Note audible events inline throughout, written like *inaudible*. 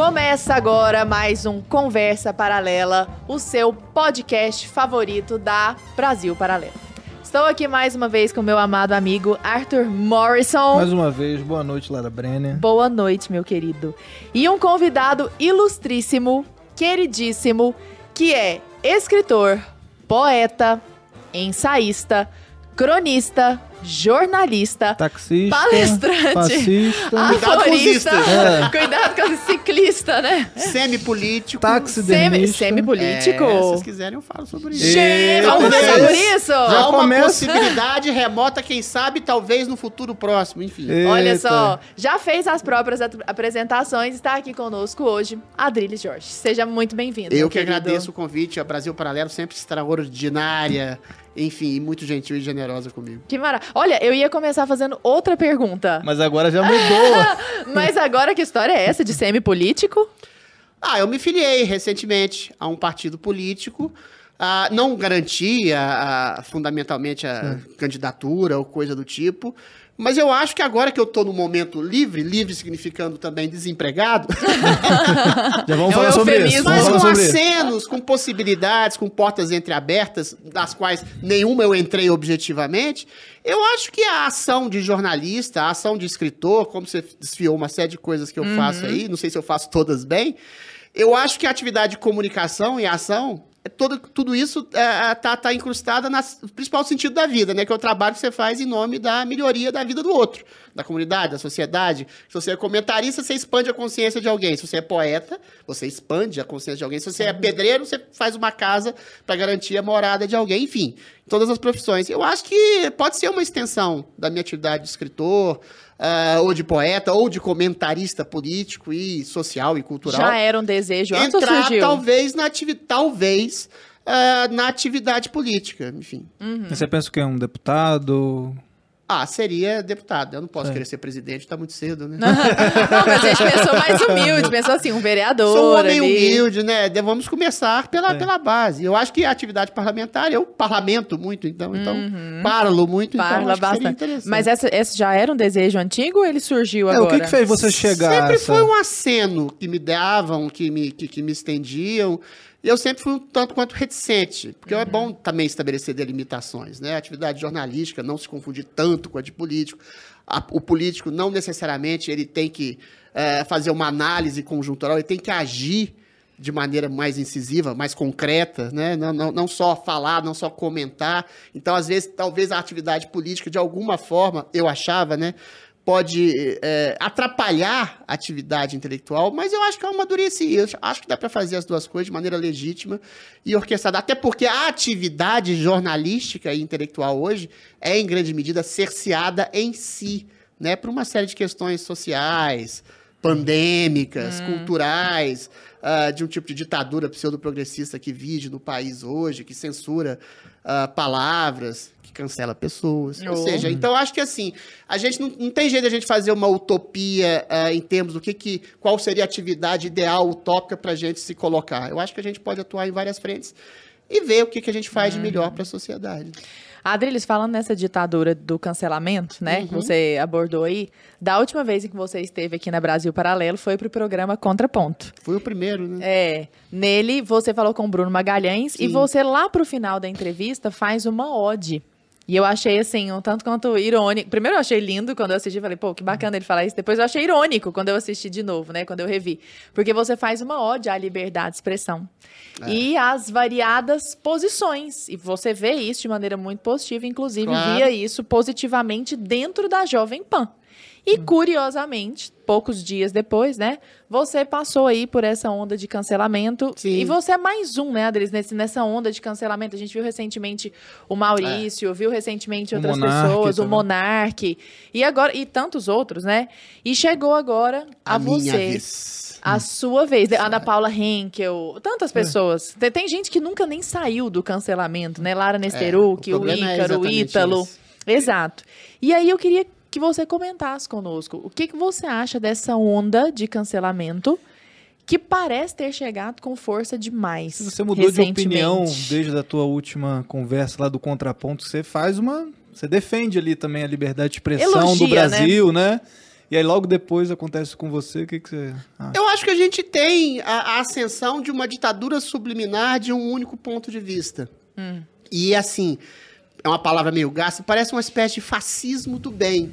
Começa agora mais um Conversa Paralela, o seu podcast favorito da Brasil Paralelo. Estou aqui mais uma vez com meu amado amigo Arthur Morrison. Mais uma vez, boa noite, Lara Brenner. Boa noite, meu querido. E um convidado ilustríssimo, queridíssimo, que é escritor, poeta, ensaísta, cronista, jornalista, Taxista, palestrante, fascista, aforista, É. cuidado com *laughs* o ciclista, né? Semipolítico. Semi, taxidermista. semi-político. É, se vocês quiserem, eu falo sobre isso. Gente, vamos Deus. por isso? Já Há uma começa. possibilidade remota, quem sabe, talvez no futuro próximo, enfim. Olha Eita. só, já fez as próprias ap- apresentações, está aqui conosco hoje, Adriles Jorge. Seja muito bem-vindo. Eu que querido. agradeço o convite, a Brasil Paralelo sempre extraordinária, enfim, muito gentil e generosa comigo. Que maravilha. Olha, eu ia começar fazendo outra pergunta. Mas agora já mudou. *laughs* Mas agora que história é essa de semi-político? Ah, eu me filiei recentemente a um partido político. Ah, não garantia ah, fundamentalmente a candidatura ou coisa do tipo. Mas eu acho que agora que eu tô no momento livre, livre significando também desempregado, *laughs* já vamos É um falar sobre isso. mas com acenos, com possibilidades, com portas entreabertas, das quais nenhuma eu entrei objetivamente, eu acho que a ação de jornalista, a ação de escritor, como você desfiou uma série de coisas que eu faço aí, não sei se eu faço todas bem, eu acho que a atividade de comunicação e ação, é toda, tudo isso é, tá, tá incrustada no principal sentido da vida, né? Que é o trabalho que você faz em nome da melhoria da vida do outro, da comunidade, da sociedade. Se você é comentarista, você expande a consciência de alguém. Se você é poeta, você expande a consciência de alguém. Se você é pedreiro, você faz uma casa para garantir a morada de alguém. Enfim, todas as profissões. Eu acho que pode ser uma extensão da minha atividade de escritor, ah, ou de poeta, ou de comentarista político e social e cultural Já era um desejo antes ou entrar surgiu? talvez na atividade talvez ah, na atividade política, enfim. Você pensa que é um deputado? Ah, seria deputado. Eu não posso É. querer ser presidente, tá muito cedo, né? *laughs* Não, mas a gente pensou mais humilde, *laughs* pensou assim, um vereador Sou um homem ali. humilde, né? De- Vamos começar pela, É. pela base. Eu acho que a atividade parlamentar, eu parlamento muito, então, então parlo muito, então Parla acho que seria bastante. interessante. Mas essa, esse já era um desejo antigo ou ele surgiu É, agora? o que, que fez você chegar? Sempre essa- foi um aceno que me davam, que me, que, que me estendiam. E eu sempre fui um tanto quanto reticente, porque é bom também estabelecer delimitações, né? A atividade jornalística não se confundir tanto com a de político. A- o político não necessariamente ele tem que eh, fazer uma análise conjuntural, ele tem que agir de maneira mais incisiva, mais concreta, né? Não, não, não só falar, não só comentar. Então, às vezes, talvez a atividade política, de alguma forma, eu achava, né? Pode é, atrapalhar a atividade intelectual, mas eu acho que eu amadureci. Eu acho que dá para fazer as duas coisas de maneira legítima e orquestrada. Até porque a atividade jornalística e intelectual hoje é, em grande medida, cerceada em si, né? Por uma série de questões sociais, pandêmicas, culturais, ah, de um tipo de ditadura pseudo-progressista que vive no país hoje, que censura ah, palavras, que cancela pessoas. Ou Oh. seja, então acho que assim, a gente não, não tem jeito de a gente fazer uma utopia ah, em termos do que, que qual seria a atividade ideal, utópica para a gente se colocar. Eu acho que a gente pode atuar em várias frentes e ver o que, que a gente faz de melhor para a sociedade. Adriles, falando nessa ditadura do cancelamento, né, que Uhum. você abordou aí, da última vez em que você esteve aqui na Brasil Paralelo foi pro programa Contraponto. Fui o primeiro, né? É, nele você falou com o Bruno Magalhães e Sim. você lá pro final da entrevista faz uma ode. E eu achei assim, um tanto quanto irônico. Primeiro eu achei lindo quando eu assisti, falei, pô, que bacana ele falar isso. Depois eu achei irônico quando eu assisti de novo, né, quando eu revi. Porque você faz uma ode à liberdade de expressão. É. E às variadas posições. E você vê isso de maneira muito positiva, inclusive Claro. via isso positivamente dentro da Jovem Pan. E curiosamente, poucos dias depois, né, você passou aí por essa onda de cancelamento. Sim. E você é mais um, né, Adris, nesse, nessa onda de cancelamento. A gente viu recentemente o Maurício, viu recentemente O outras pessoas, o também. Monark, e agora e tantos outros, né? E chegou agora a, minha você. vez. A sua vez, a Ana Paula Henkel, É. tantas pessoas. Tem, tem gente que nunca nem saiu do cancelamento, né? Lara Nesteruk, É, o o, é Ícaro, o Ítalo. esse. Exato. E aí eu queria que você comentasse conosco. O que, que você acha dessa onda de cancelamento que parece ter chegado com força demais? Se você mudou de opinião desde a tua última conversa lá do contraponto, você faz uma. Você defende ali também a liberdade de expressão Elogia, do Brasil, né? E aí logo depois acontece com você, o que, que você acha? Eu acho que a gente tem a, a ascensão de uma ditadura subliminar de um único ponto de vista. E assim, é uma palavra meio gasta, parece uma espécie de fascismo do bem.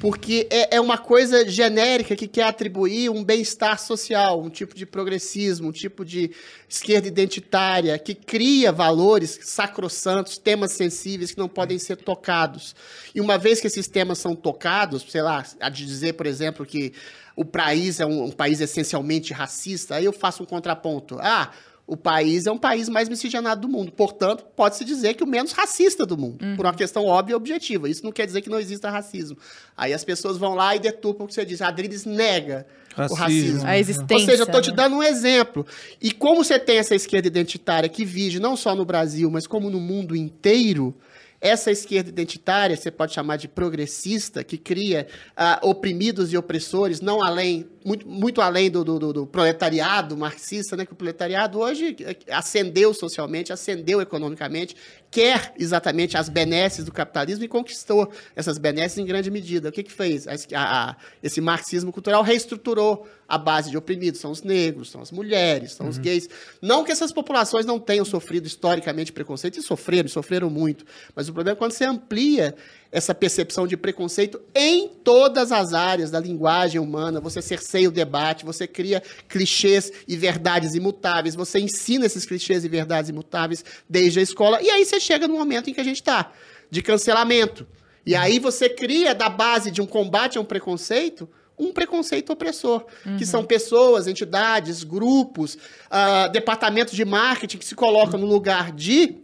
Porque é, é uma coisa genérica que quer atribuir um bem-estar social, um tipo de progressismo, um tipo de esquerda identitária, que cria valores sacrossantos, temas sensíveis que não podem ser tocados. E uma vez que esses temas são tocados, sei lá, a de dizer, por exemplo, que o país é um, um país essencialmente racista, aí eu faço um contraponto. Ah, o país é um país mais miscigenado do mundo. Portanto, pode-se dizer que o menos racista do mundo, por uma questão óbvia e objetiva. Isso não quer dizer que não exista racismo. Aí as pessoas vão lá e deturpam o que você diz. A Adriles nega o Racismo. racismo. A existência. Ou seja, eu estou te né? dando um exemplo. E como você tem essa esquerda identitária que vige não só no Brasil, mas como no mundo inteiro, essa esquerda identitária, você pode chamar de progressista, que cria ah, oprimidos e opressores, não além, muito, muito além do, do- do- do proletariado marxista, né? Que o proletariado hoje ascendeu socialmente, ascendeu economicamente, quer exatamente as benesses do capitalismo e conquistou essas benesses em grande medida. O que, que fez? A a- esse marxismo cultural reestruturou a base de oprimidos. São os negros, são as mulheres, são os gays. Não que essas populações não tenham sofrido historicamente preconceito, e sofreram, sofreram muito. Mas o problema é quando você amplia essa percepção de preconceito em todas as áreas da linguagem humana, você cerceia o debate, você cria clichês e verdades imutáveis, você ensina esses clichês e verdades imutáveis desde a escola, e aí você chega no momento em que a gente está, de cancelamento. E aí você cria, da base de um combate a um preconceito, um preconceito opressor, que são pessoas, entidades, grupos, ah, departamentos de marketing que se colocam no lugar de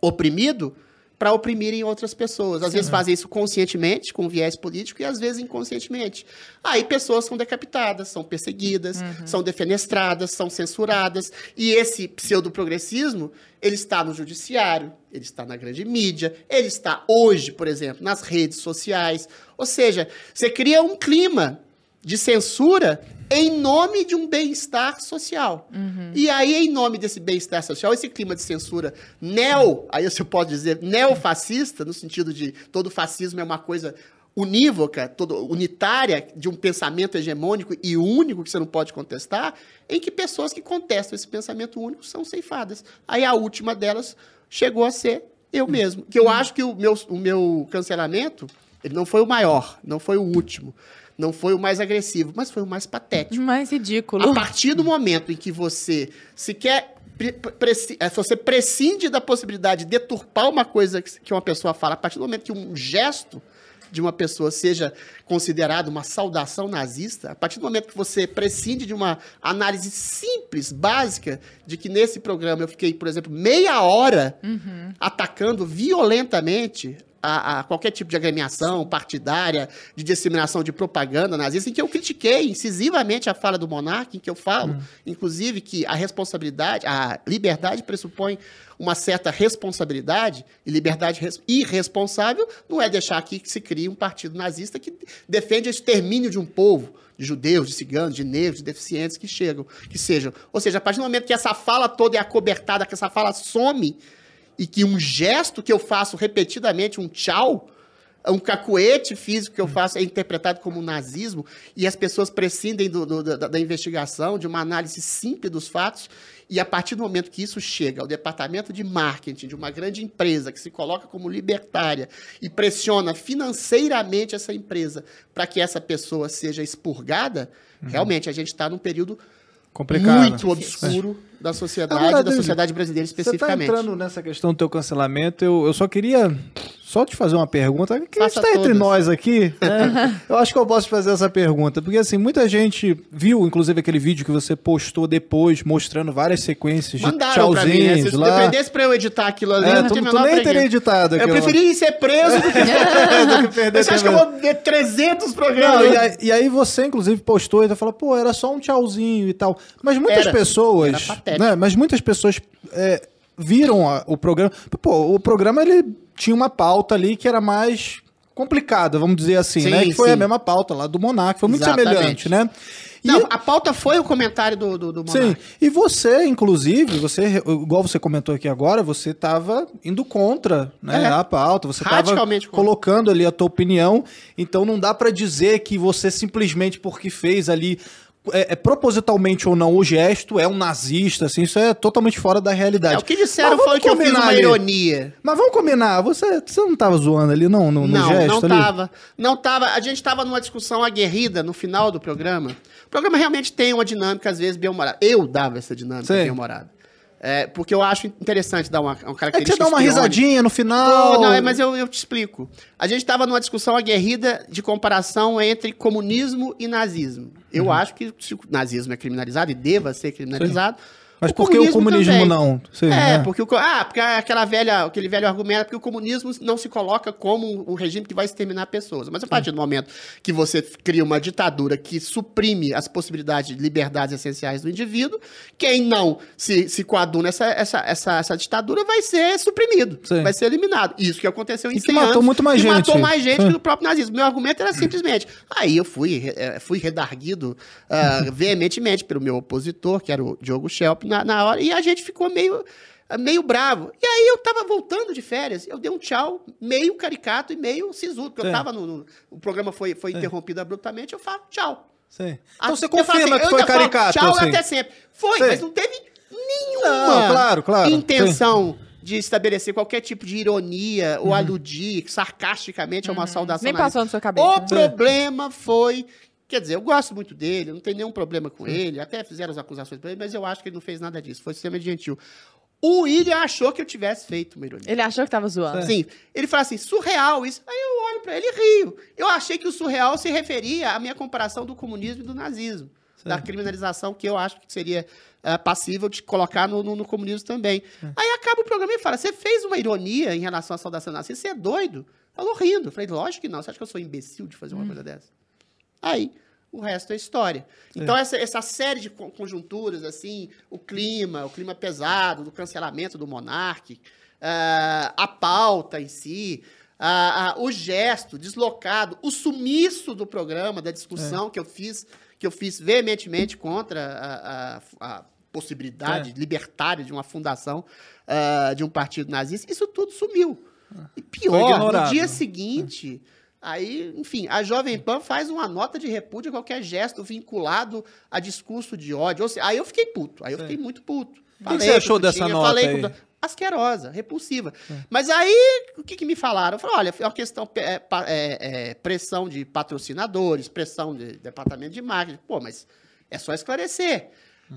oprimido para oprimirem outras pessoas. Às vezes fazem isso conscientemente, com viés político, e às vezes inconscientemente. Aí pessoas são decapitadas, são perseguidas, são defenestradas, são censuradas. E esse pseudo-progressismo, ele está no judiciário, ele está na grande mídia, ele está hoje, por exemplo, nas redes sociais. Ou seja, você cria um clima de censura em nome de um bem-estar social. E aí, em nome desse bem-estar social, esse clima de censura neo, aí você pode dizer neofascista, no sentido de todo fascismo é uma coisa unívoca, todo, unitária, de um pensamento hegemônico e único que você não pode contestar, em que pessoas que contestam esse pensamento único são ceifadas. Aí a última delas chegou a ser eu mesmo. Que eu acho que o meu, o meu cancelamento, ele não foi o maior, não foi o último, não foi o mais agressivo, mas foi o mais patético. Mais ridículo. A partir do momento em que você sequer pre- preci- eh, se você prescinde da possibilidade de deturpar uma coisa que que uma pessoa fala, a partir do momento que um gesto de uma pessoa seja considerado uma saudação nazista, a partir do momento que você prescinde de uma análise simples, básica, de que nesse programa eu fiquei, por exemplo, meia hora atacando violentamente a, a qualquer tipo de agremiação partidária, de disseminação de propaganda nazista, em que eu critiquei incisivamente a fala do monarca, em que eu falo, inclusive, que a responsabilidade, a liberdade pressupõe uma certa responsabilidade, e liberdade res- irresponsável não é deixar aqui que se crie um partido nazista que defende o extermínio de um povo, de judeus, de ciganos, de negros, de deficientes que chegam, que sejam. Ou seja, a partir do momento que essa fala toda é acobertada, que essa fala some, e que um gesto que eu faço repetidamente, um tchau, um cacuete físico que eu faço é interpretado como nazismo, e as pessoas prescindem do- do- da, da investigação, de uma análise simples dos fatos, e a partir do momento que isso chega ao departamento de marketing de uma grande empresa que se coloca como libertária e pressiona financeiramente essa empresa para que essa pessoa seja expurgada, realmente a gente está num período Complicado. muito obscuro da sociedade, Agora, da sociedade brasileira Você tá especificamente. entrando nessa questão do teu cancelamento, eu, eu só queria só te fazer uma pergunta, que a gente Faça tá entre nós aqui, né? *laughs* eu acho que eu posso fazer essa pergunta, porque assim, muita gente viu, inclusive, aquele vídeo que você postou depois, mostrando várias sequências de Mandaram pra mim, né? tchauzinhos Se lá. dependesse pra eu editar aquilo ali, É, eu não tu, tu nem preguiça. teria editado Eu aquilo lá. preferia ser preso do que, *laughs* do que perder Você acha que eu vou ver 300 Não, programas? e, aí, e aí você, inclusive, postou e falou, pô, era só um tchauzinho e tal. Mas muitas Era. pessoas. Era. Né, mas muitas pessoas é, viram a- o programa. Pô, o programa ele tinha uma pauta ali que era mais complicada, vamos dizer assim, Sim, né? Que foi sim. a mesma pauta lá do Monark, foi muito Exatamente. semelhante, né? E- Não, a pauta foi o comentário do, do, do Sim, Monark. e você, inclusive, você, igual você comentou aqui agora, você estava indo contra né, É. a pauta, você estava colocando ali a tua opinião, então não dá pra dizer que você simplesmente porque fez ali é, é, propositalmente ou não o gesto é um nazista, assim, isso é totalmente fora da realidade. É, o que disseram foi que eu fiz uma ali. ironia. Mas vamos combinar, você, você não tava zoando ali não, no, no não, gesto não ali? tava. Não tava. A gente tava numa discussão aguerrida no final do programa. O programa realmente tem uma dinâmica, às vezes, bem-humorada. Eu dava essa dinâmica bem-humorada. É, porque eu acho interessante dar uma, uma É que característica você dá uma risadinha no final. Não, não, é, mas eu, eu te explico. A gente estava numa discussão aguerrida de comparação entre comunismo e nazismo. Eu Uhum. acho que se o nazismo é criminalizado e deva ser criminalizado. Mas por que o comunismo também. não? Sim, é, né? porque o, ah, porque aquela velha, aquele velho argumento é porque o comunismo não se coloca como um, regime que vai exterminar pessoas. Mas a partir do momento que você cria uma ditadura que suprime as possibilidades de liberdades essenciais do indivíduo, quem não se, se coaduna essa, essa, essa, essa ditadura vai ser suprimido, Sim. vai ser eliminado. Isso que aconteceu em E que 100 matou anos, muito mais gente. matou mais gente Sim. que o próprio nazismo. Meu argumento era simplesmente. Aí eu fui, eh, fui redarguido ah, *laughs* veementemente pelo meu opositor, que era o Diogo Schelp, na, na hora, e a gente ficou meio, meio bravo. E aí eu tava voltando de férias, eu dei um tchau meio caricato e meio sisudo, porque eu Sim. tava no, no- O programa foi, foi interrompido abruptamente, eu falo tchau. Sim. Então você confirma assim, que foi ainda falo caricato, Tchau assim. até sempre. Foi, Sim. mas não teve nenhuma Não, claro, claro. intenção de estabelecer qualquer tipo de ironia ou aludir sarcasticamente a uma saudação Nem passou na sua cabeça. O né? problema foi. Quer dizer, eu gosto muito dele, não tem nenhum problema com ele, até fizeram as acusações pra ele, mas eu acho que ele não fez nada disso, foi extremamente gentil. O William achou que eu tivesse feito uma ironia. Ele achou que tava zoando. Sim, ele fala assim, surreal isso. Aí eu olho pra ele e rio. Eu achei que o surreal se referia à minha comparação do comunismo e do nazismo. Da criminalização que eu acho que seria ah, passível de colocar no, no- no comunismo também. Aí acaba o programa e fala, você fez uma ironia em relação à saudação nazista, você é doido? Falou rindo. Eu falei, lógico que não. Você acha que eu sou imbecil de fazer uma coisa dessa? Aí, o resto é história. Então, essa, essa série de con- conjunturas, assim, o clima, o clima pesado, do cancelamento do monarque, ah, a pauta em si, ah, ah, o gesto deslocado, o sumiço do programa, da discussão que eu fiz, que eu fiz veementemente contra a, a- a possibilidade libertária de uma fundação de um partido nazista, isso tudo sumiu. E Foi pior, no dia seguinte, aí, enfim, a Jovem Pan faz uma nota de repúdio a qualquer gesto vinculado a discurso de ódio. Seja, aí eu fiquei puto, aí eu Sim. fiquei muito puto. que você achou o dessa nota falei aí? com- Asquerosa, repulsiva. Mas aí, o que, que me falaram? Eu falei, olha, é uma questão, é, é, é, pressão de patrocinadores, pressão de departamento de marketing. Pô, mas é só esclarecer.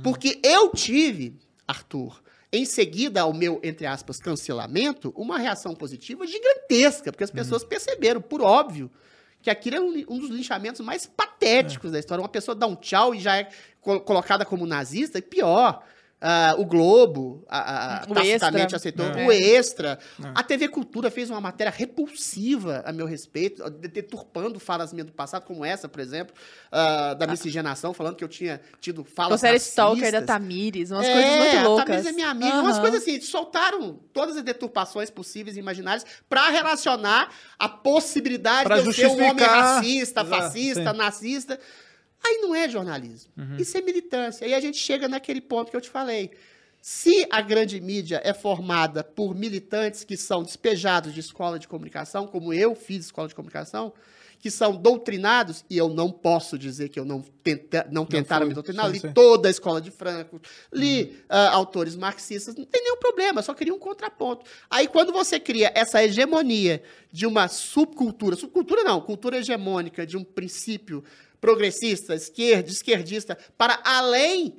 Porque eu tive, Arthur, em seguida ao meu, entre aspas, cancelamento, uma reação positiva gigantesca, porque as pessoas perceberam, por óbvio, que aquilo é um, um dos linchamentos mais patéticos da história. Uma pessoa dá um tchau e já é co- colocada como nazista, e pior. Ah, o Globo a, a, a, O tacitamente Extra. aceitou. É. O Extra. A TV Cultura fez uma matéria repulsiva a meu respeito, de- deturpando falas minhas do passado, como essa, por exemplo, ah, da miscigenação, falando que eu tinha tido falas Você era stalker da Tamires, umas É, coisas muito A loucas. Tamires é minha amiga. Umas Aham. coisas assim, soltaram todas as deturpações possíveis e imaginárias pra relacionar a possibilidade Pra de eu ser um homem racista, Exato, fascista, sim. nazista. Aí não é jornalismo. Isso é militância. Aí a gente chega naquele ponto que eu te falei. Se a grande mídia é formada por militantes que são despejados de escola de comunicação, como eu fiz escola de comunicação, que são doutrinados, e eu não posso dizer que eu não, tenta, não tentaram foi. me doutrinar, li toda a escola de Franco, li ah, autores marxistas, não tem nenhum problema, só queria um contraponto. Aí quando você cria essa hegemonia de uma subcultura, subcultura não, cultura hegemônica de um princípio progressista, esquerda, esquerdista, para além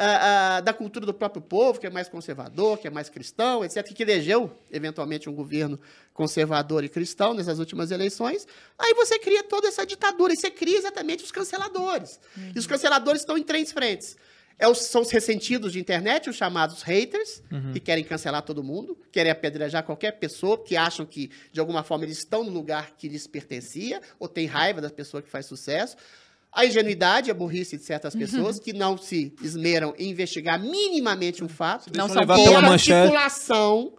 ah, ah, da cultura do próprio povo, que é mais conservador, que é mais cristão, etc., que elegeu, eventualmente, um governo conservador e cristão nessas últimas eleições, aí você cria toda essa ditadura, e você cria exatamente os canceladores. E os canceladores estão em três frentes. É os- são os ressentidos de internet, os chamados haters, que querem cancelar todo mundo, querem apedrejar qualquer pessoa, que acham que, de alguma forma, eles estão no lugar que lhes pertencia, ou tem raiva da pessoa que faz sucesso. A ingenuidade, a burrice de certas pessoas que não se esmeram em investigar minimamente um fato. Não são E a articulação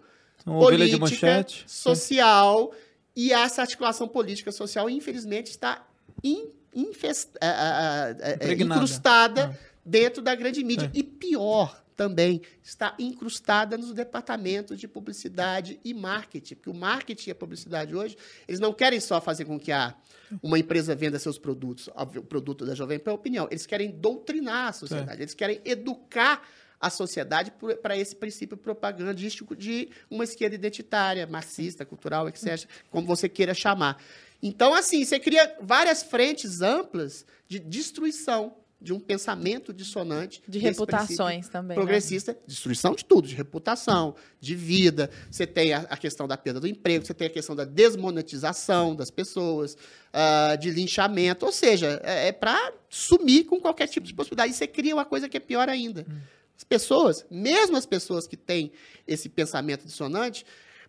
política, social E essa articulação política social, infelizmente, está in, infest, a- a- Impregnada. incrustada dentro da grande mídia. É. E pior também, está incrustada nos departamentos de publicidade e marketing. Porque o marketing e a publicidade hoje, eles não querem só fazer com que a, uma empresa venda seus produtos, o produto da Jovem Pan é opinião. Eles querem doutrinar a sociedade, eles querem educar a sociedade para esse princípio propagandístico de uma esquerda identitária, marxista, cultural, etc., como você queira chamar. Então, assim, você cria várias frentes amplas de destruição de um pensamento dissonante. De reputações também. né? Progressista, destruição de tudo, de reputação, de vida. Você tem a, a questão da perda do emprego, você tem a questão da desmonetização das pessoas, ah, de linchamento. Ou seja, é, é para sumir com qualquer tipo de possibilidade. E você cria uma coisa que é pior ainda. As pessoas, mesmo as pessoas que têm esse pensamento dissonante,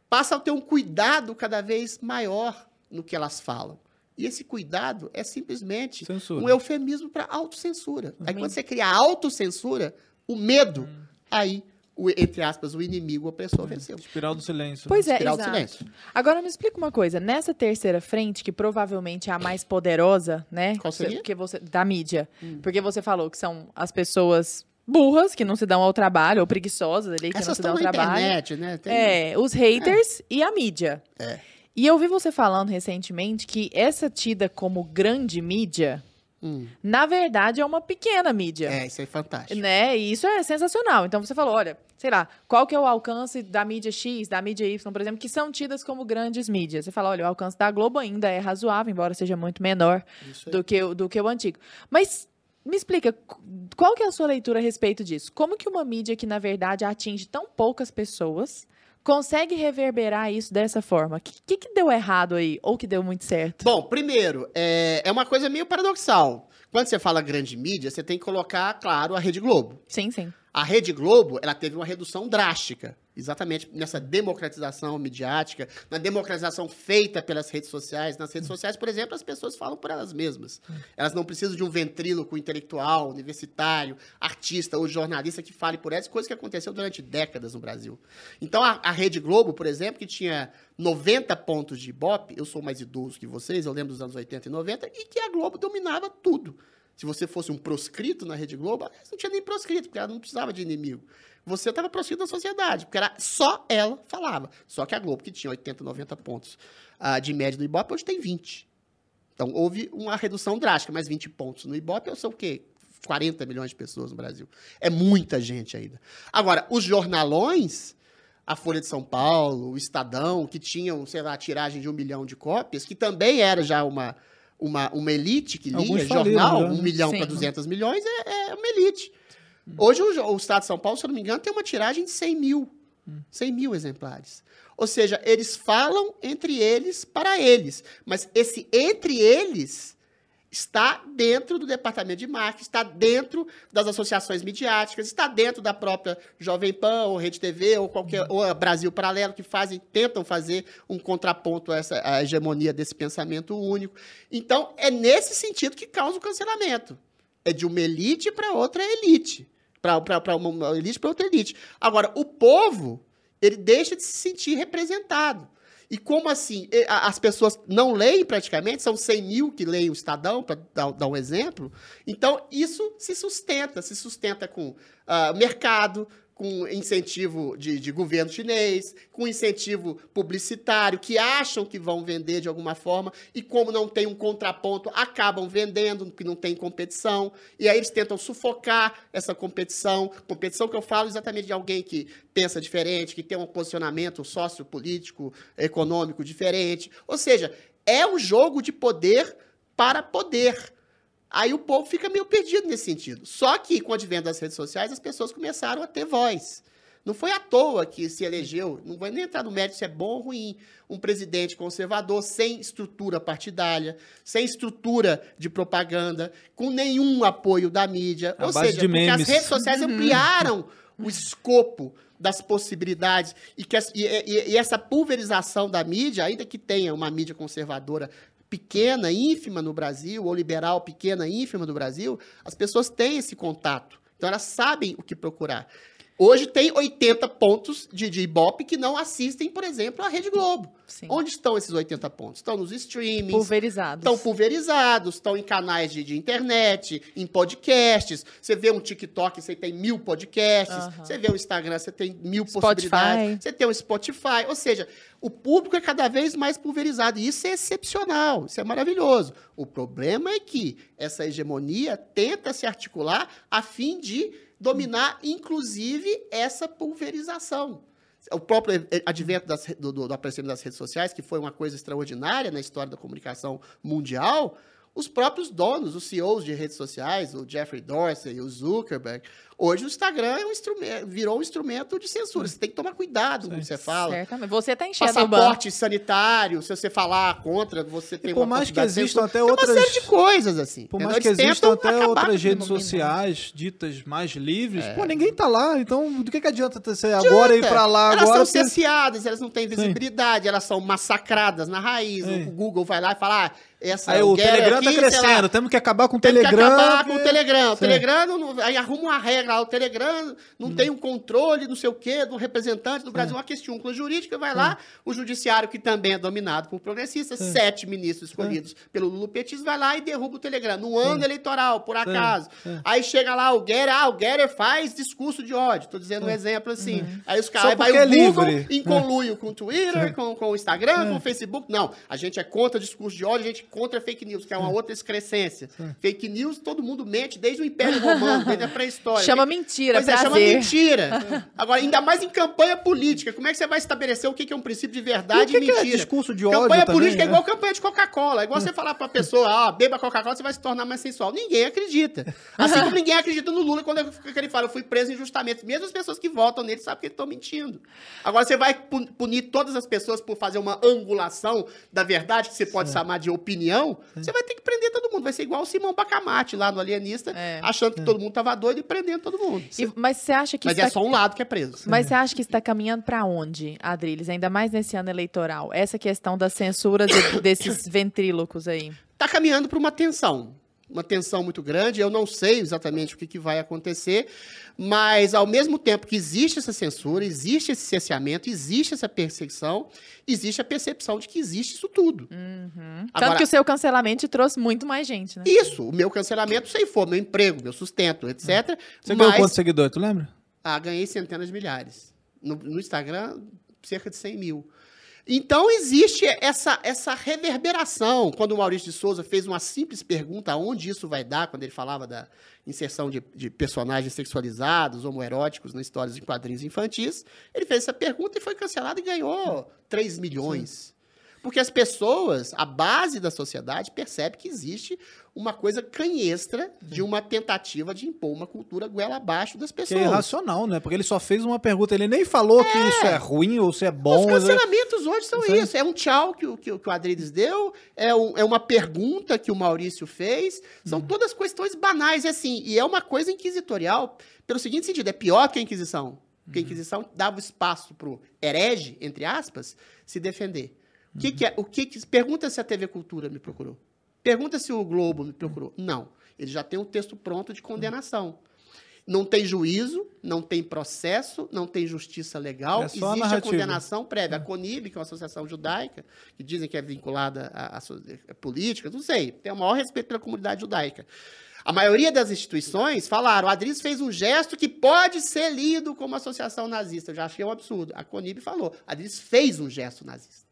passam a ter um cuidado cada vez maior no que elas falam. E esse cuidado é simplesmente Censura. um eufemismo para autocensura. Aí Uhum. quando você cria a autocensura, o medo, aí, o, entre aspas, o inimigo, o opressor venceu. Espiral do silêncio. Pois é, Espiral do exato. silêncio. Agora me explica uma coisa. Nessa terceira frente, que provavelmente é a mais poderosa, né? Qual seria? Hum. Porque você, da mídia. Porque você falou que são as pessoas burras, que não se dão ao trabalho, ou preguiçosas ali, que não Essas se dão ao trabalho. internet, né? Tem- É, os haters e a mídia. É. E eu vi você falando recentemente que essa tida como grande mídia, Hum. na verdade, é uma pequena mídia. É, isso é fantástico. Né? E isso é sensacional. Então você falou, olha, sei lá, qual que é o alcance da mídia X, da mídia Y, por exemplo, que são tidas como grandes mídias. Você fala, olha, o alcance da Globo ainda é razoável, embora seja muito menor do que, o- do que o antigo. Mas me explica, qu- qual que é a sua leitura a respeito disso? Como que uma mídia que, na verdade, atinge tão poucas pessoas consegue reverberar isso dessa forma? O que, que, deu errado aí? Ou que deu muito certo? Bom, primeiro, é, é uma coisa meio paradoxal. Quando você fala grande mídia, você tem que colocar, claro, a Rede Globo. Sim, sim. A Rede Globo, ela teve uma redução drástica, exatamente nessa democratização midiática, na democratização feita pelas redes sociais. Nas redes sociais, por exemplo, as pessoas falam por elas mesmas. Elas não precisam de um ventríloco intelectual, universitário, artista ou jornalista que fale por elas, coisa que aconteceu durante décadas no Brasil. Então, a, a Rede Globo, por exemplo, que tinha 90 pontos de Ibope, eu sou mais idoso que vocês, eu lembro dos anos 80 e 90, e que a Globo dominava tudo. Se você fosse um proscrito na Rede Globo, não tinha nem proscrito, porque ela não precisava de inimigo. Você estava proscrito na sociedade, porque era só ela falava. Só que a Globo, que tinha 80, 90 pontos ah, de média no Ibope, hoje tem 20. Então, houve uma redução drástica, mas 20 pontos no Ibope, eu sei o quê? 40 milhões de pessoas no Brasil. É muita gente ainda. Agora, os jornalões, a Folha de São Paulo, o Estadão, que tinham, sei lá, tiragem de um milhão de cópias, que também era já uma, uma, uma elite que Alguns lia faliram jornal, já, né? um milhão para 200 milhões, é, é uma elite. Hoje o, o Estado de São Paulo, se eu não me engano, tem uma tiragem de 100 mil. 100 mil exemplares. Ou seja, eles falam entre eles para eles. Mas esse entre eles está dentro do departamento de marketing, está dentro das associações midiáticas, está dentro da própria Jovem Pan, ou Rede TV, ou qualquer ou a Brasil Paralelo, que fazem, tentam fazer um contraponto a essa a hegemonia desse pensamento único. Então, é nesse sentido que causa o cancelamento. É de uma elite para outra elite. Para uma- elite para outra elite. Agora, o povo, ele deixa de se sentir representado. E como assim? As pessoas não leem praticamente, são 100 mil que leem o Estadão, para dar, um exemplo. Então, isso se sustenta. Se sustenta com ah, mercado, com incentivo de, de governo chinês, com incentivo publicitário, que acham que vão vender de alguma forma, e como não tem um contraponto, acabam vendendo, porque não tem competição. E aí eles tentam sufocar essa competição. Competição que eu falo exatamente de alguém que pensa diferente, que tem um posicionamento sociopolítico, econômico diferente. Ou seja, é um jogo de poder para poder. Aí o povo fica meio perdido nesse sentido. Só que com o advento das redes sociais, as pessoas começaram a ter voz. Não foi à toa que se elegeu, não vai nem entrar no mérito se é bom ou ruim, um presidente conservador sem estrutura partidária, sem estrutura de propaganda, com nenhum apoio da mídia. À ou seja, porque as redes sociais ampliaram o escopo das possibilidades e, que as- e- e- e essa pulverização da mídia, ainda que tenha uma mídia conservadora pequena, ínfima no Brasil, ou liberal pequena, ínfima no Brasil, as pessoas têm esse contato. Então elas sabem o que procurar. Hoje tem 80 pontos de, de Ibope que não assistem, por exemplo, à Rede Globo. Sim. Onde estão esses 80 pontos? Estão nos streamings, Pulverizados. estão pulverizados, estão em canais de, de internet, em podcasts. Você vê um TikTok, você tem mil podcasts. Aham. Você vê o Instagram, você tem mil Spotify. possibilidades. Você tem o Spotify. Ou seja, o público é cada vez mais pulverizado. E isso é excepcional, isso é maravilhoso. O problema é que essa hegemonia tenta se articular a fim de dominar, inclusive, essa pulverização. O próprio advento das do, do, do aparecimento das redes sociais, que foi uma coisa extraordinária na história da comunicação mundial, os próprios donos, os CEOs de redes sociais, o Jeffrey Dorsey, o Zuckerberg, hoje o Instagram é um instrumento, virou um instrumento de censura. Você tem que tomar cuidado com o que você fala. Certamente. Você tá enchendo. Passaporte sanitário, se você falar contra, você tem por uma mais que existam até Tem outras- uma série de coisas, assim. Por mais que Eles existam tentam até outras redes sociais ditas mais livres, É. pô, ninguém tá lá. Então, do que, que adianta você agora ir pra lá elas agora? são porque- cerceadas, elas não têm visibilidade, elas são massacradas na raiz. Sim. O Google vai lá e fala, ah, essa Aí o Telegram aqui, tá sei lá, crescendo, temos que acabar com o Tem que Telegram. acabar com o Telegram. O Sim. Telegram, não- aí arruma uma regra lá, o Telegram não Hum. tem um controle, não sei o quê, do representante do Brasil, uma questão jurídica, vai lá, o judiciário, que também é dominado por progressistas, sete ministros escolhidos pelo Lula Petis, vai lá e derruba o Telegram, no ano eleitoral, por acaso. Aí chega lá o Guerra, ah, o Guerra faz discurso de ódio, tô dizendo um exemplo assim. Aí os caras, vai o é Google livre. em conluio com o Twitter, com, com o Instagram, com o Facebook. Não, a gente é contra discurso de ódio, a gente é contra fake news, que é uma outra excrescência. Fake news, todo mundo mente desde o Império Romano, desde a pré-história. *laughs* Chama Fake- mentira, Pois é, chama prazer. mentira. *laughs* Agora, ainda mais em campanha política. Como é que você vai estabelecer o que é um princípio de E o verdade que e que é mentira? discurso de campanha ódio política também, é igual né? campanha de Coca-Cola. É igual você falar pra pessoa, ah, beba Coca-Cola, você vai se tornar mais sensual. Ninguém acredita. Assim como ninguém acredita no Lula quando ele- ele fala, eu fui preso injustamente. Mesmo as pessoas que votam nele sabem que eles estão mentindo. Agora, você vai pu- punir todas as pessoas por fazer uma angulação da verdade, que você pode chamar de opinião, você vai ter que prender todo mundo. Vai ser igual o Simão Bacamarte lá no Alienista, É. achando que todo mundo tava doido e prendendo todo mundo. E- mas você acha que Mas é tá- só um lado que é preso. Mas você acha que está caminhando para onde, Adriles? Ainda mais nesse ano eleitoral. Essa questão da censura de- *coughs* desses ventrílocos aí. está caminhando para uma tensão. Uma tensão muito grande. Eu não sei exatamente o que, que vai acontecer, mas ao mesmo tempo que existe essa censura, existe esse cerceamento, existe essa perseguição, existe a percepção de que existe isso tudo. Tanto Agora- que o seu cancelamento te trouxe muito mais gente, né? Isso, o meu cancelamento ceifou meu emprego, meu sustento, etc. Você ganhou mas quantos seguidores, tu lembra? ah, ganhei centenas de milhares. No, no Instagram, cerca de 100 mil. Então, existe essa, essa reverberação. Quando o Maurício de Souza fez uma simples pergunta aonde isso vai dar, quando ele falava da inserção de, de personagens sexualizados, homoeróticos nas histórias em quadrinhos infantis, ele fez essa pergunta e foi cancelado e ganhou 3 milhões. Porque as pessoas, a base da sociedade, percebe que existe uma coisa canhestra de uma tentativa de impor uma cultura goela abaixo das Que é pessoas. irracional, né? Porque ele só fez uma pergunta. Ele nem falou que isso é ruim ou se é bom. Os mas é- cancelamentos hoje são Isso isso. É um tchau que, o- que, o- que o Adriles deu, é, um- é uma pergunta que o Maurício fez. São Uhum. todas questões banais, e assim. E é uma coisa inquisitorial, pelo seguinte sentido: é pior que a Inquisição. Porque Uhum. a Inquisição dava espaço pro herege, entre aspas, se defender. O que, que é? O que, que pergunta se a TV Cultura me procurou. Pergunta se o Globo me procurou. Não. Ele já tem um texto pronto de condenação. Não tem juízo, não tem processo, não tem justiça legal. É a Existe a narrativa. condenação prévia. A CONIB, que é uma associação judaica, que dizem que é vinculada à, à so- à política, não sei, tem o maior respeito pela comunidade judaica. A maioria das instituições falaram, a Adris fez um gesto que pode ser lido como associação nazista. Eu já achei um absurdo. A CONIB falou, a Adris fez um gesto nazista.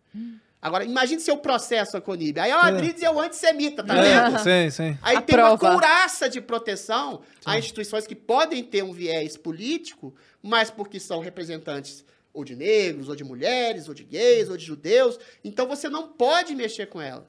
Agora, imagine se eu processo a CONIB. Aí, a Adris é o antissemita, tá vendo? É, sim, sim. Aí A tem uma prova. couraça de proteção a instituições que podem ter um viés político, mas porque são representantes ou de negros, ou de mulheres, ou de gays, ou de judeus. Então você não pode mexer com ela.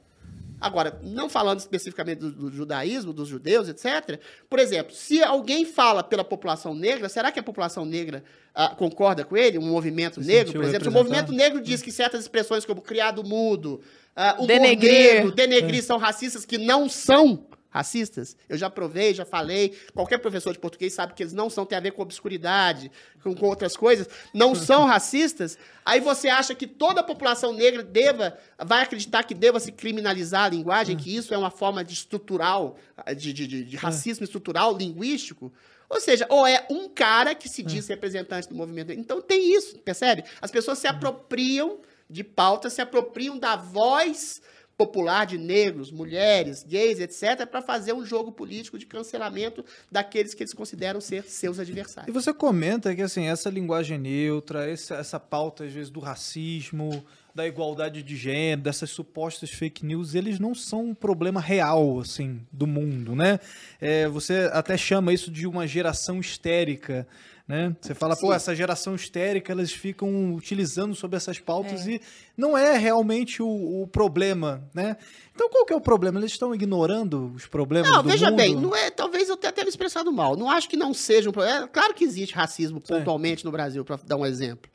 Agora, não falando especificamente do, do judaísmo, dos judeus, etc. Por exemplo, se alguém fala pela população negra, será que a população negra ah, concorda com ele? Um movimento Se negro, por exemplo? Se o movimento negro diz que certas expressões como criado mudo, ah, humor Denegrir. negro, denegrir são racistas que não são racistas. Eu já provei, já falei. Qualquer professor de português sabe que eles não são, tem a ver com obscuridade, com, com outras coisas. Não *laughs* são racistas. Aí você acha que toda a população negra deva, vai acreditar que deva se criminalizar a linguagem, que isso é uma forma de estrutural, de, de, de- de racismo estrutural, linguístico. Ou seja, ou é um cara que se diz representante do movimento. Então tem isso, percebe? As pessoas se apropriam de pautas, se apropriam da voz popular de negros, mulheres, gays, etc., para fazer um jogo político de cancelamento daqueles que eles consideram ser seus E adversários. você comenta que assim, essa linguagem neutra, essa, essa pauta, às vezes, do racismo, da igualdade de gênero, dessas supostas fake news, eles não são um problema real, assim, do mundo, né? É, você até chama isso de uma geração histérica. Né? Você fala, pô, Sim. essa geração histérica, elas ficam utilizando sobre essas pautas e não é realmente o, o problema, né? Então qual que é o problema? Eles estão ignorando os problemas Não, do veja mundo? bem, não é, talvez eu tenha até me expressado mal. Não acho que não seja um problema. É, claro que existe racismo pontualmente no Brasil, para dar um exemplo.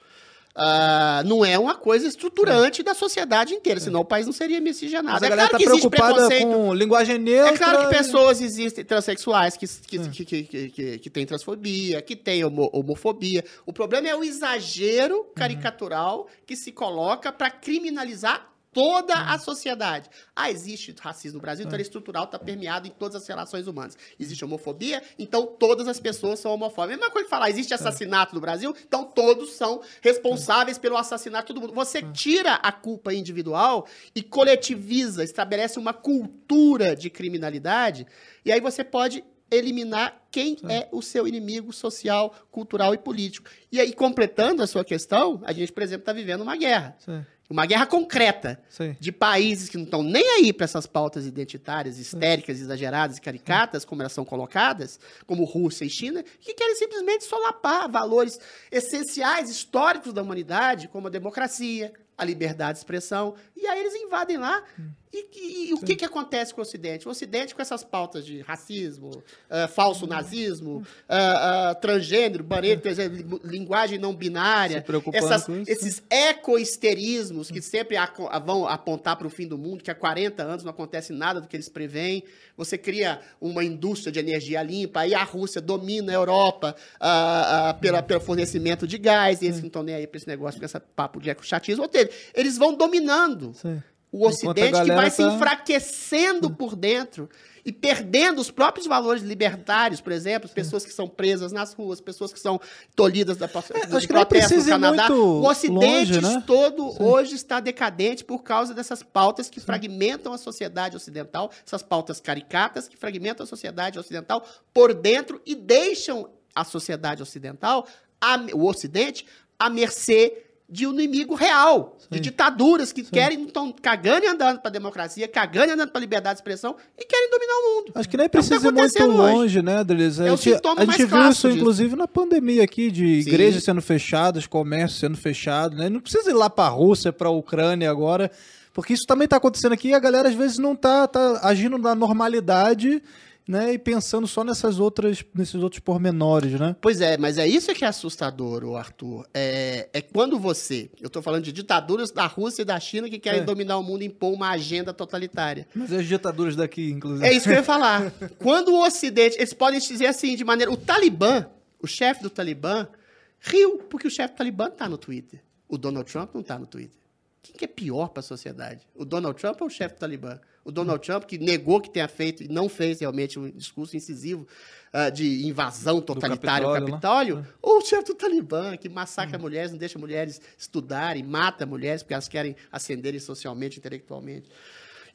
Ah, não é uma coisa estruturante da sociedade inteira, senão o país não seria miscigenado. Mas a é galera claro tá que existe preocupada preconceito. com linguagem neutra. É claro que pessoas existem transexuais que, que, que, que, que, que, que têm transfobia, que têm homo- homofobia. O problema é o exagero caricatural que se coloca para criminalizar toda a sociedade. Ah, existe racismo no Brasil, então ele é estrutural, está permeado em todas as relações humanas. Existe homofobia, então todas as pessoas são homofóbicas. A mesma coisa que falar, existe assassinato no Brasil, então todos são responsáveis pelo assassinato de todo mundo. Você tira a culpa individual e coletiviza, estabelece uma cultura de criminalidade, e aí você pode eliminar quem é o seu inimigo social, cultural e político. E aí, completando a sua questão, a gente, por exemplo, está vivendo uma guerra. Sim, Uma guerra concreta sim. de países que não estão nem aí para essas pautas identitárias, histéricas, exageradas e caricatas, como elas são colocadas, como Rússia e China, que querem simplesmente solapar valores essenciais, históricos da humanidade, como a democracia, a liberdade de expressão. E aí eles invadem lá. E, e- e o que, que acontece com o Ocidente? O Ocidente, com essas pautas de racismo, ah, falso nazismo, ah, ah, transgênero, banheiro, transgênero, linguagem não binária, essas- esses ecohisterismos que sempre aco- vão apontar para o fim do mundo, que há 40 anos não acontece nada do que eles preveem. Você cria uma indústria de energia limpa, aí a Rússia domina a Europa pela, pelo fornecimento de gás, e eles não estão nem aí para esse negócio, com esse papo de ecochatismo. Ou seja, eles vão dominando sim. O Ocidente que vai se tá- enfraquecendo por dentro e perdendo os próprios valores libertários, por exemplo, as pessoas que são presas nas ruas, pessoas que são tolhidas da, do É, acho que protesto no Canadá. O Ocidente longe, né? todo hoje está decadente por causa dessas pautas que fragmentam a sociedade ocidental, essas pautas caricatas que fragmentam a sociedade ocidental por dentro e deixam a sociedade ocidental, a- o Ocidente, à mercê de um inimigo real, de Sim. ditaduras que querem, estão cagando e andando para a democracia, cagando e andando para a liberdade de expressão e querem dominar o mundo. Acho que nem É tá precisa ir muito acontecendo hoje. longe, né, Adriles? A É o gente, a gente viu isso, disso. inclusive, na pandemia aqui, de Sim. igrejas sendo fechadas, comércio sendo fechado, né? Não precisa ir lá pra Rússia, pra Ucrânia agora, porque isso também tá acontecendo aqui e a galera, às vezes, não tá, tá agindo na normalidade, né? E pensando só nessas outras, nesses outros pormenores, né? Pois é, mas é isso que é assustador, ô Arthur. É, é quando você. Eu tô falando de ditaduras da Rússia e da China que querem É. dominar o mundo e impor uma agenda totalitária. Mas as ditaduras daqui, inclusive. É isso que eu ia falar. Quando o Ocidente. Eles podem dizer assim, de maneira. O Talibã, o chefe do Talibã, riu, porque o chefe do Talibã tá no Twitter. O Donald Trump não tá no Twitter. Quem que é pior para a sociedade? O Donald Trump ou o chefe do Talibã? O Donald Trump, que negou que tenha feito e não fez realmente um discurso incisivo ah, de invasão totalitária ao Capitólio. Capitólio, ou o chefe do Talibã, que massacra mulheres, não deixa mulheres estudarem, mata mulheres porque elas querem ascenderem socialmente, intelectualmente.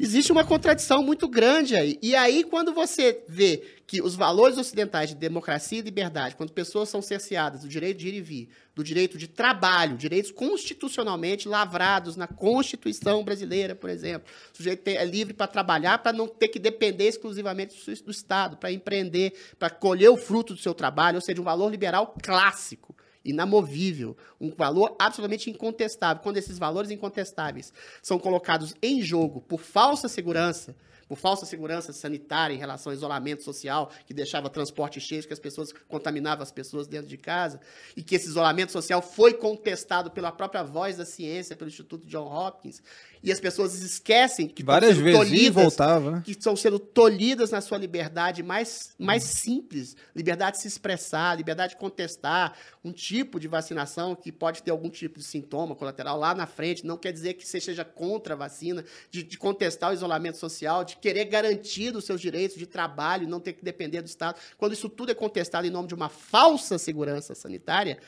Existe uma contradição muito grande aí. E aí, quando você vê que os valores ocidentais de democracia e liberdade, quando pessoas são cerceadas do direito de ir e vir, do direito de trabalho, direitos constitucionalmente lavrados na Constituição brasileira, por exemplo, o sujeito é livre para trabalhar, para não ter que depender exclusivamente do Estado, para empreender, para colher o fruto do seu trabalho, ou seja, um valor liberal clássico inamovível, um valor absolutamente incontestável. Quando esses valores incontestáveis são colocados em jogo por falsa segurança, por falsa segurança sanitária em relação ao isolamento social, que deixava transporte cheio, que as pessoas contaminavam as pessoas dentro de casa, e que esse isolamento social foi contestado pela própria voz da ciência, pelo Instituto John Hopkins, e as pessoas esquecem que estão Várias sendo vezes ia tolhidas voltava, né? que estão sendo tolhidas na sua liberdade mais, mais simples, liberdade de se expressar, liberdade de contestar, um tipo de vacinação que pode ter algum tipo de sintoma colateral lá na frente, não quer dizer que você seja contra a vacina, de, de contestar o isolamento social, de querer garantir os seus direitos de trabalho, não ter que depender do Estado. Quando isso tudo é contestado em nome de uma falsa segurança sanitária,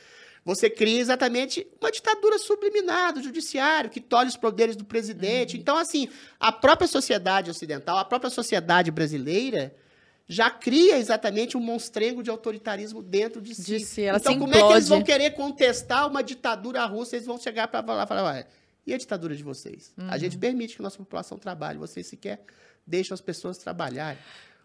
você cria exatamente uma ditadura subliminar do judiciário, que tolhe os poderes do presidente. Uhum. Então, assim, a própria sociedade ocidental, a própria sociedade brasileira já cria exatamente um monstrengo de autoritarismo dentro de si. De si então, como é que eles vão querer contestar uma ditadura russa? Eles vão chegar para e falar, e a ditadura de vocês? Uhum. A gente permite que a nossa população trabalhe, vocês sequer deixam as pessoas trabalharem.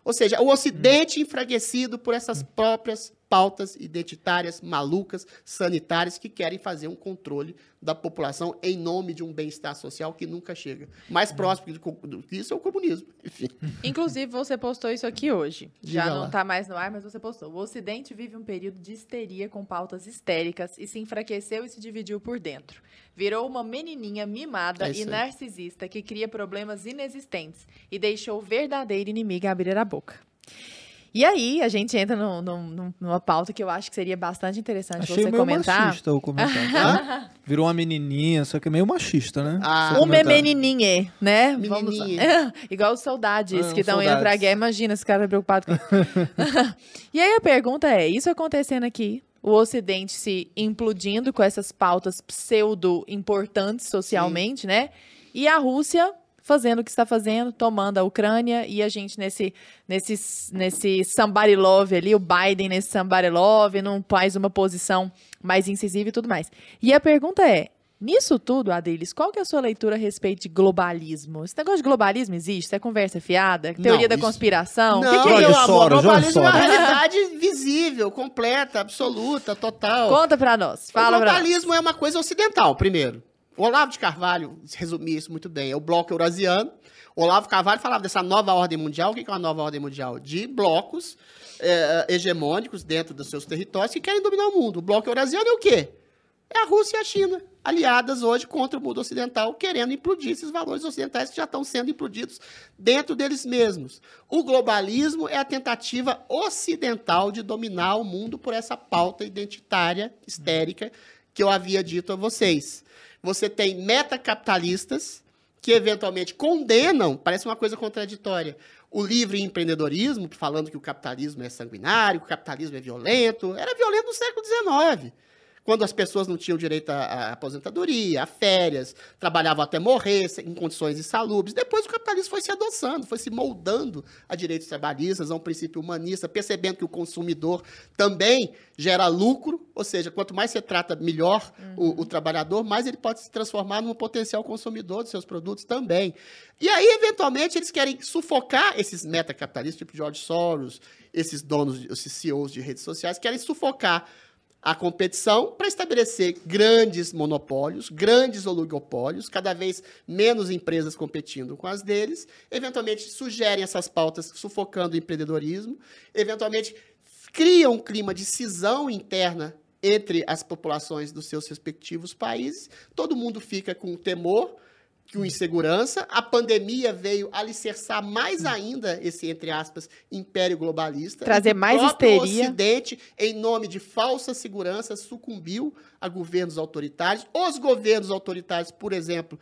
Ou seja, o Ocidente uhum. enfraquecido por essas próprias pautas identitárias, malucas, sanitárias, que querem fazer um controle da população em nome de um bem-estar social que nunca chega. Mais próximo do que isso é o comunismo. Enfim. Inclusive, você postou isso aqui hoje. Diga Já não está mais no ar, mas você postou. O Ocidente vive um período de histeria com pautas histéricas e se enfraqueceu e se dividiu por dentro. Virou uma menininha mimada é e narcisista que cria problemas inexistentes e deixou o verdadeiro inimigo abrir a boca. E aí, a gente entra no, no, numa pauta que eu acho que seria bastante interessante Achei você meio comentar. machista o comentário. tá? *laughs* Virou uma menininha, só que é meio machista, né? Ah, uma menininha, né? Menininha. *laughs* Igual os soldados ah, que estão indo pra guerra. Imagina esse cara preocupado com *laughs* E aí a pergunta é, isso acontecendo aqui, o Ocidente se implodindo com essas pautas pseudo importantes socialmente, Sim. né? E a Rússia fazendo o que está fazendo, tomando a Ucrânia e a gente nesse nesse nesse somebody love ali, o Biden nesse somebody love, não faz uma posição mais incisiva e tudo mais. E a pergunta é, Nisso tudo, Adriles, qual que é a sua leitura a respeito de globalismo? Esse negócio de globalismo existe? Isso é conversa fiada? Teoria não, da conspiração? Não, o que, que é, meu amor? Globalismo é uma realidade visível, completa, absoluta, total. Conta pra nós. Fala o globalismo é uma coisa ocidental, primeiro. O Olavo de Carvalho resumia isso muito bem. É o bloco eurasiano. O Olavo Carvalho falava dessa nova ordem mundial. O que é uma nova ordem mundial? De blocos é, hegemônicos dentro dos seus territórios que querem dominar o mundo. O bloco eurasiano é o quê? É a Rússia e a China, aliadas hoje contra o mundo ocidental, querendo implodir esses valores ocidentais que já estão sendo implodidos dentro deles mesmos. O globalismo é a tentativa ocidental de dominar o mundo por essa pauta identitária, histérica, que eu havia dito a vocês. Você tem metacapitalistas que eventualmente condenam, parece uma coisa contraditória, o livre empreendedorismo, falando que o capitalismo é sanguinário, que o capitalismo é violento. Era violento no século XIX quando as pessoas não tinham direito à, aposentadoria, a férias, trabalhavam até morrer em condições insalubres. Depois o capitalismo foi se adoçando, foi se moldando a direitos trabalhistas, a um princípio humanista, percebendo que o consumidor também gera lucro, ou seja, quanto mais você trata melhor uhum. o, o trabalhador, mais ele pode se transformar num potencial consumidor dos seus produtos também. E aí, eventualmente, eles querem sufocar esses metacapitalistas, tipo George Soros, esses donos, esses CEOs de redes sociais, querem sufocar a competição para estabelecer grandes monopólios, grandes oligopólios, cada vez menos empresas competindo com as deles, eventualmente sugerem essas pautas sufocando o empreendedorismo, eventualmente criam um clima de cisão interna entre as populações dos seus respectivos países, todo mundo fica com temor, com insegurança. A pandemia veio alicerçar mais ainda esse, entre aspas, império globalista. Trazer mais histeria. O Ocidente, em nome de falsa segurança, sucumbiu a governos autoritários. Os governos autoritários, por exemplo,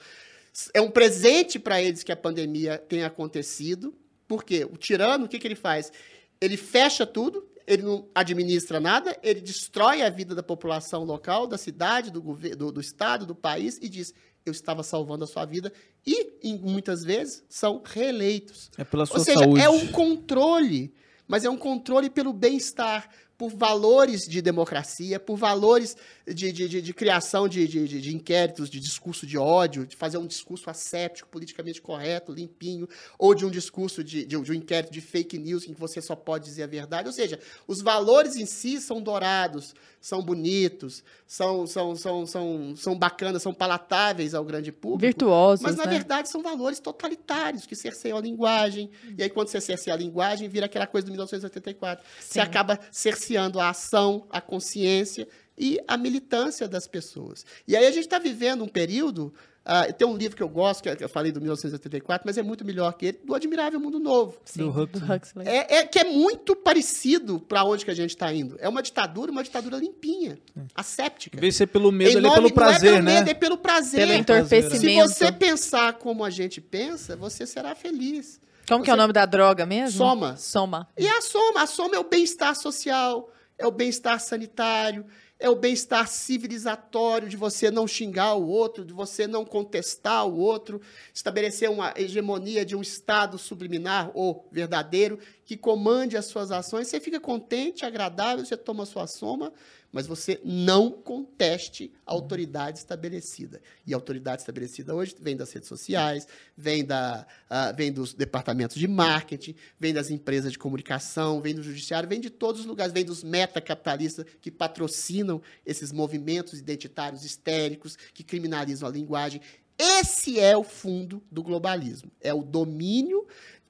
é um presente para eles que a pandemia tenha acontecido. Por quê? O tirano, o que, que ele faz? Ele fecha tudo, ele não administra nada, ele destrói a vida da população local, da cidade, do, do, do estado, do país e diz: eu estava salvando a sua vida e, em, muitas vezes, são reeleitos. É pela sua Ou seja, saúde. é um controle, mas é um controle pelo bem-estar, por valores de democracia, por valores de, de, de, de criação de, de, de, inquéritos, de discurso de ódio, de fazer um discurso asséptico, politicamente correto, limpinho, ou de um discurso de, de, de um inquérito de fake news em que você só pode dizer a verdade. Ou seja, os valores em si são dourados, são bonitos, são, são, são, são, são bacanas, são palatáveis ao grande público. Virtuosos, Mas, na né? verdade, são valores totalitários que cerceiam a linguagem. E aí, quando você cerceia a linguagem, vira aquela coisa do 1984. Sim. Você acaba cerceando cerceando a ação, a consciência e a militância das pessoas. E aí a gente está vivendo um período Ah, tem um livro que eu gosto, que eu falei do 1984, mas é muito melhor que ele, do Admirável Mundo Novo. Sim, Do Huxley. É, é que é muito parecido para onde que a gente está indo. É uma ditadura, uma ditadura limpinha, asséptica. Em vez de ser pelo medo, é nome- pelo prazer, não é pelo né? medo, é pelo prazer. Pelo Se entorpecimento. você pensar como a gente pensa, você será feliz. Como que é o nome da droga mesmo? Soma. Soma. E a soma, a soma é o bem-estar social, é o bem-estar sanitário, é o bem-estar civilizatório de você não xingar o outro, de você não contestar o outro, estabelecer uma hegemonia de um estado subliminar ou verdadeiro que comande as suas ações. Você fica contente, agradável, você toma a sua soma, mas você não conteste a autoridade estabelecida. E a autoridade estabelecida hoje vem das redes sociais, vem, da, ah, vem dos departamentos de marketing, vem das empresas de comunicação, vem do judiciário, vem de todos os lugares, vem dos metacapitalistas que patrocinam esses movimentos identitários histéricos, que criminalizam a linguagem. Esse é o fundo do globalismo. É o domínio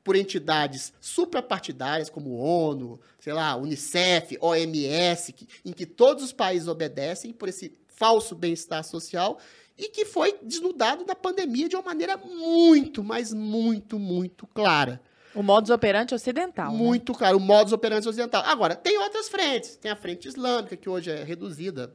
por entidades suprapartidárias como ONU, sei lá, Unicef, OMS, que- em que todos os países obedecem por esse falso bem-estar social e que foi desnudado na pandemia de uma maneira muito, mas muito, muito clara. O modus operandi ocidental. né? Muito clara, o modus operandi ocidental. Agora, tem outras frentes. Tem a frente islâmica, que hoje é reduzida,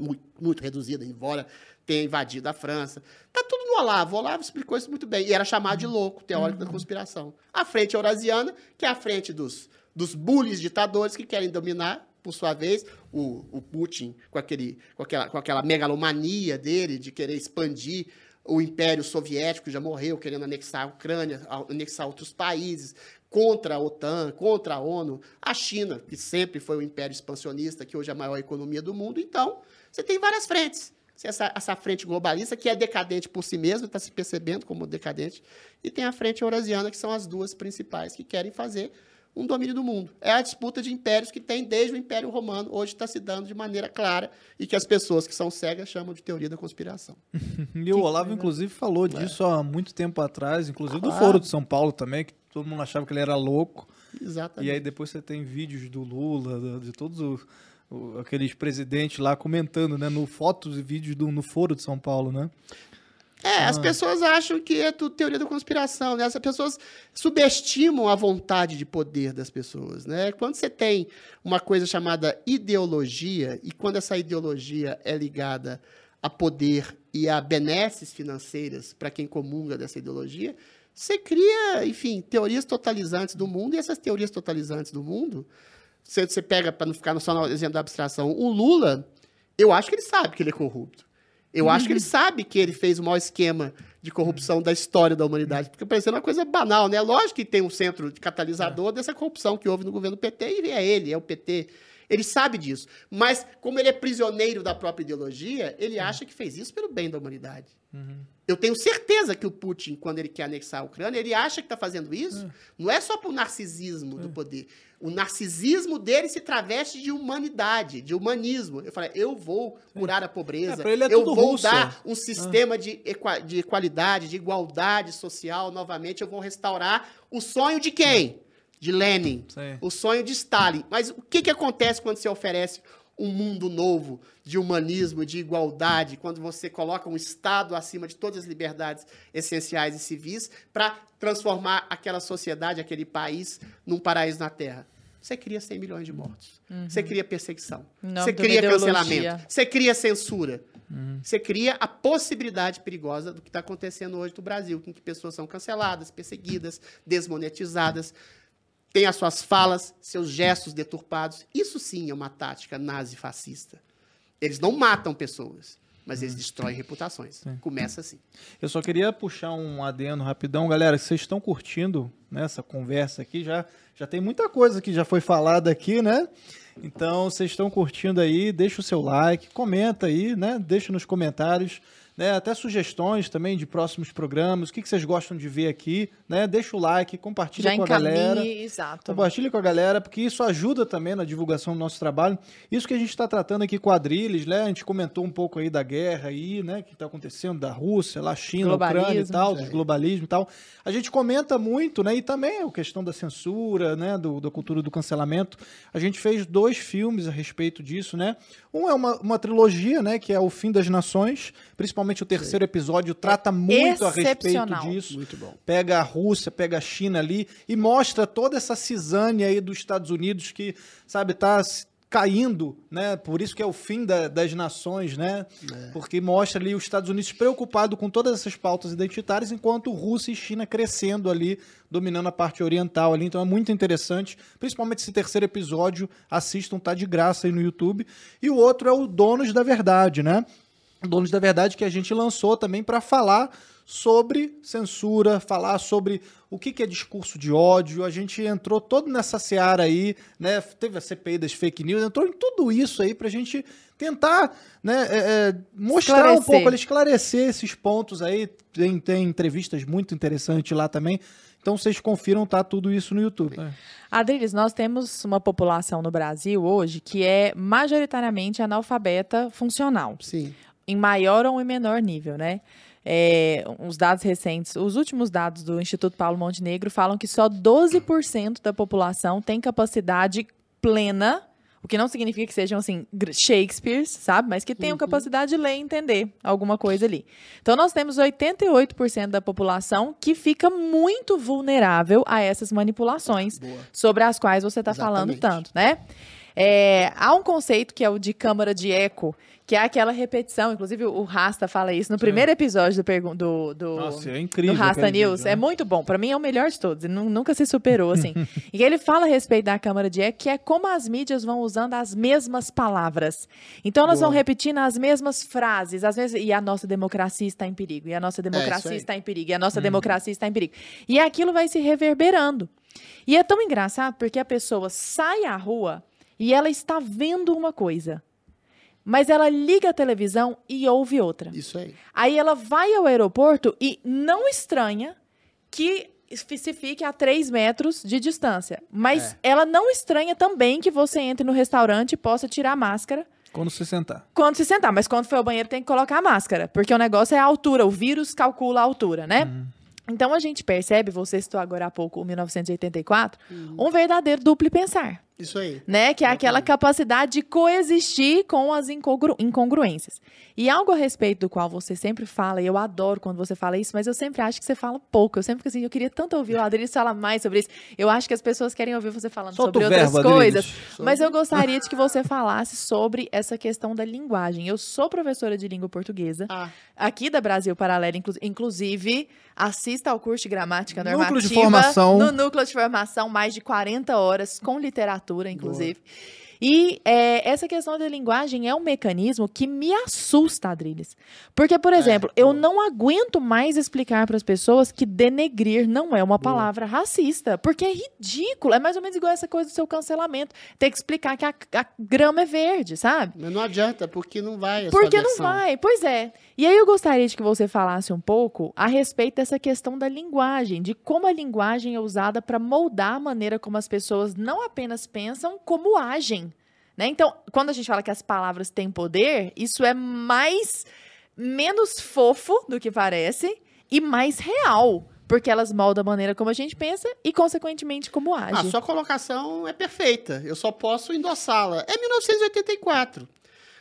muito, muito reduzida, embora tenha invadido a França. Tá tudo no Olavo. O Olavo explicou isso muito bem. E era chamado de louco, teórico da conspiração. A frente eurasiana, que é a frente dos, dos bullies ditadores que querem dominar, por sua vez, o, o Putin, com, aquele, com, aquela, com aquela megalomania dele de querer expandir o Império Soviético, que já morreu, querendo anexar a Ucrânia, anexar outros países, contra a OTAN, contra a ONU, a China, que sempre foi o império expansionista, que hoje é a maior economia do mundo. Então, você tem várias frentes. Tem Essa, essa frente globalista, que é decadente por si mesma, está se percebendo como decadente, e tem a frente eurasiana, que são as duas principais, que querem fazer um domínio do mundo. É a disputa de impérios que tem desde o Império Romano, hoje está se dando de maneira clara, e que as pessoas que são cegas chamam de teoria da conspiração. *laughs* E o Olavo, inclusive, falou disso há muito tempo atrás, inclusive do Claro. Foro de São Paulo também, que todo mundo achava que ele era louco. Exatamente. E aí depois você tem vídeos do Lula, de todos os, o- aqueles presidentes lá comentando, né? No fotos e vídeos do, no Foro de São Paulo, né? É, as pessoas acham que é tudo teoria da conspiração, né? As pessoas subestimam a vontade de poder das pessoas, né? Quando você tem uma coisa chamada ideologia, e quando essa ideologia é ligada a poder e a benesses financeiras para quem comunga dessa ideologia, você cria, enfim, teorias totalizantes do mundo, e essas teorias totalizantes do mundo, você, você pega, para não ficar só no exemplo da abstração, o Lula, eu acho que ele sabe que ele é corrupto. Eu acho que ele sabe que ele fez o maior esquema de corrupção da história da humanidade. Porque parecendo uma coisa banal, né? Lógico que tem um centro de catalisador dessa corrupção que houve no governo PT, e é ele, é o PT. Ele sabe disso. Mas, como ele é prisioneiro da própria ideologia, ele acha que fez isso pelo bem da humanidade. Eu tenho certeza que o Putin, quando ele quer anexar a Ucrânia, ele acha que está fazendo isso. Não é só para o narcisismo do poder. O narcisismo dele se traveste de humanidade, de humanismo. Eu falei, eu vou curar a pobreza. É, é eu vou dar um sistema de, de equalidade, de igualdade social novamente. Eu vou restaurar o sonho de quem? De Lenin. Sim. O sonho de Stalin. Mas o que, que acontece quando você oferece um mundo novo de humanismo, de igualdade, quando você coloca um Estado acima de todas as liberdades essenciais e civis para transformar aquela sociedade, aquele país, num paraíso na Terra? Você cria 100 milhões de mortos. Você cria perseguição. Você cria cancelamento. Você cria censura. Você cria a possibilidade perigosa do que está acontecendo hoje no Brasil, em que pessoas são canceladas, perseguidas, desmonetizadas, têm as suas falas, seus gestos deturpados. Isso sim é uma tática nazi-fascista. Eles não matam pessoas, mas eles destroem reputações. Começa assim. Eu só queria puxar um adendo rapidão, galera. que Vocês estão curtindo né, essa conversa aqui? Já, já tem muita coisa que já foi falada aqui, né? Então, vocês estão curtindo aí, deixa o seu like, comenta aí, né? Deixa nos comentários, né? Até sugestões também de próximos programas, o que, que vocês gostam de ver aqui, né? Deixa o like, compartilha Já com a galera. exato. Compartilhe com a galera, porque isso ajuda também na divulgação do nosso trabalho. Isso que a gente está tratando aqui quadrilhas, né? A gente comentou um pouco aí da guerra aí, né? Que está acontecendo da Rússia, lá China, Ucrânia e tal, é. dos globalismo e tal. A gente comenta muito, né? E também a questão da censura, né? Do, da cultura do cancelamento. A gente fez dois filmes a respeito disso, né? Um é uma, uma trilogia, né? Que é O Fim das Nações, principalmente o terceiro episódio, trata muito a respeito disso. Muito bom. Pega a Rússia, pega a China ali e mostra toda essa cisânia aí dos Estados Unidos que, sabe, tá caindo, né? Por isso que é o fim da- das nações, né? Porque mostra ali os Estados Unidos preocupado com todas essas pautas identitárias, enquanto Rússia e China crescendo ali, dominando a parte oriental ali. Então é muito interessante, principalmente esse terceiro episódio, assistam, tá de graça aí no YouTube. E o outro é o Donos da Verdade, né? Donos da Verdade que a gente lançou também para falar sobre censura, falar sobre o que, que é discurso de ódio. A gente entrou todo nessa seara aí, né? Teve a CPI das fake news, entrou em tudo isso aí para a gente tentar né, é, é, mostrar um Esclarecer. pouco, esclarecer esses pontos aí. Tem, tem entrevistas muito interessantes lá também. Então vocês confiram, tá tudo isso no YouTube. né? Adriles, nós temos uma população no Brasil hoje que é majoritariamente analfabeta funcional. Sim. em maior ou em menor nível, né? É, os dados recentes, os últimos dados do Instituto Paulo Montenegro falam que só 12% da população tem capacidade plena, o que não significa que sejam assim Shakespeares, sabe? Mas que tenham capacidade de ler e entender alguma coisa ali. Então nós temos 88% da população que fica muito vulnerável a essas manipulações Boa. sobre as quais você está falando tanto, né? É, há um conceito que é o de câmara de eco, que é aquela repetição. Inclusive, o Rasta fala isso no primeiro episódio do, do, do, Nossa, é do incrível. Rasta aquele News. vídeo, É né? muito bom. Pra mim é o melhor de todos. Ele nu- nunca se superou, assim. *laughs* e ele fala a respeito da câmara de eco, que é como as mídias vão usando as mesmas palavras. Então, elas vão Boa. repetindo as mesmas frases. Às vezes, e a nossa democracia está em perigo. E a nossa democracia aí. está em perigo. E a nossa democracia está em perigo. E aquilo vai se reverberando. E é tão engraçado porque a pessoa sai à rua e ela está vendo uma coisa. Mas ela liga a televisão e ouve outra. Isso aí. Aí ela vai ao aeroporto e não estranha que se fique a 3 metros de distância. Mas ela não estranha também que você entre no restaurante e possa tirar a máscara Quando você sentar. quando se sentar. Mas quando for ao banheiro tem que colocar a máscara. Porque o negócio é a altura. O vírus calcula a altura, né? Então a gente percebe, você citou agora há pouco o 1984, um verdadeiro duplo pensar Isso aí. né? Que é aquela capacidade de coexistir com as incongru- incongruências. E algo a respeito do qual você sempre fala, e eu adoro quando você fala isso, mas eu sempre acho que você fala pouco. Eu sempre fico assim, eu queria tanto ouvir o Adriles falar mais sobre isso. Eu acho que as pessoas querem ouvir você falando Solta sobre outras verbo, coisas. Mas eu gostaria de que você falasse sobre essa questão da linguagem. Eu sou professora de língua portuguesa, Ah, aqui da Brasil Paralelo, inclu- inclusive, assista ao curso de gramática Núcleo normativa. de formação. No núcleo de formação, mais de 40 horas, com literatura, inclusive. E é, essa questão da linguagem é um mecanismo que me assusta, Adriles. Porque, por exemplo, eu não aguento mais explicar para as pessoas que denegrir não é uma palavra racista. Porque é ridículo. É mais ou menos igual essa coisa do seu cancelamento. Ter que explicar que a, a grama é verde, sabe? mas não adianta, porque não vai Porque não vai, pois é. E aí eu gostaria de que você falasse um pouco a respeito dessa questão da linguagem, de como a linguagem é usada para moldar a maneira como as pessoas não apenas pensam, como agem. Né? Então, quando a gente fala que as palavras têm poder, isso é mais menos fofo do que parece e mais real. Porque elas moldam a maneira como a gente pensa e, consequentemente, como A age. sua colocação é perfeita. Eu só posso endossá-la. É 1984. O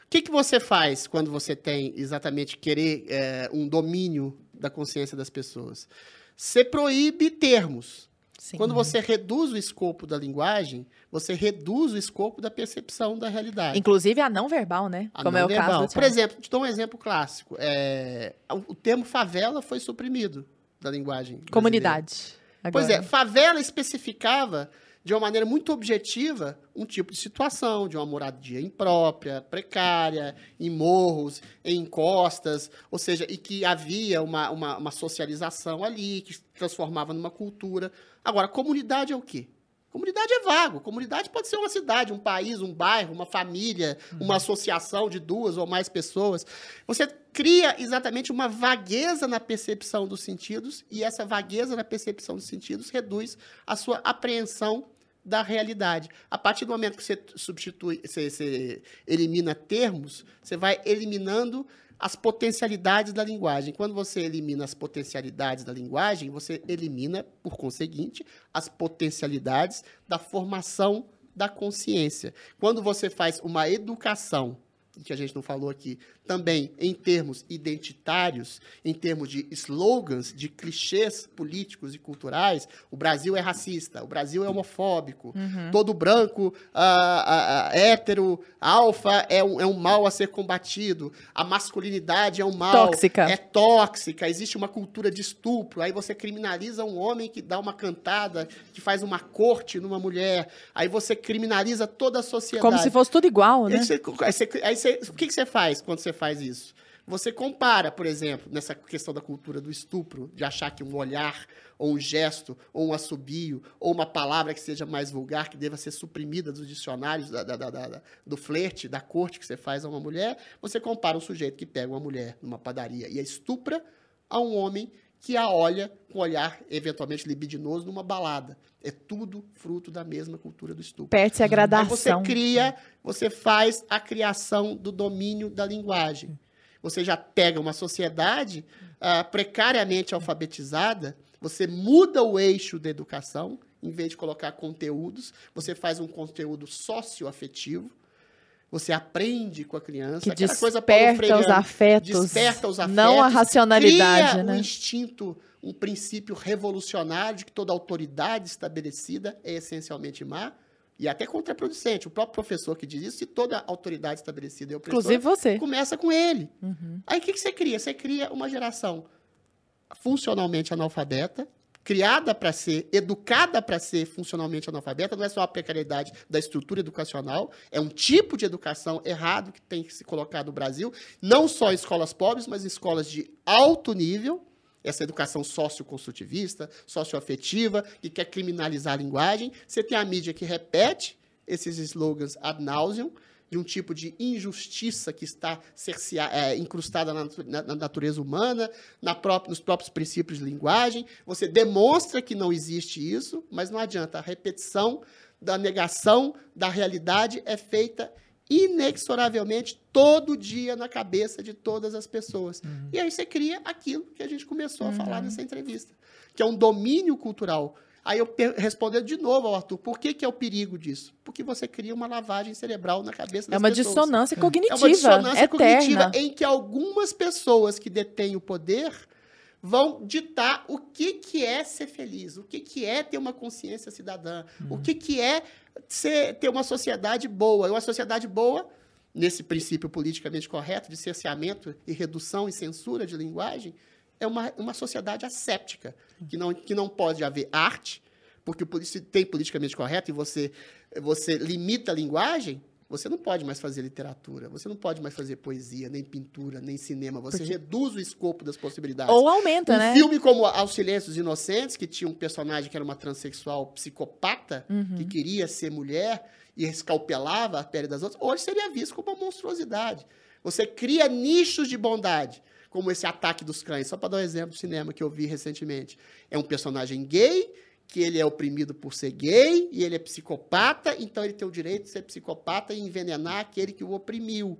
que, que você faz quando você tem exatamente querer é, um domínio da consciência das pessoas? Você proíbe termos. Sim. Quando você reduz o escopo da linguagem, você reduz o escopo da percepção da realidade. Inclusive a não verbal, né? A como não é o caso verbal. do Por exemplo, te dou um exemplo clássico. É, o, termo favela foi suprimido da linguagem. Comunidade. Pois é, favela especificava de uma maneira muito objetiva um tipo de situação, de uma moradia imprópria, precária, em morros, em encostas, ou seja, e que havia uma, uma, uma socialização ali, que se transformava numa cultura. Agora, comunidade é o quê? Comunidade é vago. Comunidade pode ser uma cidade, um país, um bairro, uma família, uma associação de duas ou mais pessoas. Você cria exatamente uma vagueza na percepção dos sentidos e essa vagueza na percepção dos sentidos reduz a sua apreensão da realidade. A partir do momento que você substitui, você, você elimina termos, você vai eliminando as potencialidades da linguagem. Quando você elimina as potencialidades da linguagem, você elimina, por conseguinte, as potencialidades da formação da consciência. Quando você faz uma educação que a gente não falou aqui, também em termos identitários, em termos de slogans, de clichês políticos e culturais, o Brasil é racista, o Brasil é homofóbico, todo branco, ah, ah, hétero, alfa é um, é um mal a ser combatido, a masculinidade é um mal, Tóxica. é tóxica, existe uma cultura de estupro, aí você criminaliza um homem que dá uma cantada, que faz uma corte numa mulher, aí você criminaliza toda a sociedade. Como se fosse tudo igual, né? Aí você- aí você- aí você- o que, que você faz quando você faz isso? Você compara, por exemplo, nessa questão da cultura do estupro, de achar que um olhar, ou um gesto, ou um assobio, ou uma palavra que seja mais vulgar, que deva ser suprimida dos dicionários da- da- da- do flerte, da corte que você faz a uma mulher, você compara um sujeito que pega uma mulher numa padaria e a estupra a um homem que a olha com um olhar eventualmente libidinoso numa balada. É tudo fruto da mesma cultura do estupro. Perde-se a Aí você gradação. cria, você faz a criação do domínio da linguagem. Você já pega uma sociedade ah, precariamente alfabetizada, você muda o eixo da educação, em vez de colocar conteúdos, você faz um conteúdo socioafetivo. Você aprende com a criança. Que aquela coisa Paulo desperta os afetos, desperta os afetos, não a racionalidade, cria né? um instinto, um princípio revolucionário de que toda autoridade estabelecida é essencialmente má e até contraproducente. O próprio professor que diz isso, se toda autoridade estabelecida é opressora, Inclusive você. começa com ele. Uhum. Aí o que, que você cria? Você cria uma geração funcionalmente analfabeta, criada para ser, educada para ser funcionalmente analfabeta, não é só a precariedade da estrutura educacional, é um tipo de educação errado que tem que se colocar no Brasil, não só em escolas pobres, mas em escolas de alto nível, essa educação socioconstrutivista, socioafetiva, que quer criminalizar a linguagem. Você tem a mídia que repete esses slogans ad nauseum, de um tipo de injustiça que está é, incrustada na, na- na natureza humana, na própria- nos próprios princípios de linguagem. Você demonstra que não existe isso, mas não adianta. A repetição da negação da realidade é feita inexoravelmente todo dia na cabeça de todas as pessoas. E aí você cria aquilo que a gente começou a falar nessa entrevista, que é um domínio cultural. Aí eu respondendo de novo ao Arthur, por que, que é o perigo disso? Porque você cria uma lavagem cerebral na cabeça das É uma pessoas. dissonância É cognitiva. uma dissonância cognitiva eterna. em que algumas pessoas que detêm o poder vão ditar o que, que é ser feliz, o que, que é ter uma consciência cidadã, o que, que é ser, ter uma sociedade boa. E uma sociedade boa, nesse princípio politicamente correto de cerceamento e redução e censura de linguagem, é uma, uma sociedade asséptica, que não, que não pode haver arte, porque tem politicamente correto e você, você limita a linguagem, você não pode mais fazer literatura, você não pode mais fazer poesia, nem pintura, nem cinema, você reduz o escopo das possibilidades. Ou aumenta, um né? filme como Aos Silêncios Inocentes, que tinha um personagem que era uma transexual psicopata, Uhum. que queria ser mulher e escalpelava a pele das outras, hoje seria visto como uma monstruosidade. Você cria nichos de bondade, como esse Ataque dos Cães. Só para dar um exemplo do cinema que eu vi recentemente. É um personagem gay, que ele é oprimido por ser gay, e ele é psicopata, então ele tem o direito de ser psicopata e envenenar aquele que o oprimiu.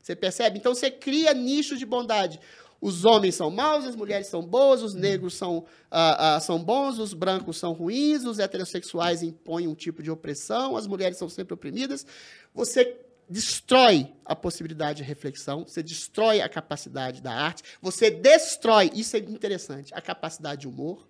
Você percebe? Então você cria nichos de bondade. Os homens são maus, as mulheres são boas, os negros são, ah, ah, são bons, os brancos são ruins, os heterossexuais impõem um tipo de opressão, as mulheres são sempre oprimidas. Você destrói a possibilidade de reflexão, você destrói a capacidade da arte, você destrói, isso é interessante, a capacidade de humor,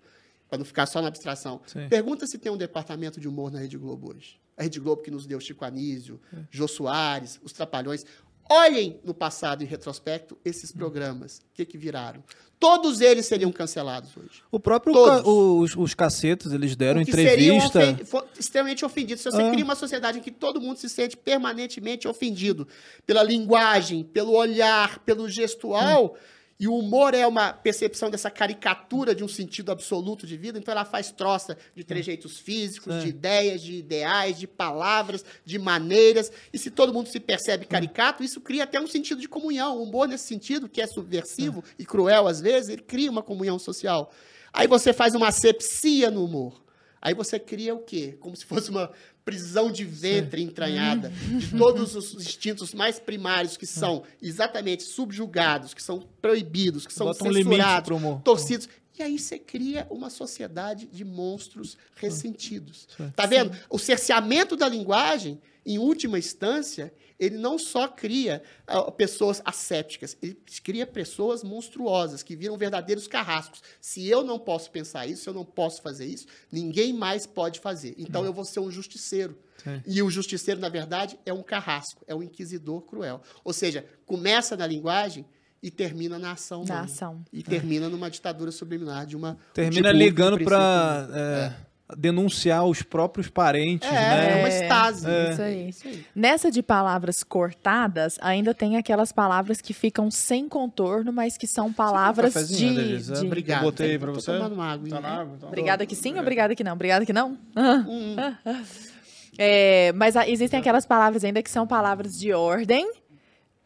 para não ficar só na abstração. Sim. Pergunta se tem um departamento de humor na Rede Globo hoje. A Rede Globo que nos deu Chico Anísio, Jô Soares, Os Trapalhões. Olhem no passado, em retrospecto, esses programas. O que, que viraram? Todos eles seriam cancelados hoje. O próprio ca- os, os cacetes, eles deram Porque seriam entrevista. ofen- extremamente ofendidos. Se você Ah. cria uma sociedade em que todo mundo se sente permanentemente ofendido pela linguagem, pelo olhar, pelo gestual, e o humor é uma percepção dessa caricatura de um sentido absoluto de vida, então ela faz troça de trejeitos físicos, de ideias, de ideais, de palavras, de maneiras. E se todo mundo se percebe caricato, isso cria até um sentido de comunhão. O humor, nesse sentido, que é subversivo e cruel às vezes, ele cria uma comunhão social. Aí você faz uma asepsia no humor. Aí você cria o quê? Como se fosse uma prisão de ventre entranhada de todos os instintos mais primários que são exatamente subjugados, que são proibidos, que são Bota um censurados, humor. torcidos. E aí você cria uma sociedade de monstros ressentidos. Sim. Tá vendo? O cerceamento da linguagem, em última instância, ele não só cria ah, pessoas assépticas, ele cria pessoas monstruosas, que viram verdadeiros carrascos. Se eu não posso pensar isso, se eu não posso fazer isso, ninguém mais pode fazer. Então eu vou ser um justiceiro. Sim. E o justiceiro, na verdade, é um carrasco, é um inquisidor cruel. Ou seja, começa na linguagem e termina na ação. Na ação. E termina numa ditadura subliminar de uma. Termina um ligando princípio- pra é, denunciar os próprios parentes, É, né? é uma É, estase. Isso aí. Isso aí. Nessa de palavras cortadas, ainda tem aquelas palavras que ficam sem contorno, mas que são palavras cafezinho, de, Delisa? de- Obrigado. Eu botei tô você? tomando uma água. Tá na água? Então. Obrigada que sim, obrigada que não. Obrigada que não. Hum, *laughs* É, mas a- existem aquelas palavras ainda que são palavras de ordem,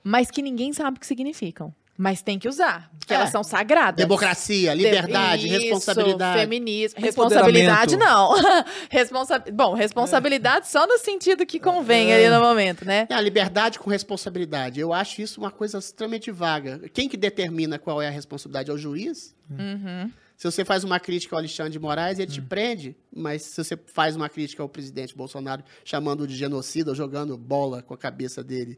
mas que ninguém sabe o que significam. Mas tem que usar, porque É. elas são sagradas. Democracia, liberdade, Isso, responsabilidade. Feminismo. Responsabilidade, não. *laughs* Responsa... Bom, responsabilidade só no sentido que convém ali no momento, né? É, a liberdade com responsabilidade. Eu acho isso uma coisa extremamente vaga. Quem que determina qual é a responsabilidade? É o juiz? Uhum. Se você faz uma crítica ao Alexandre de Moraes, ele te prende. Mas se você faz uma crítica ao presidente Bolsonaro, chamando de genocida, ou jogando bola com a cabeça dele,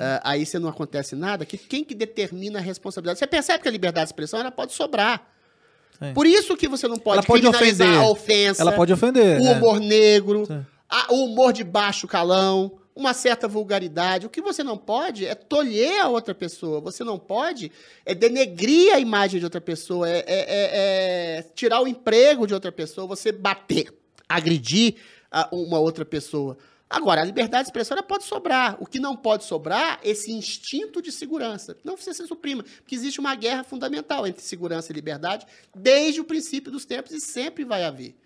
Ah, aí você não acontece nada, que quem que determina a responsabilidade? Você percebe que a liberdade de expressão ela pode sobrar. Por isso que você não pode, Ela pode ofender. a ofensa, Ela pode ofender. o né? humor negro, a- o humor de baixo calão, uma certa vulgaridade. O que você não pode é tolher a outra pessoa. Você não pode é denegrir a imagem de outra pessoa, é, é- é- é tirar o emprego de outra pessoa, você bater, agredir uma outra pessoa. Agora, a liberdade de expressão pode sobrar. O que não pode sobrar é esse instinto de segurança. Não você se suprima, porque existe uma guerra fundamental entre segurança e liberdade desde o princípio dos tempos e sempre vai haver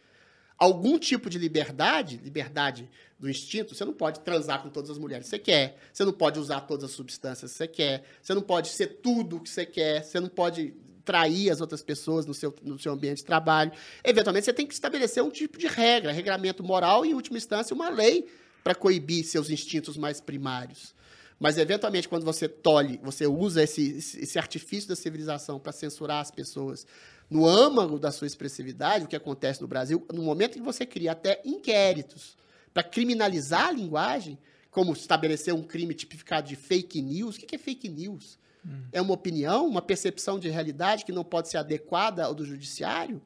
algum tipo de liberdade, liberdade do instinto, você não pode transar com todas as mulheres que você quer, você não pode usar todas as substâncias que você quer, você não pode ser tudo o que você quer, você não pode trair as outras pessoas no seu, no seu ambiente de trabalho. Eventualmente, você tem que estabelecer um tipo de regra, regramento moral e, em última instância, uma lei para coibir seus instintos mais primários. Mas, eventualmente, quando você tolhe, você usa esse, esse artifício da civilização para censurar as pessoas no âmago da sua expressividade, o que acontece no Brasil, no momento em que você cria até inquéritos para criminalizar a linguagem, como estabelecer um crime tipificado de fake news. O que é fake news? É uma opinião, uma percepção de realidade que não pode ser adequada ao do judiciário?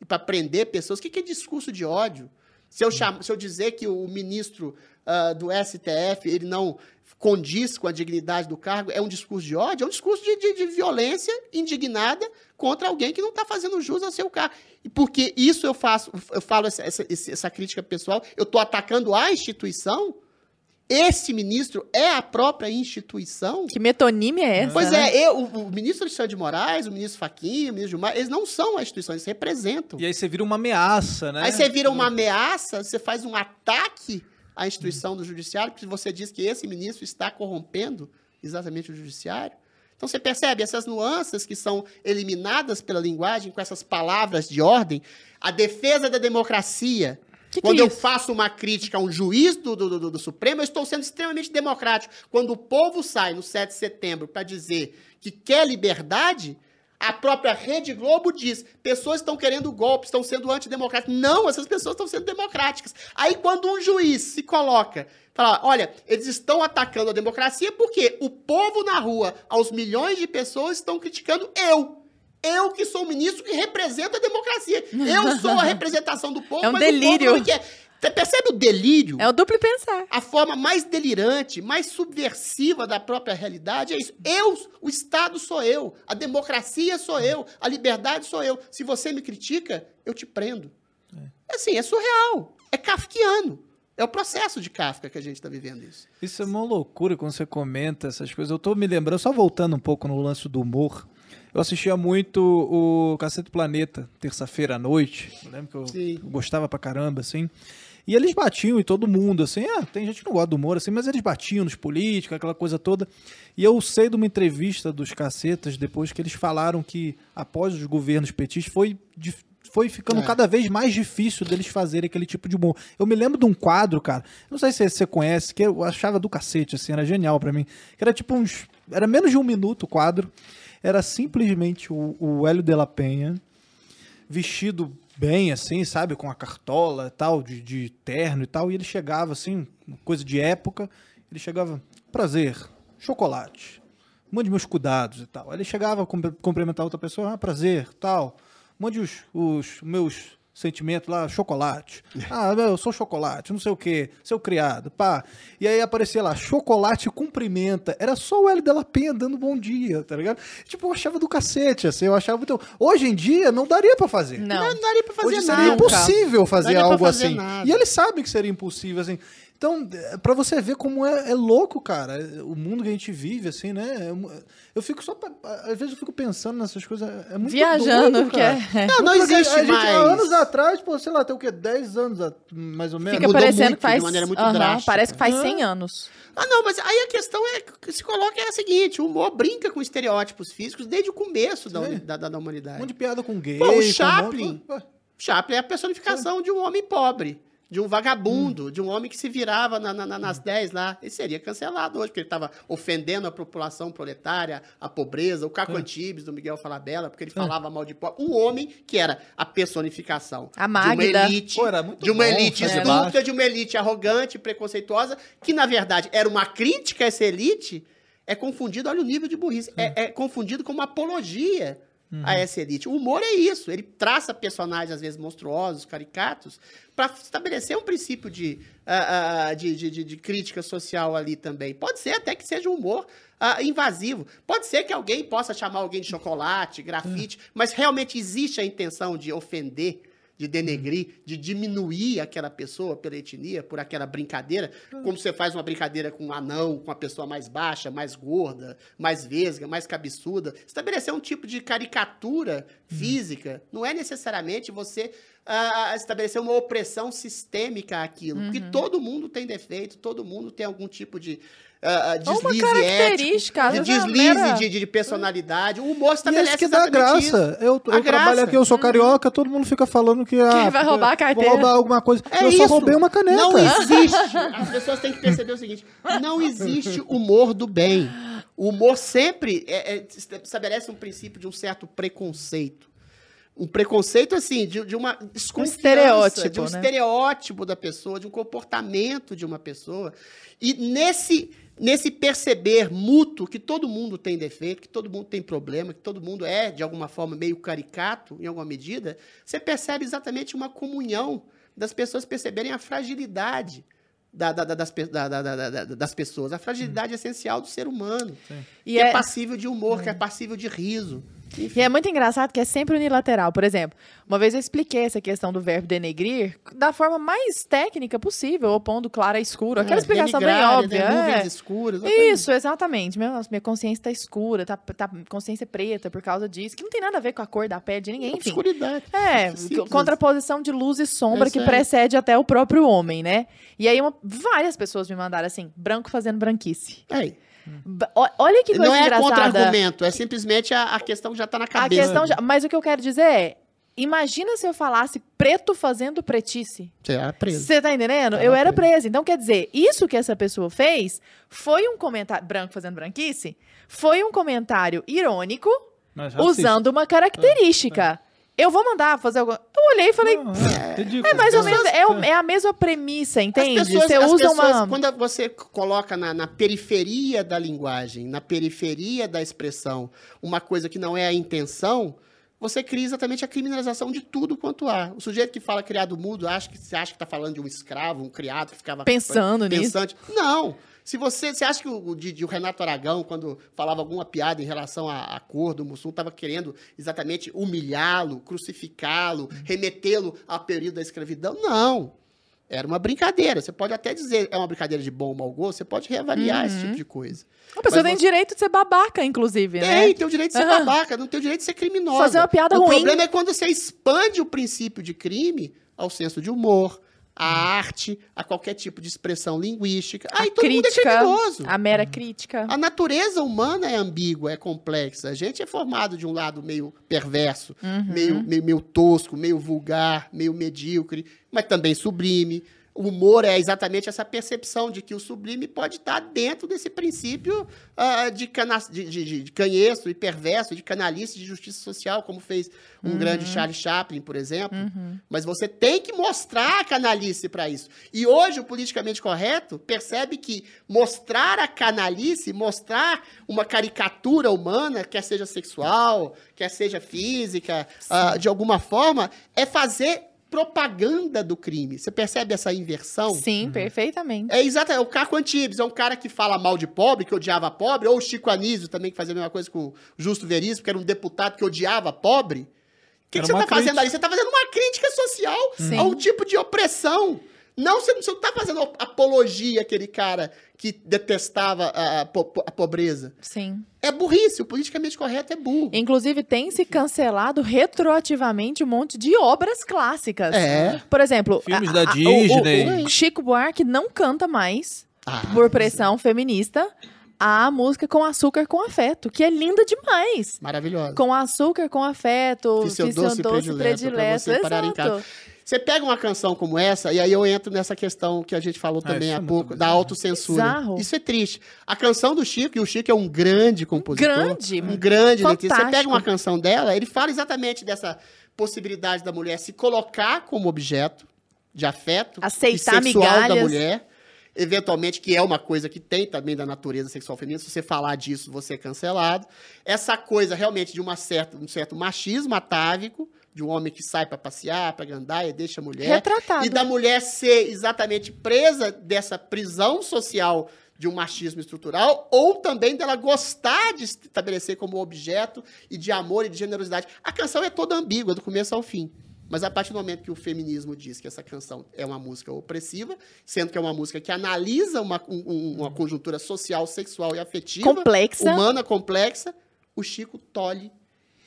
E para prender pessoas? O que é discurso de ódio? Se eu, se eu dizer que o ministro ah, do STF ele não condiz com a dignidade do cargo, é um discurso de ódio? É um discurso de, de- de violência indignada contra alguém que não está fazendo jus ao seu cargo. E porque isso eu faço, eu falo essa, essa- essa crítica pessoal, eu estou atacando a instituição. Esse ministro é a própria instituição. Que metonímia é essa? Pois né? é, eu, o, o ministro Alexandre de Moraes, o ministro Faquinha, o ministro Gilmar, eles não são a instituição, eles representam. E aí você vira uma ameaça, né? Aí você vira uma ameaça, você faz um ataque à instituição do judiciário, porque você diz que esse ministro está corrompendo exatamente o judiciário. Então você percebe essas nuances que são eliminadas pela linguagem com essas palavras de ordem. A defesa da democracia. Que que Quando é eu faço uma crítica a um juiz do, do, do- do Supremo, eu estou sendo extremamente democrático. Quando o povo sai no 7 de setembro para dizer que quer liberdade, a própria Rede Globo diz: pessoas estão querendo golpe, estão sendo antidemocráticas. Não, essas pessoas estão sendo democráticas. Aí, quando um juiz se coloca, fala: olha, eles estão atacando a democracia porque o povo na rua, aos milhões de pessoas, estão criticando eu. Eu que sou o ministro que representa a democracia. Eu sou a *laughs* representação do povo, É um mas delírio. o povo não quer. Você percebe o delírio? É o duplo pensar. A forma mais delirante, mais subversiva da própria realidade é isso. Eu, o Estado sou eu, a democracia sou eu, a liberdade sou eu. Se você me critica, eu te prendo. É assim, é surreal. É kafkiano. É o processo de Kafka que a gente está vivendo isso. Isso é uma loucura quando você comenta essas coisas. Eu tô me lembrando, só voltando um pouco no lance do humor. Eu assistia muito o Cacete Planeta, terça-feira à noite. Eu lembro que eu Sim. gostava pra caramba, assim. E eles batiam em todo mundo, assim. Ah, tem gente que não gosta do humor, assim, mas eles batiam nos políticos, aquela coisa toda. E eu sei de uma entrevista dos cacetas depois que eles falaram que, após os governos petistas, foi. Foi ficando É. cada vez mais difícil deles fazerem aquele tipo de humor. Eu me lembro de um quadro, cara. Não sei se você conhece, que eu achava do cacete, assim, era genial pra mim. Que era tipo uns. Era menos de um minuto o quadro. Era simplesmente o, o Hélio de la Penha vestido bem, assim, sabe? Com a cartola tal, de, de terno e tal. E ele chegava, assim, coisa de época. Ele chegava, prazer, chocolate. Mande meus cuidados e tal. Ele chegava a cum- cumprimentar outra pessoa, ah, prazer, tal. Mande os, os meus sentimentos lá, chocolate. *laughs* Ah, eu sou chocolate, não sei o quê, seu criado, pá. E aí aparecia lá, chocolate cumprimenta. Era só o Hélio Della Penha dando bom dia, tá ligado? Tipo, eu achava do cacete, assim, eu achava muito... Hoje em dia, não daria pra fazer. Não. Não, não daria pra fazer Hoje nada. seria impossível fazer algo fazer assim. nada. E ele sabe que seria impossível, assim. Então, é, pra você ver como é, é louco, cara, é, o mundo que a gente vive, assim, né? É Eu fico só. pra- Às vezes eu fico pensando nessas coisas. É muito Viajando, doido, porque cara. é- Não, não Porque existe a gente, mais. Há anos atrás, pô, sei lá, tem o quê? 10 anos, mais ou menos. Fica mudou parecendo muito, que faz. de maneira muito Aham, drástica. parece que faz Ah. 100 anos. Ah, não, mas aí a questão é que se coloca é a seguinte: o humor brinca com estereótipos físicos desde o começo da, da, da- da Um humanidade. monte de piada com gay. Pô, o com Chaplin. Pô, Chaplin é a personificação de um homem pobre, de um vagabundo, de um homem que se virava na- na- na- nas 10 lá. Ele seria cancelado hoje, porque ele estava ofendendo a população proletária, a pobreza, o Caco Antibes, do Miguel Falabella, porque ele falava mal de pobre. Um homem que era a personificação A de uma elite, Pô, de uma bom, elite estúpida, de uma elite arrogante, preconceituosa, que na verdade era uma crítica a essa elite, é confundido, olha o nível de burrice, é, é confundido como apologia a essa elite. O humor é isso, ele traça personagens às vezes monstruosos, caricatos, para estabelecer um princípio de, ah, ah, de, de, de- crítica social ali também. Pode ser até que seja um humor ah, invasivo. Pode ser que alguém possa chamar alguém de chocolate, grafite, mas realmente existe a intenção de ofender de denegrir, de diminuir aquela pessoa pela etnia, por aquela brincadeira, como você faz uma brincadeira com um anão, com uma pessoa mais baixa, mais gorda, mais vesga, mais cabeçuda. Estabelecer um tipo de caricatura física não é necessariamente você ah, estabelecer uma opressão sistêmica àquilo, porque todo mundo tem defeito, todo mundo tem algum tipo de ah, ah, Ou uma deslize característica, ético, é deslize de, de personalidade. O humor E estabelece esse que dá exatamente isso. graça. Eu, eu A trabalho graça. aqui, eu sou carioca, todo mundo fica falando que. Ah, vai roubar a vou carteira. roubar alguma coisa. É eu isso. só roubei uma caneta. Não *laughs* existe. As pessoas têm que perceber o seguinte: não existe humor do bem. O humor sempre é- é- estabelece um princípio de um certo preconceito. Um preconceito, assim, de, de uma desconfiança, estereótipo, de um né? estereótipo da pessoa, de um comportamento de uma pessoa. E nesse, nesse perceber mútuo que todo mundo tem defeito, que todo mundo tem problema, que todo mundo é, de alguma forma, meio caricato, em alguma medida, você percebe exatamente uma comunhão das pessoas perceberem a fragilidade da- da- da- das, pe- da- da- da- da- das pessoas, a fragilidade essencial do ser humano, E que é, é- passível de humor, que é. passível de riso. E é muito engraçado que é sempre unilateral. Por exemplo, uma vez eu expliquei essa questão do verbo denegrir da forma mais técnica possível, opondo claro a escuro. Aquela É, explicação bem denigrar, óbvia. né, é. Nuvens escuras. Isso, exatamente. Meu, nossa, minha consciência tá escura, tá, tá consciência preta por causa disso, que não tem nada a ver com a cor da pele de ninguém, enfim. Obscuridade. É, Simples. contraposição de luz e sombra É que precede até o próprio homem, né? E aí uma- várias pessoas me mandaram assim, branco fazendo branquice. Aí. Olha que coisa Não é contra-argumento, é simplesmente a, a questão que já está na A cabeça. questão já, mas o que eu quero dizer é, imagina se eu falasse preto fazendo pretice. Você era preso. Você tá entendendo? Tava eu era preso. presa. Então, quer dizer, isso que essa pessoa fez foi um comentário. Branco fazendo branquice? Foi um comentário irônico usando uma característica. Eu vou mandar fazer alguma. Eu olhei e falei. Não, é, ridículo. É mais ou menos, é, é a mesma premissa, entende? As pessoas, Você as usa pessoas, uma. Quando você coloca na, na periferia da linguagem, na periferia da expressão, uma coisa que não é a intenção, você cria exatamente a criminalização de tudo quanto há. O sujeito que fala criado mudo, acha que, você acha que está falando de um escravo, um criado que ficava Pensando nisso. pensante. Não. Se você, você acha que o, o, Didi- o Renato Aragão, quando falava alguma piada em relação à, à cor do Mussum, estava querendo exatamente humilhá-lo, crucificá-lo, remetê-lo ao período da escravidão? Não. Era uma brincadeira. Você pode até dizer é uma brincadeira de bom ou mau gosto, você pode reavaliar esse tipo de coisa. A pessoa Mas tem você- direito de ser babaca, inclusive, né? Tem, tem o direito de ser Aham. babaca, não tem o direito de ser criminosa. Fazer uma piada o ruim. problema é quando você expande o princípio de crime ao senso de humor, à arte, a qualquer tipo de expressão linguística. A Aí todo mundo é crítica, criminoso. a mera crítica. A natureza humana é ambígua, é complexa. A gente é formado de um lado meio perverso, Uhum. meio, meio, meio tosco, meio vulgar, meio medíocre, mas também sublime. O humor é exatamente essa percepção de que o sublime pode estar dentro desse princípio ah, de, cana de, de, de canheço e perverso, de canalice, de justiça social, como fez um grande Charlie Chaplin, por exemplo. Mas você tem que mostrar a canalice para isso. E hoje o politicamente correto percebe que mostrar a canalice, mostrar uma caricatura humana, quer seja sexual, quer seja física, ah, de alguma forma, é fazer propaganda do crime. Você percebe essa inversão? Sim, perfeitamente. É exato, é o Caco Antibes, é um cara que fala mal de pobre, que odiava pobre, ou o Chico Anísio também, que fazia a mesma coisa com o Justo Veríssimo, que era um deputado que odiava pobre. O que, que você está fazendo ali? Você está fazendo uma crítica social Sim. a um tipo de opressão. Não, você não está fazendo apologia àquele cara que detestava a, a a pobreza. Sim. É burrice, o politicamente correto é burro. Inclusive, tem se cancelado retroativamente um monte de obras clássicas. É. Por exemplo, Filmes a- da a- o- Disney. O, Chico Buarque não canta mais, Ah, por pressão feminista, a música Com Açúcar com Afeto, que é linda demais. Maravilhoso. Com açúcar, com afeto, Fiz seu fiz doce predileto pra você parar em casa. Você pega uma canção como essa, e aí eu entro nessa questão que a gente falou Ah, também é há muito pouco, da autocensura. Bizarro. Isso é triste. A canção do Chico, e o Chico é um grande compositor. Grande. Um grande letrista. Você pega uma canção dela, ele fala exatamente dessa possibilidade da mulher se colocar como objeto de afeto Aceitar e sexual da migalhas. mulher. Eventualmente, que é uma coisa que tem também da natureza sexual feminina. Se você falar disso, você é cancelado. Essa coisa realmente de uma certa, um certo machismo atávico, de um homem que sai para passear, para gandaia, deixa a mulher. Retratado. E da mulher ser exatamente presa dessa prisão social de um machismo estrutural, ou também dela gostar de se estabelecer como objeto e de amor e de generosidade. A canção é toda ambígua, do começo ao fim. Mas a partir do momento que o feminismo diz que essa canção é uma música opressiva, sendo que é uma música que analisa uma, um- um- uma conjuntura social, sexual e afetiva, Complexa. humana complexa, o Chico tolhe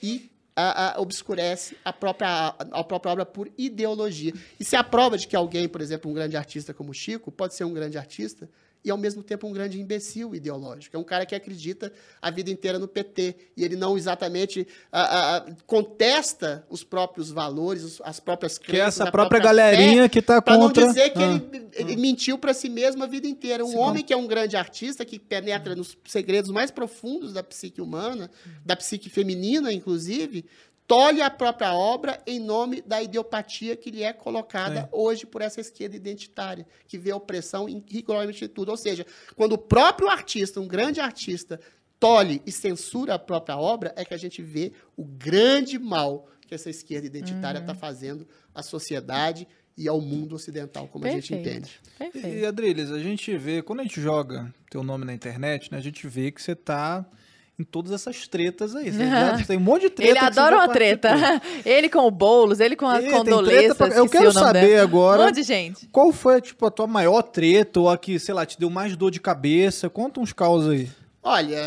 e a- a- obscurece a própria, a própria obra por ideologia. E se a prova de que alguém, por exemplo, um grande artista como Chico, pode ser um grande artista e ao mesmo tempo um grande imbecil ideológico. É um cara que acredita a vida inteira no PT e ele não exatamente ah, ah, contesta os próprios valores, as próprias Que é crenças, essa a própria própria galerinha que tá Pra não contra. dizer que Ah. ele, ele mentiu pra si mesmo a vida inteira. Um Sim, homem que é um grande artista, que penetra nos segredos mais profundos da psique humana, da psique feminina, inclusive, tolhe a própria obra em nome da idiopatia que lhe é colocada Sim. hoje por essa esquerda identitária, que vê a opressão em rigorosamente tudo. Ou seja, quando o próprio artista, um grande artista, tolhe e censura a própria obra, é que a gente vê o grande mal que essa esquerda identitária está fazendo à sociedade e ao mundo ocidental, como a gente Perfeito. entende. Perfeito. E, Adriles, a gente vê, quando a gente joga teu nome na internet, né, a gente vê que você tá em todas essas tretas aí. Você *laughs* já tem um monte de treta. Ele adora uma treta. *laughs* ele com o Boulos, ele com a tem Condoleza. pra- Eu quero o nome saber dela. agora Um monte de gente. qual foi, tipo, a tua maior treta ou a que, sei lá, te deu mais dor de cabeça. Conta uns caos aí. Olha,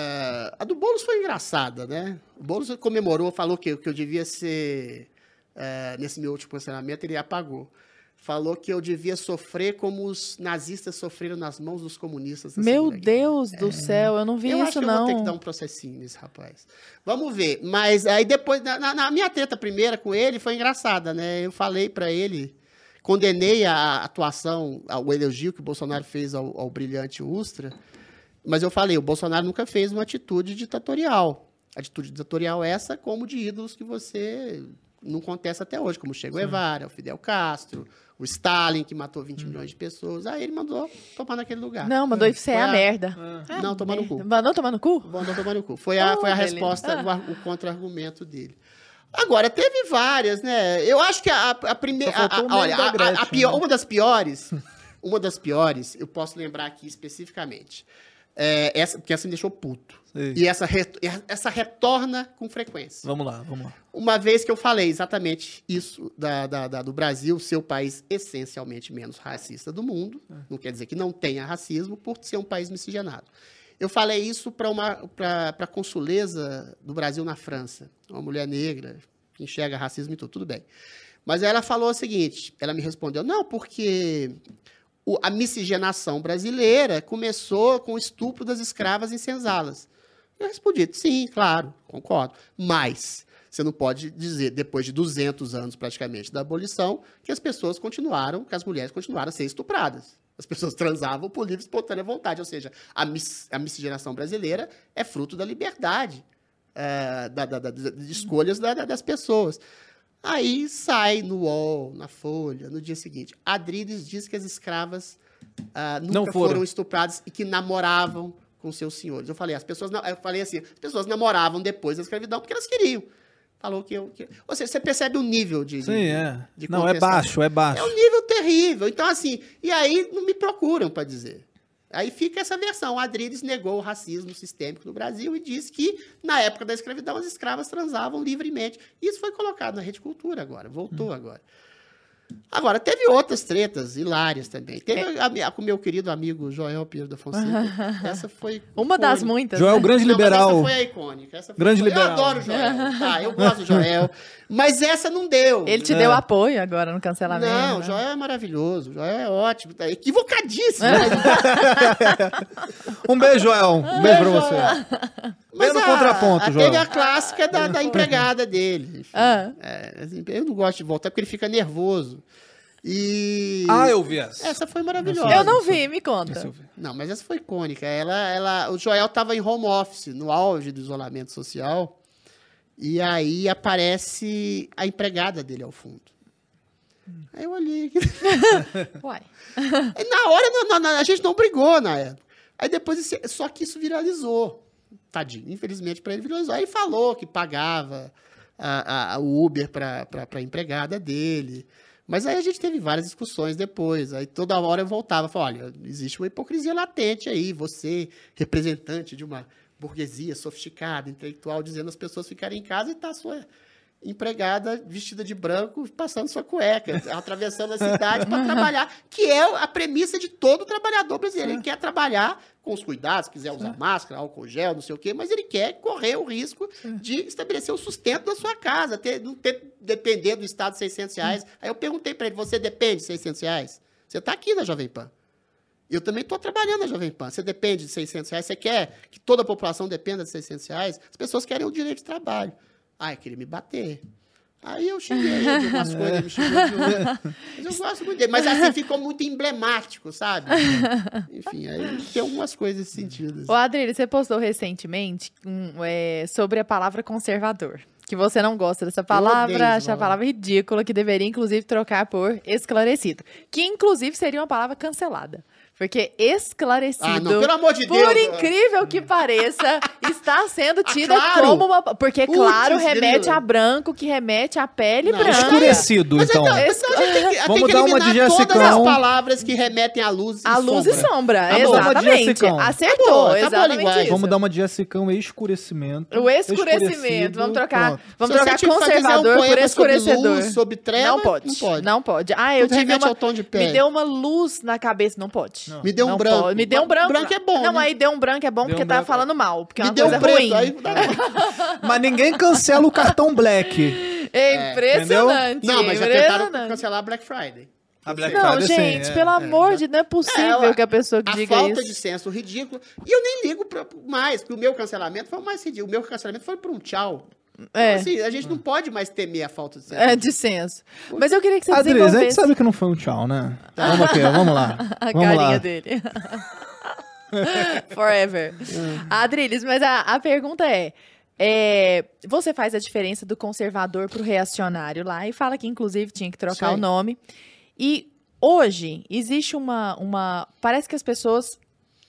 a do Boulos foi engraçada, né? O Boulos comemorou, falou que, que eu devia ser. eh, nesse meu último posicionamento, ele apagou. Falou que eu devia sofrer como os nazistas sofreram nas mãos dos comunistas. Meu. Deus do céu, eu não vi eu acho isso, que eu não. vou ter que dar um processinho nesse rapaz. Vamos ver. Mas aí depois, na, na- minha treta primeira com ele, foi engraçada, né? Eu falei pra ele, condenei a atuação, o elogio que o Bolsonaro fez ao, ao brilhante Ustra, mas eu falei, o Bolsonaro nunca fez uma atitude ditatorial. Atitude ditatorial essa como de ídolos que você não contesta até hoje, como Che Guevara, o Fidel Castro, o Stalin, que matou 20 milhões de pessoas. Aí ele mandou tomar naquele lugar. Não, mandou isso é a a- merda. Ah. Não, tomar no cu. Mandou tomar no cu? Mandou tomar no cu. Foi a, Oh, foi a beleza. resposta, o, ar- o contra-argumento dele. Agora, teve várias, né? Eu acho que a, a primeira. O Olha, da a- a- pior- né? uma das piores, uma das piores, eu posso lembrar aqui especificamente. É, essa, porque essa me deixou puto. Sei. E essa, re- essa retorna com frequência. Vamos lá, vamos lá. Uma vez que eu falei exatamente isso da, da- da- do Brasil ser o país essencialmente menos racista do mundo, não quer dizer que não tenha racismo por ser um país miscigenado. Eu falei isso para a consuleza do Brasil na França, uma mulher negra que enxerga racismo e tudo, tudo bem. Mas ela falou o seguinte, ela me respondeu, não, porque o- a miscigenação brasileira começou com o estupro das escravas em senzalas. Eu respondi, sim, claro, concordo. Mas, Você não pode dizer, depois de 200 anos praticamente da abolição, que as pessoas continuaram, que as mulheres continuaram a ser estupradas. As pessoas transavam por livre e espontânea vontade. Ou seja, a, mis, a miscigenação brasileira é fruto da liberdade, é, da, da, da, de escolhas da- da- das pessoas. Aí sai no UOL, na Folha, no dia seguinte. Adriles diz que as escravas ah, nunca Não foram. foram estupradas e que namoravam com seus senhores. Eu falei, as pessoas, eu falei assim, as pessoas namoravam depois da escravidão porque elas queriam. Falou que eu. Que... Ou seja, você percebe o nível de. Sim, é. de Não, é baixo, é baixo. É um nível terrível. Então, assim, e aí não me procuram para dizer. Aí fica essa versão. O Adriles negou o racismo sistêmico no Brasil e disse que, na época da escravidão, as escravas transavam livremente. Isso foi colocado na Rede Cultura agora, voltou agora. Agora, teve outras tretas hilárias também. Teve É. a, a- com o meu querido amigo Joel Pinheiro da Fonseca. *laughs* essa foi. Uma das icônica. muitas. Joel, né? grande Não, mas liberal. essa foi a icônica. Essa foi Grande icônica. liberal. Eu adoro o Joel. Tá, eu gosto do Joel. Mas essa não deu. Ele te É. deu apoio agora no cancelamento. Não, o né? Joel é maravilhoso. O Joel é ótimo. Tá equivocadíssimo. *laughs* Um beijo, Joel. Um beijo pra você. Mas no a- contraponto, a- Joel. Teve a clássica da, da empregada dele. enfim. *laughs* Ah. É, assim, eu não gosto de voltar porque ele fica nervoso. E. Ah, eu vi essa. Essa foi maravilhosa. Eu não vi, me conta. Essa eu vi. Não, mas essa foi icônica. Ela, ela, o Joel estava em home office, no auge do isolamento social. E aí aparece a empregada dele ao fundo. Aí eu olhei. aqui. *laughs* Uai. *laughs* Na hora, não- não- a gente não brigou na época. Aí depois, só que isso viralizou. Tadinho, infelizmente para ele viralizou. Aí falou que pagava o Uber para a empregada dele. Mas aí a gente teve várias discussões depois. Aí toda hora eu voltava e falava, olha, existe uma hipocrisia latente aí. Você, representante de uma burguesia sofisticada, intelectual, dizendo as pessoas ficarem em casa e tá a sua empregada vestida de branco passando sua cueca, atravessando a cidade para trabalhar, que é a premissa de todo trabalhador brasileiro. Ele quer trabalhar com os cuidados, quiser usar máscara, álcool gel, não sei o quê, mas ele quer correr o risco de estabelecer o sustento da sua casa, ter, não ter, depender do Estado de 600 reais. Aí eu perguntei para ele, você depende de 600 reais? Você está aqui na Jovem Pan. Eu também estou trabalhando na Jovem Pan. Você depende de 600 reais? Você quer que toda a população dependa de 600 reais? As pessoas querem o direito de trabalho. Ah, ele queria me bater. Aí eu xinguei ele de umas coisas, ele me xingou de outras. Mas eu gosto muito dele. Mas assim, ficou muito emblemático, sabe? *laughs* Enfim, aí tem algumas coisas nesse sentido. assim. O Adriano, você postou recentemente um, é, sobre a palavra conservador. Que você não gosta dessa palavra, acha a palavra ridícula, que deveria, inclusive, trocar por esclarecido. Que, inclusive, seria uma palavra cancelada. Porque esclarecido, Ah, não, pelo amor de por Deus. incrível que pareça, está sendo tida claro. como uma... Porque, Putz, claro, remete grilo. a branco, que remete à pele Não, branca. Escurecido, Mas então. então, então a gente tem que, Vamos tem que dar uma de todas Jessicão. as palavras que remetem à luz e A luz e sombra, Tá bom. Exatamente. Jessicão. Acertou, Tá bom, tá bom a exatamente isso. Vamos dar uma de Jessicão escurecimento. O escurecimento. Vamos trocar, pronto. vamos trocar quiser um conservador por poema sobre escurecedor. luz, sobre treva, não pode. não pode. Não pode. Ah, eu Tudo tive uma ao tom de pele. Me deu uma luz na cabeça, não pode. Me deu um Não branco. pode. Me deu um branco. Branco é bom, Não, né? aí deu um branco é bom Deu porque um tá branco. falando mal, porque é Me uma deu coisa um preto. ruim. Aí. *laughs* Mas ninguém cancela o cartão Black. *laughs* É impressionante. não, mas já tentaram cancelar Black Friday. A Black Não, Friday, sim, gente, é, pelo é. amor de Deus, não é possível É, que a pessoa A diga falta isso. de senso ridículo. E eu nem ligo pra, mais, porque o meu cancelamento foi o mais ridículo. O meu cancelamento foi por um tchau. É, Então, assim, a gente não pode mais temer a falta de senso. é de senso. Mas eu queria que você Adriles, a gente desenvolvesse sabe que não foi um tchau, né? Vamos aqui, vamos lá. *laughs* a Vamos carinha lá. dele. *laughs* Forever. Adriles, mas a, a pergunta é, é, Você faz a diferença do conservador pro reacionário lá e fala que, inclusive, tinha que trocar Sim. o nome. E hoje existe uma, uma. Parece que as pessoas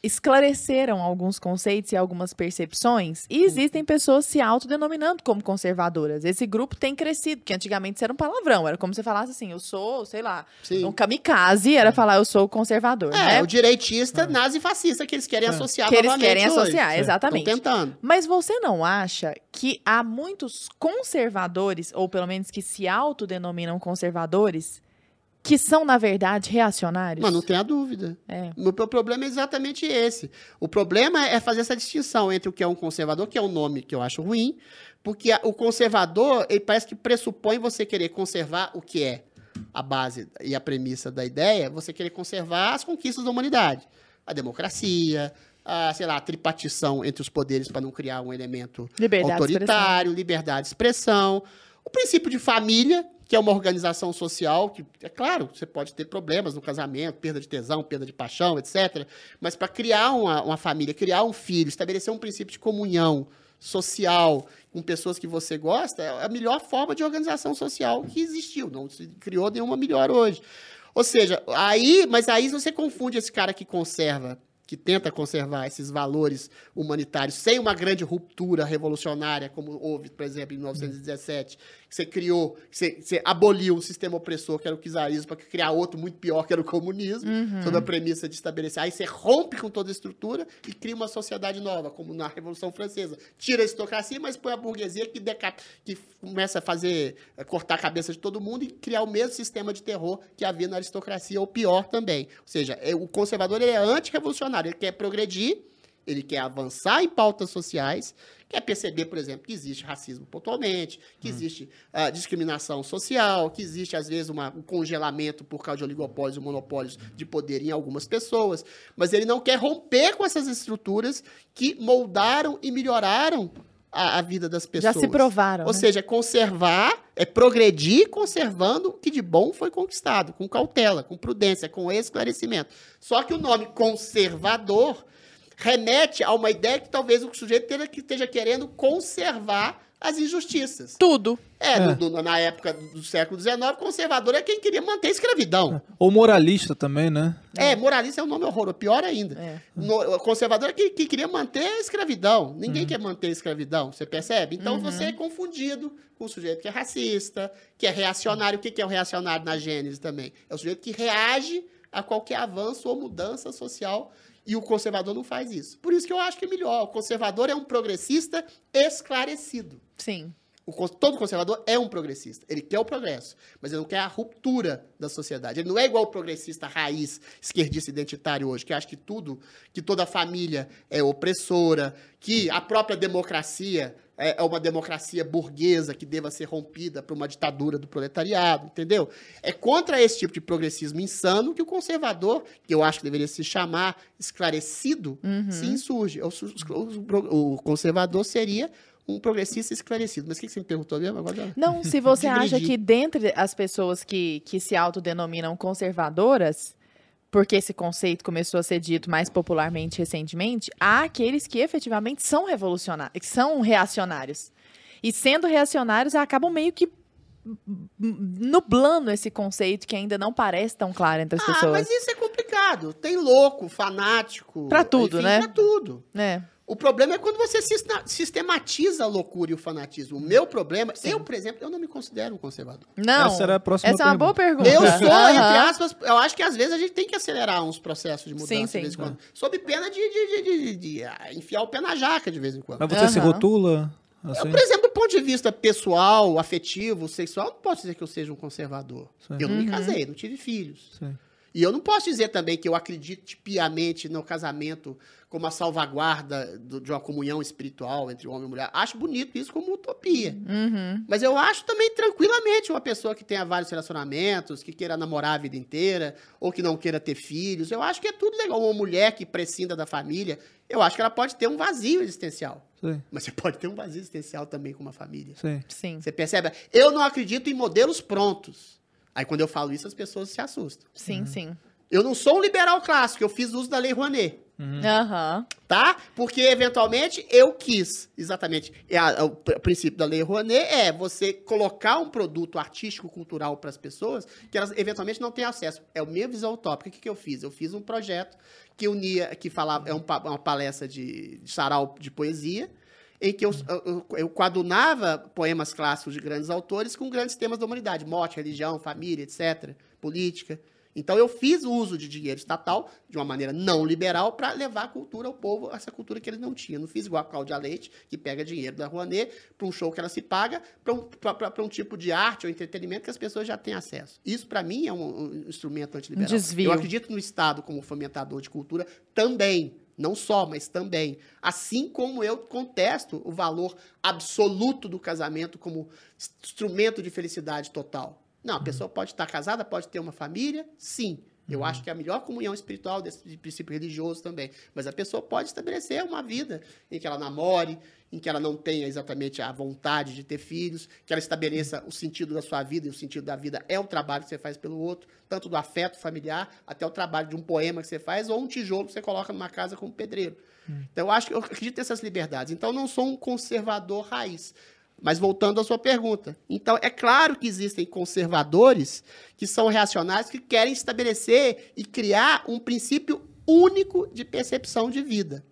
esclareceram alguns conceitos e algumas percepções e existem pessoas se autodenominando como conservadoras. Esse grupo tem crescido, porque antigamente isso era um palavrão, era como se você falasse assim, eu sou, sei lá, Sim. um kamikaze, era falar eu sou conservador, É, né? o direitista nazi-fascista que eles querem associar Que eles querem hoje. associar, Sim. exatamente. Estão tentando. Mas você não acha que há muitos conservadores, ou pelo menos que se autodenominam conservadores, que são, na verdade, reacionários? Mas não tenha dúvida. É. O meu problema é exatamente esse. O problema é fazer essa distinção entre o que é um conservador, que é um nome que eu acho ruim, porque a- o conservador, ele parece que pressupõe você querer conservar o que é a base e a premissa da ideia, você querer conservar as conquistas da humanidade. A democracia, a, sei lá, a tripartição entre os poderes para não criar um elemento Liberdade de autoritário, liberdade de expressão, o princípio de família, que é uma organização social, que, é claro, você pode ter problemas no casamento, perda de tesão, perda de paixão, etc. Mas para criar uma, uma família, criar um filho, estabelecer um princípio de comunhão social com pessoas que você gosta, é a melhor forma de organização social que existiu. Não se criou nenhuma melhor hoje. Ou seja, aí, mas aí você confunde esse cara que conserva que tenta conservar esses valores humanitários sem uma grande ruptura revolucionária, como houve, por exemplo, em 1917, que você criou, você, você aboliu um sistema opressor, que era o czarismo, para criar outro muito pior, que era o comunismo, Uhum. sob a premissa de estabelecer. Aí você rompe com toda a estrutura e cria uma sociedade nova, como na Revolução Francesa. Tira a aristocracia, mas põe a burguesia que, que começa a fazer, a cortar a cabeça de todo mundo e criar o mesmo sistema de terror que havia na aristocracia, ou pior também. Ou seja, é- o conservador ele é antirrevolucionário, ele quer progredir, ele quer avançar em pautas sociais, quer perceber, por exemplo, que existe racismo pontualmente, que existe ah, discriminação social, que existe, às vezes, uma- um congelamento por causa de oligopólios e monopólios de poder em algumas pessoas, mas ele não quer romper com essas estruturas que moldaram e melhoraram a, a vida das pessoas. Já se provaram. Ou né? seja, é conservar, é progredir conservando o que de bom foi conquistado, com cautela, com prudência, com esclarecimento. Só que o nome conservador remete a uma ideia que talvez o sujeito esteja, que esteja querendo conservar as injustiças. Tudo. É, no- no- na época do século XIX, conservador é quem queria manter a escravidão. Ou moralista também, né? É, moralista é um nome horroroso, pior ainda. É. No- o conservador é que, que queria manter a escravidão. Ninguém quer manter a escravidão, você percebe? Então você é confundido com o sujeito que é racista, que é reacionário. O que que é o reacionário na Gênesis também? É o sujeito que reage a qualquer avanço ou mudança social. E o conservador não faz isso. Por isso que eu acho que é melhor. O conservador é um progressista esclarecido. Sim. O todo conservador é um progressista. Ele quer o progresso, mas ele não quer a ruptura da sociedade. Ele não é igual o progressista raiz, esquerdista identitário hoje, que acha que tudo, que toda família é opressora, que a própria democracia é é uma democracia burguesa que deva ser rompida para uma ditadura do proletariado, entendeu? É contra esse tipo de progressismo insano que o conservador, que eu acho que deveria se chamar esclarecido, se insurge. O, o- o conservador seria um progressista esclarecido. Mas o que você me perguntou mesmo agora? Não, se você *laughs* acha que dentre as pessoas que, que se autodenominam conservadoras, porque esse conceito começou a ser dito mais popularmente recentemente, há aqueles que efetivamente são revolucionários, que são reacionários. E sendo reacionários, acabam meio que nublando esse conceito que ainda não parece tão claro entre as Ah, pessoas. mas isso é complicado. Tem louco, fanático. Pra tudo, né? Pra tudo. É. O problema é quando você sistematiza a loucura e o fanatismo. O meu problema, eu, por exemplo, eu não me considero um conservador. Não. Essa era a próxima Essa é uma boa pergunta. Eu sou, Aham. entre aspas, eu acho que às vezes a gente tem que acelerar uns processos de mudança Sim, de sim. vez em quando. Sob pena de, de- de- de- de, enfiar o pé na jaca de vez em quando. Mas você se Aham. rotula? Eu, Assim? por exemplo, do ponto de vista pessoal, afetivo, sexual, não posso dizer que eu seja um conservador. Sim. Eu não Uhum. me casei, não tive filhos. Sim. E eu não posso dizer também que eu acredite piamente no casamento como a salvaguarda do- de uma comunhão espiritual entre homem e mulher. Acho bonito isso como utopia. Uhum. Mas eu acho também tranquilamente uma pessoa que tenha vários relacionamentos, que queira namorar a vida inteira, ou que não queira ter filhos. Eu acho que é tudo legal. Uma mulher que prescinda da família, eu acho que ela pode ter um vazio existencial. Sim, Mas você pode ter um vazio existencial também com uma família. sim. Sim, Você percebe? Eu não acredito em modelos prontos. Aí quando eu falo isso, as pessoas se assustam. sim, sim. Eu não sou um liberal clássico, eu fiz uso da Lei Rouanet, Aham. tá? Porque eventualmente eu quis, exatamente. É a- o pr- princípio da Lei Rouanet é você colocar um produto artístico, cultural para as pessoas que elas eventualmente não têm acesso. É a minha visão utópica. O que, que eu fiz? Eu fiz um projeto que unia, que falava, é um uma palestra de, de sarau de poesia, em que eu, eu, eu coadunava poemas clássicos de grandes autores com grandes temas da humanidade, morte, religião, família, etc., política. Então eu fiz uso de dinheiro estatal de uma maneira não liberal para levar a cultura ao povo, essa cultura que eles não tinham. Não fiz igual a Cláudia Leite, que pega dinheiro da Rouanet para um show que ela se paga, para um, pra- pra- pra um tipo de arte ou entretenimento que as pessoas já têm acesso. Isso, para mim, é um, um instrumento antiliberal. Um desvio. Eu acredito no Estado como fomentador de cultura também. Não só, mas também. Assim como eu contesto o valor absoluto do casamento como instrumento de felicidade total. Não, a pessoa pode estar casada, pode ter uma família, sim. Eu acho que é a melhor comunhão espiritual desse de princípio religioso também. Mas a pessoa pode estabelecer uma vida em que ela namore, em que ela não tenha exatamente a vontade de ter filhos, que ela estabeleça o sentido da sua vida, e o sentido da vida é o trabalho que você faz pelo outro, tanto do afeto familiar até o trabalho de um poema que você faz ou um tijolo que você coloca numa casa como pedreiro. Então, eu acho que eu acredito nessas liberdades. Então, eu não sou um conservador raiz. Mas voltando à sua pergunta. Então, é claro que existem conservadores que são reacionários que querem estabelecer e criar um princípio único de percepção de vida.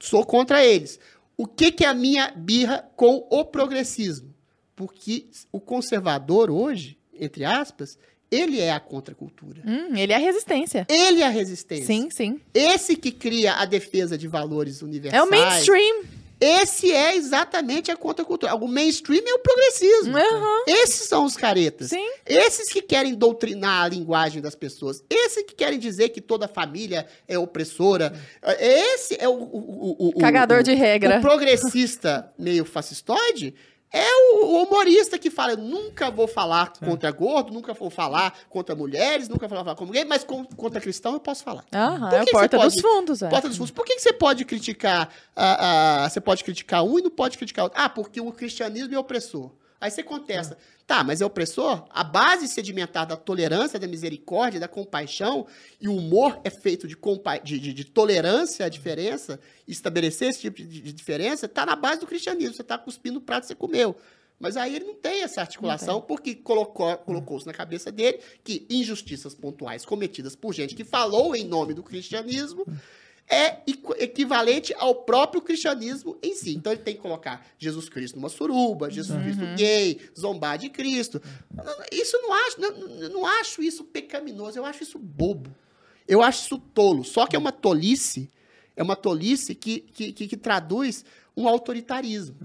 Sou contra eles. O que, que é a minha birra com o progressismo? Porque o conservador hoje, entre aspas, ele é a contracultura. Hum, ele é a resistência. Ele é a resistência. Sim, sim. Esse que cria a defesa de valores universais. É o mainstream. Esse é exatamente a contracultura. O mainstream é o progressismo. Aham. Esses são os caretas. Sim. Esses que querem doutrinar a linguagem das pessoas. Esses que querem dizer que toda família é opressora. Esse é o. o, o- o- Cagador de regra. O progressista meio fascistoide é o, humorista que fala: eu nunca vou falar contra gordo, nunca vou falar contra mulheres, nunca vou falar com ninguém, mas contra cristão eu posso falar. Aham, é que porta você dos pode- fundos, é. Porta dos fundos. Por que, que você pode criticar ah, ah, você pode criticar um e não pode criticar outro? Ah, porque o cristianismo é opressor. Aí você contesta. Tá, mas é opressor? A base sedimentar da tolerância, da misericórdia, da compaixão e o humor é feito de, compa de, de- de tolerância à diferença, estabelecer esse tipo de, diferença, tá na base do cristianismo. Você tá cuspindo o prato que você comeu. Mas aí ele não tem essa articulação, porque colocou, colocou-se na cabeça dele que injustiças pontuais cometidas por gente que falou em nome do cristianismo é equ- equivalente ao próprio cristianismo em si. Então ele tem que colocar Jesus Cristo numa suruba, Jesus Cristo gay, zombar de Cristo. Isso eu não acho, não, não- não acho isso pecaminoso, eu acho isso bobo. Eu acho isso tolo. Só que é uma tolice, é uma tolice que, que, que, que traduz um autoritarismo.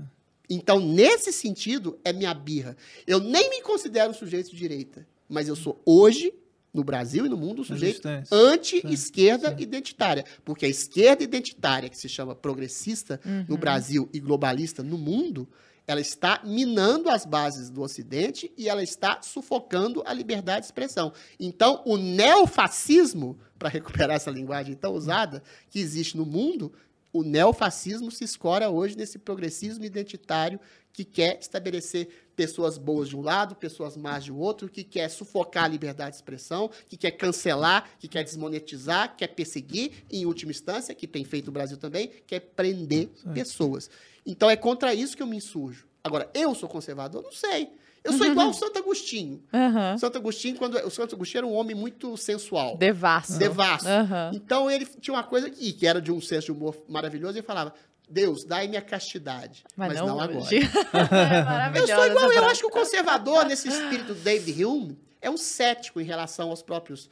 Então, nesse sentido, é minha birra. Eu nem me considero um sujeito de direita, mas eu sou hoje, no Brasil e no mundo, um sujeito anti-esquerda identitária. Porque a esquerda identitária, que se chama progressista no Brasil e globalista no mundo, ela está minando as bases do Ocidente e ela está sufocando a liberdade de expressão. Então, o neofascismo, para recuperar essa linguagem tão usada, que existe no mundo, o neofascismo se escora hoje nesse progressismo identitário que quer estabelecer pessoas boas de um lado, pessoas más de outro, que quer sufocar a liberdade de expressão, que quer cancelar, que quer desmonetizar, quer perseguir, e, em última instância, que tem feito o Brasil também, quer prender pessoas. Então é contra isso que eu me insurjo. Agora, eu sou conservador? Não sei. Eu sou igual o Santo Agostinho. Aham. Santo Agostinho, quando o Santo Agostinho era um homem muito sensual. Devasso. Devasso. Aham. Então ele tinha uma coisa aqui, que era de um senso de humor maravilhoso, e falava: Deus, dai-me a castidade. Mas, não, agora. *laughs* hoje. é Eu sou igual, eu acho que o conservador, nesse espírito do David Hume, é um cético em relação aos próprios,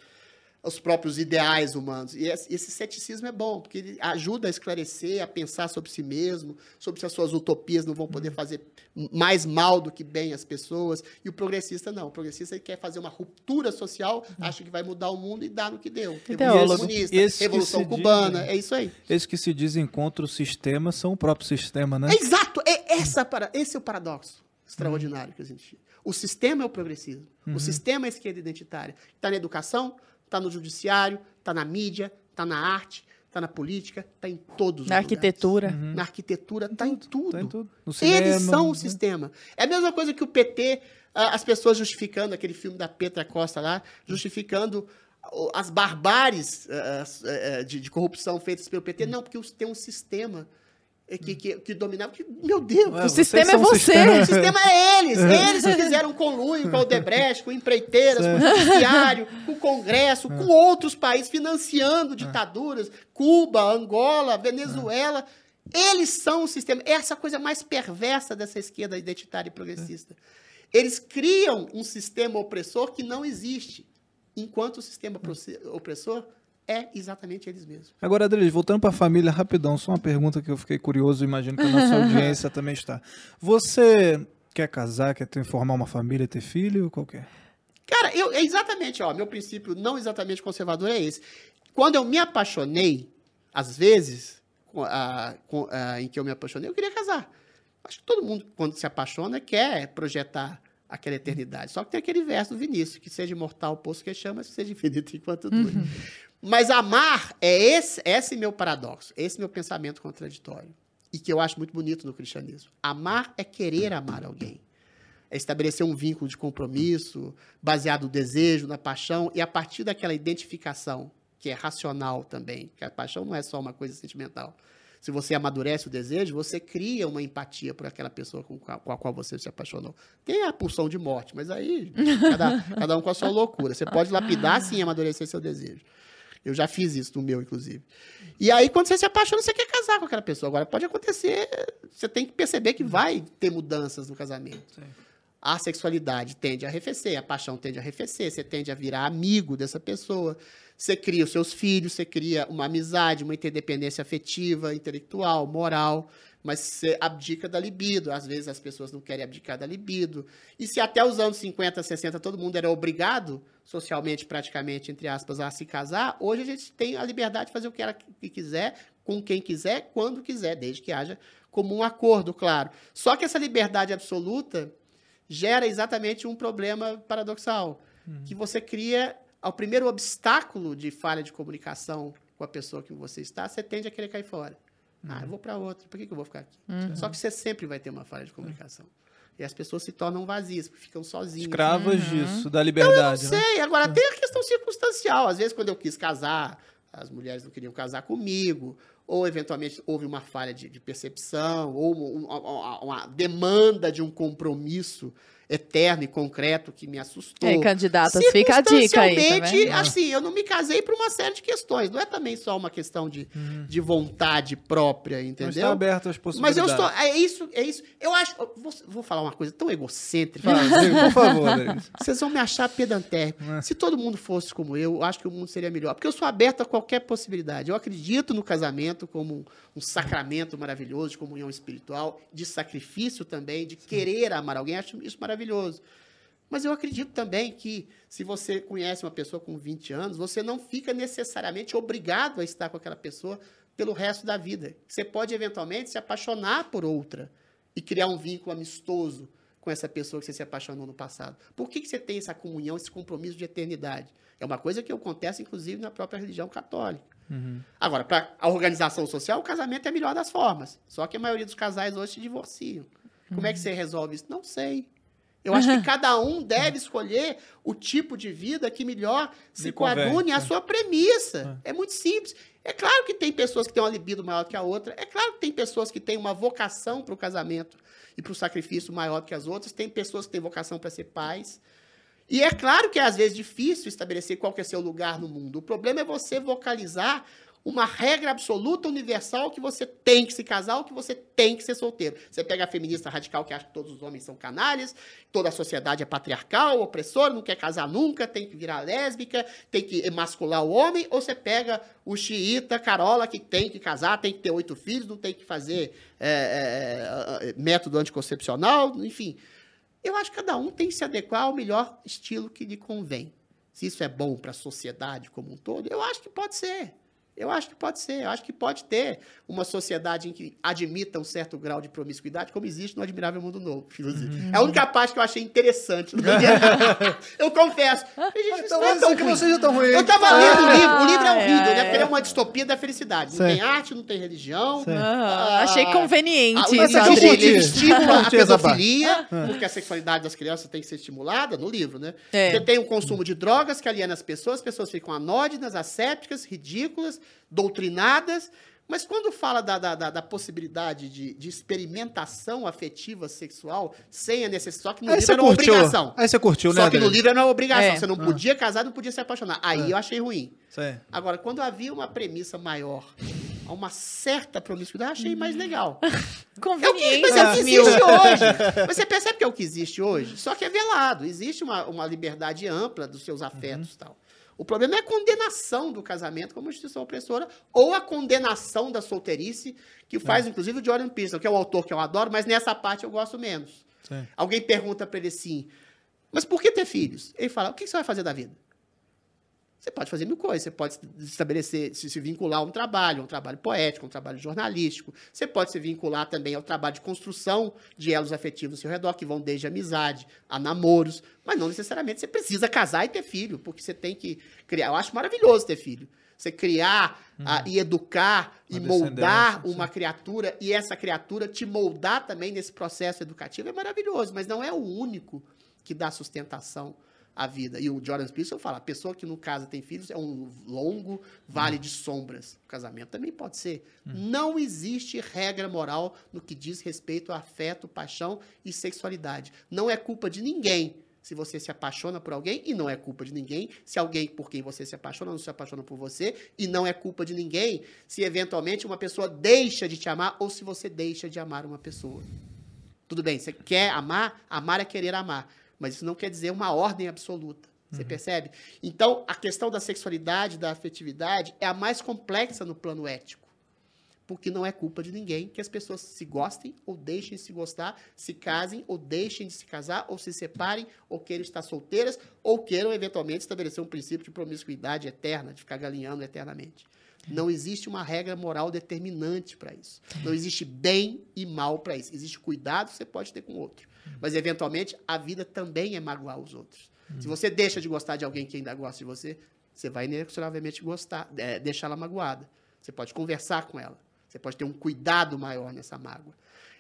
aos próprios ideais humanos. E esse, ceticismo é bom, porque ele ajuda a esclarecer, a pensar sobre si mesmo, sobre se as suas utopias não vão Uhum. poder fazer mais mal do que bem às pessoas. E o progressista não. O progressista quer fazer uma ruptura social, acha que vai mudar o mundo e dá no que deu. Revolução Teólogo. comunista, Revolução cubana, diz- é isso aí. Esses que se dizem contra o sistema são o próprio sistema, né? É exato, é essa esse é o paradoxo extraordinário que existe. O sistema é o progressismo. O sistema é a esquerda identitária. Está na educação, está no judiciário, está na mídia, está na arte, está na política, está em todos Na os lugares. arquitetura. Na arquitetura, está em tudo. Tá em tudo. No Eles cinema, são o né? sistema. É a mesma coisa que o PT, as pessoas justificando aquele filme da Petra Costa lá, justificando as barbáries ah, ah, ah, de, corrupção feitas pelo PT. Não, porque tem um sistema eh, que, que, que dominava. Que, meu Deus! Ué, O sistema é você. sistema- O sistema é eles. *laughs* Eles fizeram conluio com o Odebrecht, com empreiteiras, com o judiciário, com o Congresso, com outros países, financiando ditaduras, Cuba, Angola, Venezuela. Eles são o sistema. Essa é a coisa mais perversa dessa esquerda identitária e progressista. Eles criam um sistema opressor que não existe, enquanto o sistema opressor é exatamente eles mesmos. Agora, Adriles, voltando para a família, rapidão, só uma pergunta que eu fiquei curioso, imagino que a nossa *laughs* audiência também está. Você quer casar, quer ter, formar uma família, ter filho? Qual que é? Cara, eu, é exatamente, ó, meu princípio não exatamente conservador é esse. Quando eu me apaixonei, às vezes, com a- com a- em que eu me apaixonei, eu queria casar. Acho que todo mundo, quando se apaixona, quer projetar aquela eternidade. Só que tem aquele verso do Vinícius, que seja imortal o poço que chama, que seja infinito enquanto dure. Mas amar é esse, esse meu paradoxo, esse meu pensamento contraditório. E que eu acho muito bonito no cristianismo. Amar é querer amar alguém. É estabelecer um vínculo de compromisso, baseado no desejo, na paixão, e a partir daquela identificação, que é racional também, que a paixão não é só uma coisa sentimental. Se você amadurece o desejo, você cria uma empatia por aquela pessoa com a, com a qual você se apaixonou. Tem a pulsão de morte, mas aí *laughs* cada, cada um com a sua loucura. Você pode lapidar sim amadurecer seu desejo. Eu já fiz isso no meu, inclusive. E aí, quando você se apaixona, você quer casar com aquela pessoa. Agora, pode acontecer, você tem que perceber que vai ter mudanças no casamento. Sim. A sexualidade tende a arrefecer, a paixão tende a arrefecer, você tende a virar amigo dessa pessoa. Você cria os seus filhos, você cria uma amizade, uma interdependência afetiva, intelectual, moral, mas você abdica da libido. Às vezes as pessoas não querem abdicar da libido. E se até os anos 50, 60 todo mundo era obrigado, socialmente, praticamente, entre aspas, a se casar, hoje a gente tem a liberdade de fazer o que ela quiser, com quem quiser, quando quiser, desde que haja como um acordo, claro. Só que essa liberdade absoluta gera exatamente um problema paradoxal, que você cria ao primeiro obstáculo de falha de comunicação com a pessoa que você está, você tende a querer cair fora. Ah, eu vou para outra, por que, que eu vou ficar aqui? Só que você sempre vai ter uma falha de comunicação. E as pessoas se tornam vazias, ficam sozinhas. Escravas disso, da liberdade. Não né? sei, agora tem a questão circunstancial. Às vezes, quando eu quis casar, as mulheres não queriam casar comigo, ou eventualmente houve uma falha de, de percepção, ou um- uma, uma demanda de um compromisso eterno e concreto que me assustou. É, candidatas, fica a dica aí, tá assim, eu não me casei por uma série de questões. Não é também só uma questão de, de vontade própria, Mas entendeu? está aberto às Mas possibilidades. eu estou. É isso, é isso. Eu acho. eu Vou, vou falar uma coisa tão egocêntrica. Fala, por *laughs* favor. Vocês vão me achar pedantérrico. É. Se todo mundo fosse como eu, eu acho que o mundo seria melhor. Porque eu sou aberto a qualquer possibilidade. Eu acredito no casamento como um, um sacramento maravilhoso de comunhão espiritual, de sacrifício também, de querer amar alguém. Acho isso maravilhoso. Mas eu acredito também que, se você conhece uma pessoa com 20 anos, você não fica necessariamente obrigado a estar com aquela pessoa pelo resto da vida. Você pode, eventualmente, se apaixonar por outra e criar um vínculo amistoso com essa pessoa que você se apaixonou no passado. Por que, que você tem essa comunhão, esse compromisso de eternidade? É uma coisa que acontece, inclusive, na própria religião católica. Agora, para a organização social, o casamento é a melhor das formas. Só que a maioria dos casais hoje se divorciam. Como é que você resolve isso? Não sei. Eu acho que cada um deve escolher o tipo de vida que melhor se Me coadune à sim. sua premissa. É muito simples. É claro que tem pessoas que têm uma libido maior que a outra. É claro que tem pessoas que têm uma vocação para o casamento e para o sacrifício maior do que as outras. Tem pessoas que têm vocação para ser pais. E é claro que é às vezes difícil estabelecer qual que é seu lugar no mundo. O problema é você vocalizar uma regra absoluta, universal, que você tem que se casar ou que você tem que ser solteiro. Você pega a feminista radical que acha que todos os homens são canalhas, toda a sociedade é patriarcal, opressora, não quer casar nunca, tem que virar lésbica, tem que emascular o homem, ou você pega o xiita carola que tem que casar, tem que ter oito filhos, não tem que fazer é, é, é, método anticoncepcional, enfim. Eu acho que cada um tem que se adequar ao melhor estilo que lhe convém. Se isso é bom para a sociedade como um todo, eu acho que pode ser. Eu acho que pode ser. Eu acho que pode ter uma sociedade em que admita um certo grau de promiscuidade, como existe no Admirável Mundo Novo, inclusive. É a única parte que eu achei interessante. *laughs* eu confesso. Gente, Então é tão que ruim. não seja tão ruim. Eu tava lendo o livro. O livro é horrível, ai, né? Porque ele é uma distopia da felicidade. Não Sim. tem arte, não tem religião. Sim. Aham, achei Ah, conveniente. Ah, isso, ele estimula a pedofilia, porque a sexualidade das crianças tem que ser estimulada no livro, né? É. Você tem o consumo de drogas que aliena as pessoas, as pessoas ficam anódinas, assépticas, ridículas, doutrinadas. Mas quando fala da, da, da, da possibilidade de, de experimentação afetiva sexual sem a necessidade, só que no Aí livro era uma curtiu. obrigação. Aí você curtiu, né, Só que no livro era uma obrigação. É. Você não podia casar, não podia se apaixonar. Aí eu achei ruim. Sim. Agora, quando havia uma premissa maior, a uma certa promiscuidade, eu achei mais legal. *laughs* É o que, Conveniente, mas é o que existe *laughs* hoje. Mas você percebe que é o que existe hoje? Só que é velado. Existe uma, uma liberdade ampla dos seus afetos e tal. O problema é a condenação do casamento como instituição opressora ou a condenação da solteirice, que faz, inclusive, o Jordan Peterson, que é um autor que eu adoro, mas nessa parte eu gosto menos. Sim. Alguém pergunta para ele assim, mas por que ter filhos? Ele fala, o que você vai fazer da vida? Você pode fazer mil coisas. Você pode estabelecer, se, se vincular a um trabalho, um trabalho poético, um trabalho jornalístico. Você pode se vincular também ao trabalho de construção de elos afetivos ao seu redor, que vão desde amizade a namoros. Mas não necessariamente você precisa casar e ter filho, porque você tem que criar. Eu acho maravilhoso ter filho. Você criar ah, e educar e Uma moldar descendência, uma criatura e essa criatura te moldar também nesse processo educativo é maravilhoso, mas não é o único que dá sustentação à vida. E o Jordan Peterson fala, a pessoa que no caso tem filhos é um longo vale de sombras. O casamento também pode ser. Não existe regra moral no que diz respeito a afeto, paixão e sexualidade. Não é culpa de ninguém se você se apaixona por alguém, e não é culpa de ninguém se alguém por quem você se apaixona não se apaixona por você, e não é culpa de ninguém se eventualmente uma pessoa deixa de te amar ou se você deixa de amar uma pessoa. Tudo bem, você quer amar, amar é querer amar, mas isso não quer dizer uma ordem absoluta. Você percebe? Então, a questão da sexualidade, da afetividade, é a mais complexa no plano ético porque não é culpa de ninguém que as pessoas se gostem ou deixem de se gostar, se casem ou deixem de se casar, ou se separem, ou queiram estar solteiras, ou queiram eventualmente estabelecer um princípio de promiscuidade eterna, de ficar galinhando eternamente. Não existe uma regra moral determinante para isso. Não existe bem e mal para isso. Existe cuidado que você pode ter com o outro. Mas, eventualmente, a vida também é magoar os outros. Se você deixa de gostar de alguém que ainda gosta de você, você vai inexoravelmente gostar, é, deixá-la magoada. Você pode conversar com ela. Você pode ter um cuidado maior nessa mágoa.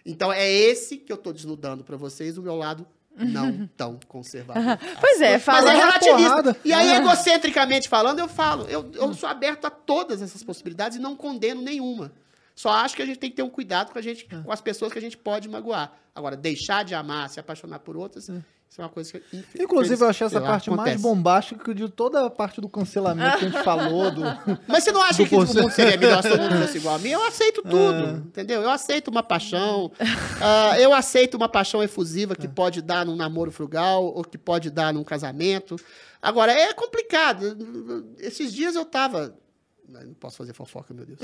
Então, é esse que eu estou desnudando para vocês, o meu lado não *laughs* tão conservador. *laughs* Pois é, Mas fala. é relativista. E aí, egocentricamente falando, eu falo, eu, eu sou aberto a todas essas possibilidades e não condeno nenhuma. Só acho que a gente tem que ter um cuidado com, a gente, com as pessoas que a gente pode magoar. Agora, deixar de amar, se apaixonar por outras, isso é uma coisa que. inf- Inclusive, eu achei essa lá, parte mais bombástica de toda a parte do cancelamento que a gente falou. Do... *laughs* Mas você não acha que tipo, o mundo seria melhor se todo mundo fosse igual a mim? Eu aceito *laughs* tudo, entendeu? Eu aceito uma paixão, *laughs* ah, eu aceito uma paixão efusiva que pode dar num namoro frugal ou que pode dar num casamento. Agora, é complicado. Esses dias eu tava... Não posso fazer fofoca, meu Deus.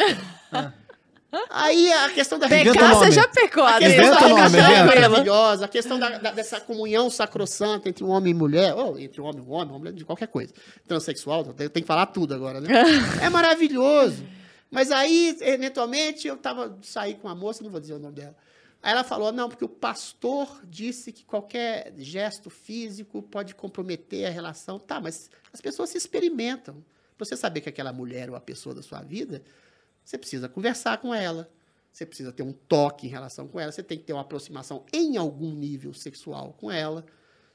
Aí a questão da Pecar, você nome. já pecou, a questão da é maravilhosa, a questão da- da- dessa comunhão sacrossanta entre um homem e mulher, ou entre um homem e um homem, homem de qualquer coisa, transexual, tem, tem que falar tudo agora, né? *laughs* É maravilhoso. Mas aí, eventualmente, eu tava, saí com uma moça, não vou dizer o nome dela. Aí ela falou, não, porque o pastor disse que qualquer gesto físico pode comprometer a relação. Tá, mas as pessoas se experimentam. Pra você saber que aquela mulher ou a pessoa da sua vida, você precisa conversar com ela. Você precisa ter um toque em relação com ela. Você tem que ter uma aproximação em algum nível sexual com ela.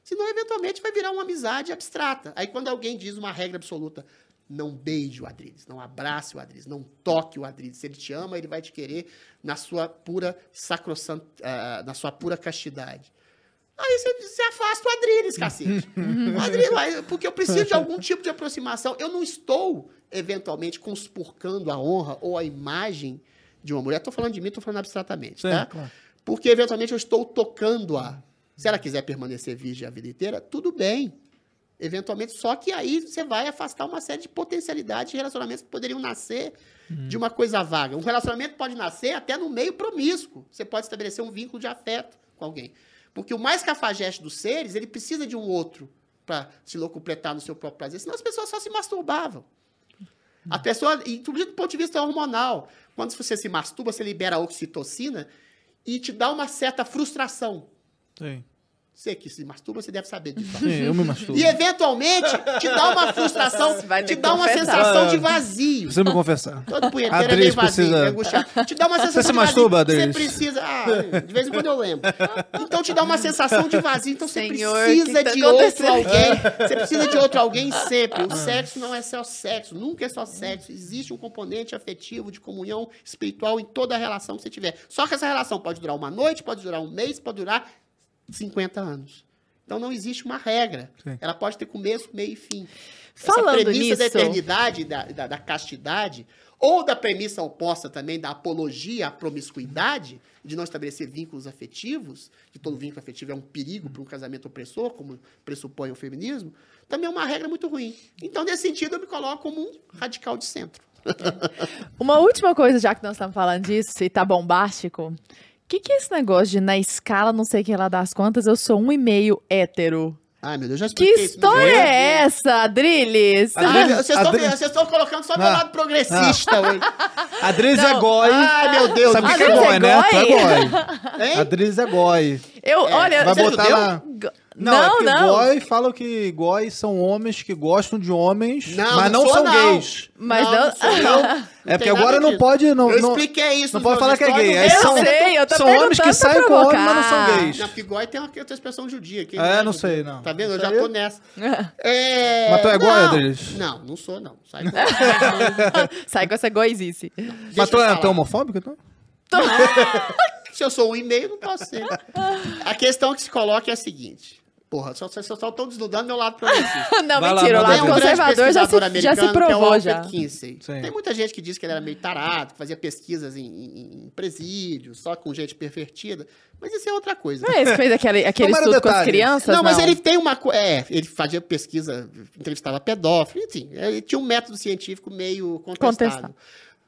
Senão, eventualmente, vai virar uma amizade abstrata. Aí, quando alguém diz uma regra absoluta, não beije o Adriles, não abrace o Adriles, não toque o Adriles. Se ele te ama, ele vai te querer na sua pura sacrossant, ah, na sua pura castidade. Aí você, você afasta o Adriles, cacete. *laughs* O Adriles, porque eu preciso de algum tipo de aproximação. Eu não estou, eventualmente, conspurcando a honra ou a imagem de uma mulher. Estou falando de mim, estou falando abstratamente, Sim, tá? claro. Porque, eventualmente, eu estou tocando-a. Se ela quiser permanecer virgem a vida inteira, tudo bem. Eventualmente, só que aí você vai afastar uma série de potencialidades de relacionamentos que poderiam nascer de uma coisa vaga. Um relacionamento pode nascer até no meio promíscuo. Você pode estabelecer um vínculo de afeto com alguém. Porque o mais cafajeste dos seres, ele precisa de um outro para se locupletar no seu próprio prazer. Senão as pessoas só se masturbavam. A pessoa, inclusive do ponto de vista hormonal, quando você se masturba, você libera oxitocina e te dá uma certa frustração. Sim. Você que se masturba, você deve saber disso. Sim, eu me masturbo. E eventualmente te dá uma frustração, Você te dá uma confessar. sensação de vazio. Preciso me confessar. Todo punheteiro é Adris meio vazio, precisa- é angustiado. Te dá uma sensação se de masturba, vazio. Você precisa. Ah, de vez em quando eu lembro. Então te dá uma sensação de vazio. Então você Senhor, precisa tá de outro alguém. Você precisa de outro alguém sempre. O sexo não é só sexo, nunca é só sexo. Existe um componente afetivo, de comunhão espiritual em toda a relação que você tiver. Só que essa relação pode durar uma noite, pode durar um mês, pode durar 50 anos. Então não existe uma regra. Sim. Ela pode ter começo, meio e fim. Falando Essa premissa da nisso- eternidade, da, da, da castidade, ou da premissa oposta também da apologia à promiscuidade, de não estabelecer vínculos afetivos, que todo vínculo afetivo é um perigo para um casamento opressor, como pressupõe o feminismo, também é uma regra muito ruim. Então, nesse sentido, eu me coloco como um radical de centro. *laughs* Uma última coisa, já que nós estamos falando disso e tá bombástico. O que, que é esse negócio de na escala, não sei o que lá das contas, eu sou um e meio hétero? Ai, meu Deus, já Que expliquei isso história vezes. é essa, Adriles? Adriles- Ah, Vocês estão colocando só meu Ah. lado progressista hoje. A Driz é Não. goi. Ai, meu Deus Sabe o que é goi, né? Tu é goi? goi. Hein? A Driz é goi. Eu, É, olha, Vai é botar lá... Não, Não, é não. goi falam que goi são homens que gostam de homens, Não, mas não não, são não. gays. Mas Não, não. *laughs* É porque agora não pode. Não, Eu expliquei isso. não pode falar que é gay. Eu são, sei, eu tô são homens que saem com homens, mas não são gays. Não, porque goi tem uma outra expressão judia. Quem É, é não judeu? sei, não. Tá vendo? Eu já tô nessa. *laughs* É... Mas tu é goi. Adriles? Não, não sou, não. Sai com... *laughs* Sai com essa goizice. Mas tu é, é homofóbico, então? Se eu sou um e-mail, não posso ser. *laughs* A questão que se coloca é a seguinte. Porra, só- vocês só estão desnudando meu lado progressista. *laughs* Não, Vai lá, mentira, o manda lado um conservador já se, já se que é o provou Albert já. Kinsey. Sim. Tem muita gente que diz que ele era meio tarado, que fazia pesquisas em, em, em presídios, só com gente pervertida. Mas isso é outra coisa. Não é esse fez aquele, aquele Não estudo com as crianças? Não, mas ele tem uma. É, ele fazia pesquisa, entrevistava pedófilo, enfim. Ele tinha um método científico meio contestado. Contestado.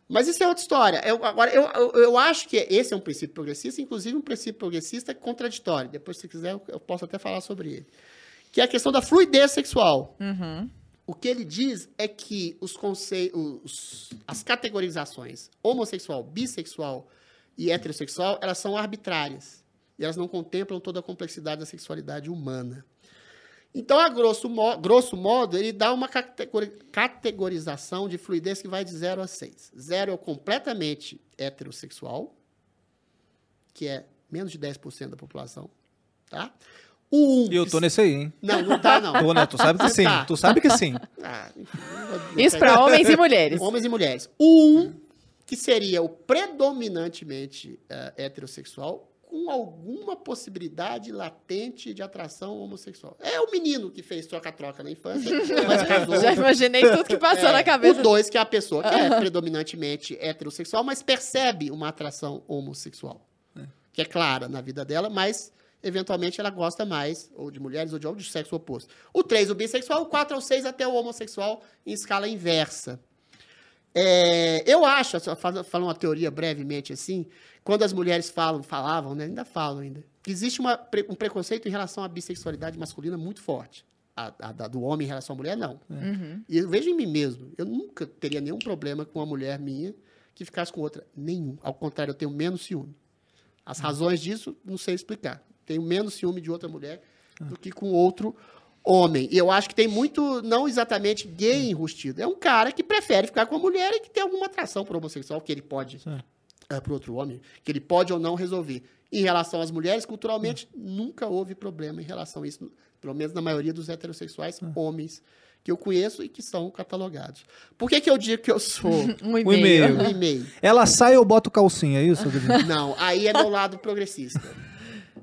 Mas isso é outra história. Eu, agora, eu, eu, eu acho que esse é um princípio progressista, inclusive um princípio progressista contraditório. Depois, se quiser, eu, eu posso até falar sobre ele. Que é a questão da fluidez sexual. Uhum. O que ele diz é que os conceitos, as categorizações homossexual, bissexual e heterossexual, elas são arbitrárias. E elas não contemplam toda a complexidade da sexualidade humana. Então, a grosso, mo- grosso modo, ele dá uma categori- categorização de fluidez que vai de 0 a 6. 0 é o completamente heterossexual, que é menos de 10% da população. Tá? O 1. E eu tô nesse aí, hein? Não, não tá, não. Tô, né? Tu sabe que sim. tá. Tu sabe que sim. Ah, enfim, não não *laughs* Isso sei. pra homens e mulheres. Homens e mulheres. O 1, que seria o predominantemente eh, heterossexual, com alguma possibilidade latente de atração homossexual. É o menino que fez troca-troca na infância, *laughs* mas casou. Já imaginei tudo que passou É, na cabeça. O 2, que é a pessoa que é predominantemente heterossexual, mas percebe uma atração homossexual. Que é clara na vida dela, mas eventualmente ela gosta mais ou de mulheres ou de homens do sexo oposto. O 3, o bissexual, o 4 ou 6 até o homossexual em escala inversa. É, eu acho, só falo, falo uma teoria brevemente assim, quando as mulheres falam, falavam, né, ainda falam ainda, que existe uma um preconceito em relação à bissexualidade masculina muito forte. A, a do homem em relação à mulher, não. Uhum. E eu vejo em mim mesmo. Eu nunca teria nenhum problema com uma mulher minha que ficasse com outra. Nenhum. Ao contrário, eu tenho menos ciúme. As razões disso, não sei explicar. Tenho menos ciúme de outra mulher do que com outro homem. E eu acho que tem muito, não exatamente gay enrustido. É um cara que prefere ficar com a mulher e que tem alguma atração por homossexual, que ele pode, Sim. para outro homem, que ele pode ou não resolver. Em relação às mulheres, culturalmente, nunca houve problema em relação a isso, pelo menos na maioria dos heterossexuais homens que eu conheço e que são catalogados. Por que, que eu digo que eu sou *laughs* Um e-mail. um e-mail? Ela sai ou bota calcinha, é isso? Não, aí é meu lado progressista.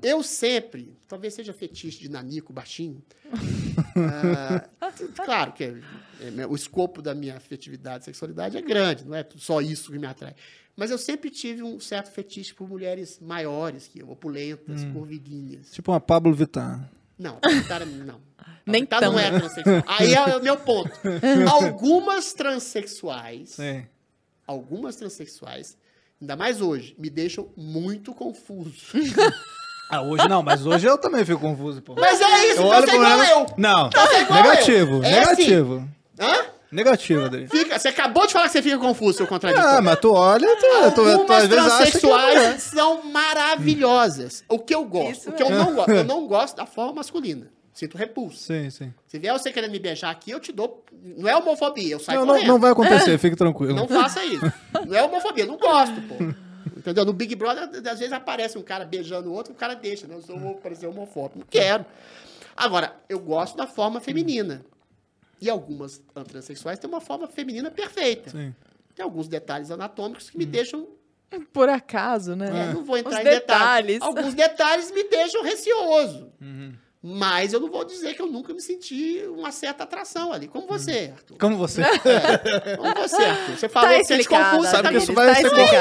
Eu sempre, talvez seja fetiche de nanico baixinho. *laughs* ah, claro que é- é, o escopo da minha afetividade e sexualidade é grande, não é só isso que me atrai. Mas eu sempre tive um certo fetiche por mulheres maiores que eu, opulentas, curvilíneas. tipo uma Pablo Vittar. Não, cara, não. *laughs* Nem Tá, tão. não é transexual. Aí é o meu ponto. *laughs* Algumas transexuais Sim. algumas transexuais, ainda mais hoje, me deixam muito confuso. Ah, hoje não, mas hoje eu também fico confuso, pô. Mas é isso, Eu você olho é igual ela- eu. Não. Você é igual Negativo, eu. É negativo. Hã? Negativo, Adri. Fica, você acabou de falar que você fica confuso, seu contraditório. Ah, mas tu olha, tu, tu, tu, Algumas às vezes acha que é são maravilhosas. O que eu gosto, Isso o que eu é. não gosto, eu *laughs* não gosto da forma masculina. Sinto repulso. Sim, sim. Se vier você querendo me beijar aqui, eu te dou. Não é homofobia, eu saio Não, não, correndo. não vai acontecer, *laughs* fique tranquilo. Não faça isso. Não é homofobia, eu não gosto, pô. Entendeu? No Big Brother, às vezes aparece um cara beijando o outro, o cara deixa, né? Eu sou vou parecer homofóbico. Não quero. Agora, eu gosto da forma feminina. E algumas transexuais têm uma forma feminina perfeita. Sim. Tem alguns detalhes anatômicos que me deixam. Por acaso, né? é, não vou entrar Os em detalhes. detalhes. Alguns detalhes me deixam receoso. Uhum. Mas eu não vou dizer que eu nunca me senti uma certa atração ali. Como você, Arthur. Como você. Como você, Arthur. Você falou Tá que você explicado, confunde. Sabe tá que isso Tá vai ser explicado.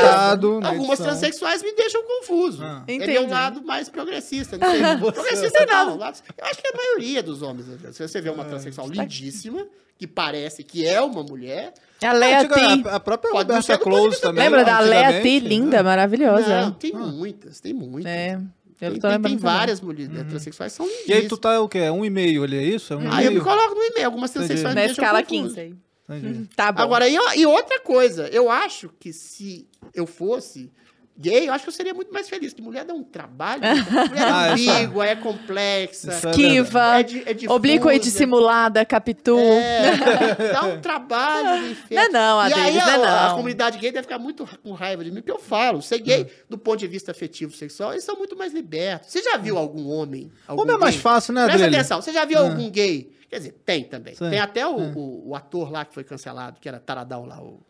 cortado. Algumas transexuais me deixam confuso. Ah. É Entendi. meu lado mais progressista. Não sei. *laughs* Você progressista não. Eu acho que a maioria dos homens. Se você vê uma transexual lindíssima, que parece que é uma mulher. A Antiga- T. a, a própria Pode ser Roberta Close também. Lembra da Leia T, linda, maravilhosa. Não, tem muitas, tem muitas. É. Eu Tem, tem- tem várias mulheres transexuais que são E aí lindíssimas. tu tá o quê? Um e-mail ali, é isso? É um Ah, eu me coloco no e-mail. Algumas Entendi. transexuais Na me deixam escala confuso. 15 aí. Entendi. Tá bom. Agora, e, e outra coisa, eu acho que se eu fosse gay, eu acho que eu seria muito mais feliz. Que mulher dá um trabalho. *laughs* mulher Ah, é isso é- ambígua, é complexa. É Esquiva, É, di- é difusa. oblíqua e dissimulada, capitu. É, *laughs* dá um trabalho. Não é não, E aí Adriles, não é a, a não. comunidade gay deve ficar muito com raiva de mim, porque eu falo, ser gay, do ponto de vista afetivo sexual, eles são muito mais libertos. Você já viu algum homem? Algum Homem é mais gay? fácil, né, Presta Adriele? atenção, você já viu algum gay? Quer dizer, tem também. Sim. Tem até o, o- o ator lá que foi cancelado, que era taradão lá, o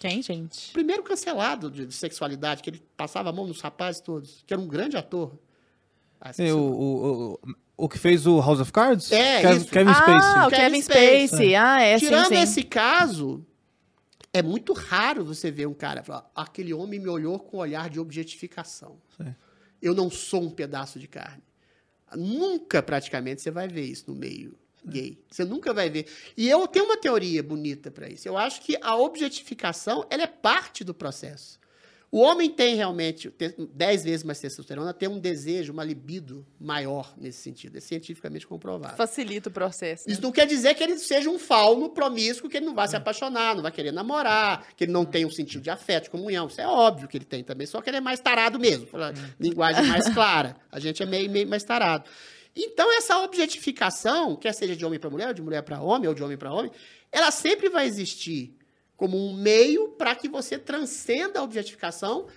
Quem, gente? primeiro cancelado de, de sexualidade, que ele passava a mão nos rapazes todos, que era um grande ator. Ah, É, o, o o, o, o que fez o House of Cards? É, Kev- isso. Kevin ah, Spacey. o Kevin Kevin Spacey. Spacey. Ah, é, sim, Tirando sim. esse caso, é muito raro você ver um cara falar, aquele homem me olhou com um olhar de objetificação. Sim. Eu não sou um pedaço de carne. Nunca, praticamente, você vai ver isso no meio gay. Você nunca vai ver. E eu tenho uma teoria bonita para isso. Eu acho que a objetificação, ela é parte do processo. O homem tem realmente te- 10 vezes mais testosterona, tem um desejo, uma libido maior nesse sentido. É cientificamente comprovado. Facilita o processo. né? Isso não quer dizer que ele seja um fauno promíscuo, que ele não vai se apaixonar, não vai querer namorar, que ele não tem um sentido de afeto, de comunhão. Isso é óbvio que ele tem também, só que ele é mais tarado mesmo. Falar linguagem mais clara. A gente é meio, meio mais tarado. Então, essa objetificação, quer seja de homem para mulher, ou de mulher para homem, ou de homem para homem, ela sempre vai existir como um meio para que você transcenda a objetificação,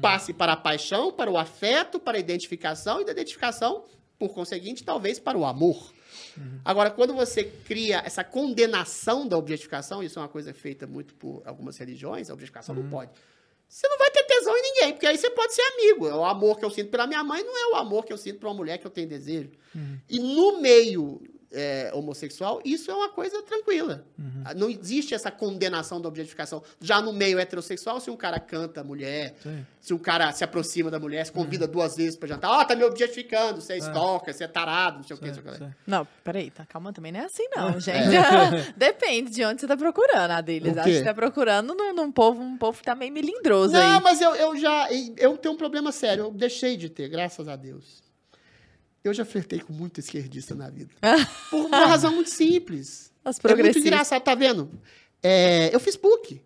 passe para a paixão, para o afeto, para a identificação, e da identificação, por conseguinte, talvez para o amor. Agora, quando você cria essa condenação da objetificação, isso é uma coisa feita muito por algumas religiões, a objetificação não pode. Você não vai ter tesão em ninguém, porque aí você pode ser amigo. É o amor que eu sinto pela minha mãe não é o amor que eu sinto por uma mulher que eu tenho desejo. E no meio é, homossexual, isso é uma coisa tranquila. Ah, Não existe essa condenação da objetificação. Já no meio heterossexual, se um cara canta a mulher, Sim. se um cara se aproxima da mulher, se convida duas vezes pra jantar, ó, tá me objetificando, você é stalker, você é tarado, não sei o que, não sei o que. Não, peraí, tá, calma, também não é assim não, gente. *laughs* Depende de onde você tá procurando, Adriles. O Acho que você tá procurando num, num povo, um povo que tá meio melindroso Não, aí. mas eu, eu já. Eu tenho um problema sério. Eu deixei de ter, graças a Deus. Eu já flertei com muito esquerdista na vida. *laughs* Por uma razão muito simples. Os É muito engraçado, tá vendo? É, eu fiz PUC.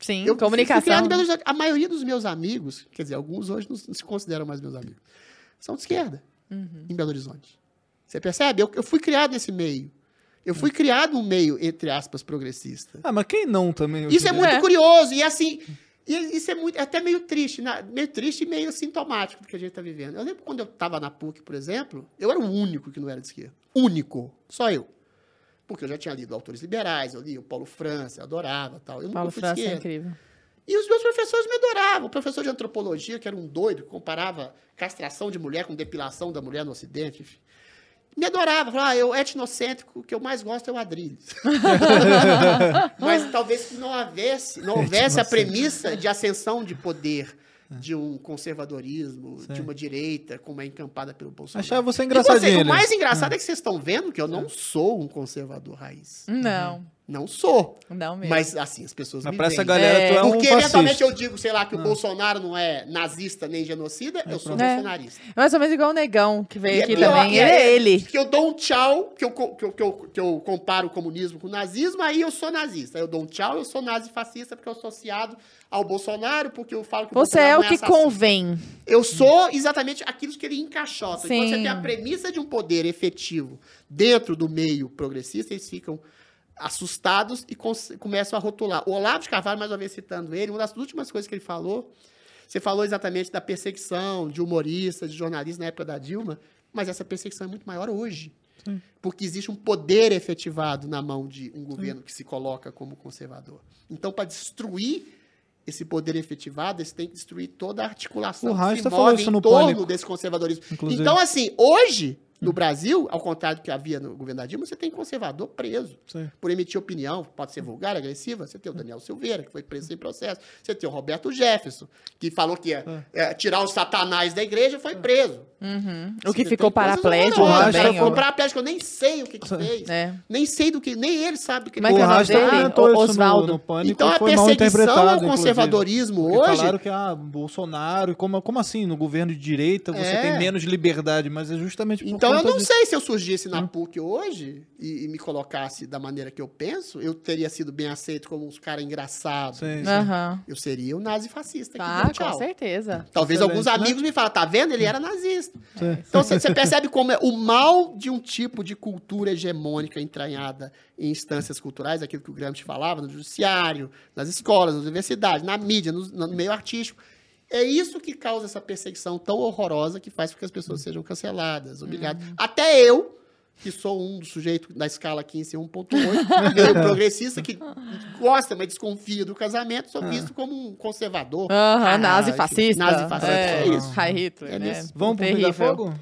Sim, Eu fui comunicação. criado em Belo Horizonte. A maioria dos meus amigos, quer dizer, alguns hoje não se consideram mais meus amigos, são de esquerda Uhum. em Belo Horizonte. Você percebe? Eu, eu fui criado nesse meio. Eu fui criado num meio, entre aspas, progressista. Ah, mas quem não também? Isso é muito É. curioso. E assim, e isso é muito, é até meio triste, na- meio triste e meio sintomático do que a gente está vivendo. Eu lembro quando eu estava na PUC, por exemplo, eu era o único que não era de esquerda. Único. Só eu. Porque eu já tinha lido autores liberais, eu li o Paulo França, eu adorava tal. Eu Paulo França é incrível. E os meus professores me adoravam. O professor de antropologia, que era um doido, que comparava castração de mulher com depilação da mulher no Ocidente. Me adorava. Falava, ah, eu etnocêntrico, o que eu mais gosto é o Adrilles. *laughs* Mas talvez não houvesse, não houvesse a premissa de ascensão de poder de um conservadorismo, de uma direita, como é encampada pelo Bolsonaro. Achava você E engraçadinho. você, o mais engraçado é que vocês estão vendo que eu não sou um conservador raiz. Não, Não sou. não mesmo. Mas assim, as pessoas Mas me pra essa galera, É, tu é um Porque eventualmente fascista. eu digo, sei lá, que o Bolsonaro não é nazista nem genocida, eu sou É. bolsonarista. Mais ou menos igual o Negão, que veio E é aqui também. e Ele é ele. Que eu dou um tchau, que eu, que, eu, que, eu, que eu comparo o comunismo com o nazismo, aí eu sou nazista. Eu dou um tchau, eu sou nazi-fascista porque eu sou associado ao Bolsonaro, porque eu falo que o Você Bolsonaro é o não que assassino. convém. Eu sou exatamente aquilo que ele encaixota. Quando você Sim. tem a premissa de um poder efetivo dentro do meio progressista, eles ficam assustados e começam a rotular. O Olavo de Carvalho, mais uma vez citando ele, uma das últimas coisas que ele falou, você falou exatamente da perseguição de humoristas, de jornalistas na época da Dilma, mas essa perseguição é muito maior hoje. Porque existe um poder efetivado na mão de um governo que se coloca como conservador. Então, para destruir esse poder efetivado, eles têm que destruir toda a articulação O que se falou move isso em no torno Pânico. desse conservadorismo. Inclusive. Então, assim, hoje, no Brasil, ao contrário do que havia no governo da Dilma, você tem conservador preso Sim. por emitir opinião, pode ser vulgar, agressiva. Você tem o Daniel Silveira, que foi preso sem processo. Você tem o Roberto Jefferson, que falou que ia eh, tirar o satanás da igreja, foi preso. Uhum. O que ficou paraplégico também. Ficou paraplégico, eu nem sei o que, que *laughs* fez. É. Nem sei do que. Nem ele sabe o que Como é que o é o nome Rasta dele? comentou O- isso no- Osvaldo. No, Pânico Então e a perseguição ao conservadorismo hoje. falaram que ah, Bolsonaro, como, como assim? No governo de direita você É. tem menos liberdade, mas é justamente por Então eu não disso. sei se eu surgisse Hum. na PUC hoje e, e me colocasse da maneira que eu penso, eu teria sido bem aceito como uns caras engraçados. Sim, sim. Aham. Eu seria o nazi fascista. aqui Tá, do com certeza. Talvez Excelente, alguns né? amigos me falem, tá vendo? Ele era nazista. Sim. Então você você percebe como é o mal de um tipo de cultura hegemônica entranhada em instâncias culturais, aquilo que o Gramsci falava, no judiciário, nas escolas, nas universidades, na mídia, no, no meio artístico. É isso que causa essa perseguição tão horrorosa que faz com que as pessoas sejam canceladas, humilhadas. Até eu, que sou um dos sujeitos da escala 15 1.8, meio progressista, que gosta, mas desconfia do casamento, sou visto como um conservador. Aham, Ah, nazi enfim, fascista. Nazi fascista, É, é isso. Hitler, É né? Vamos pro Terrível. Fogo?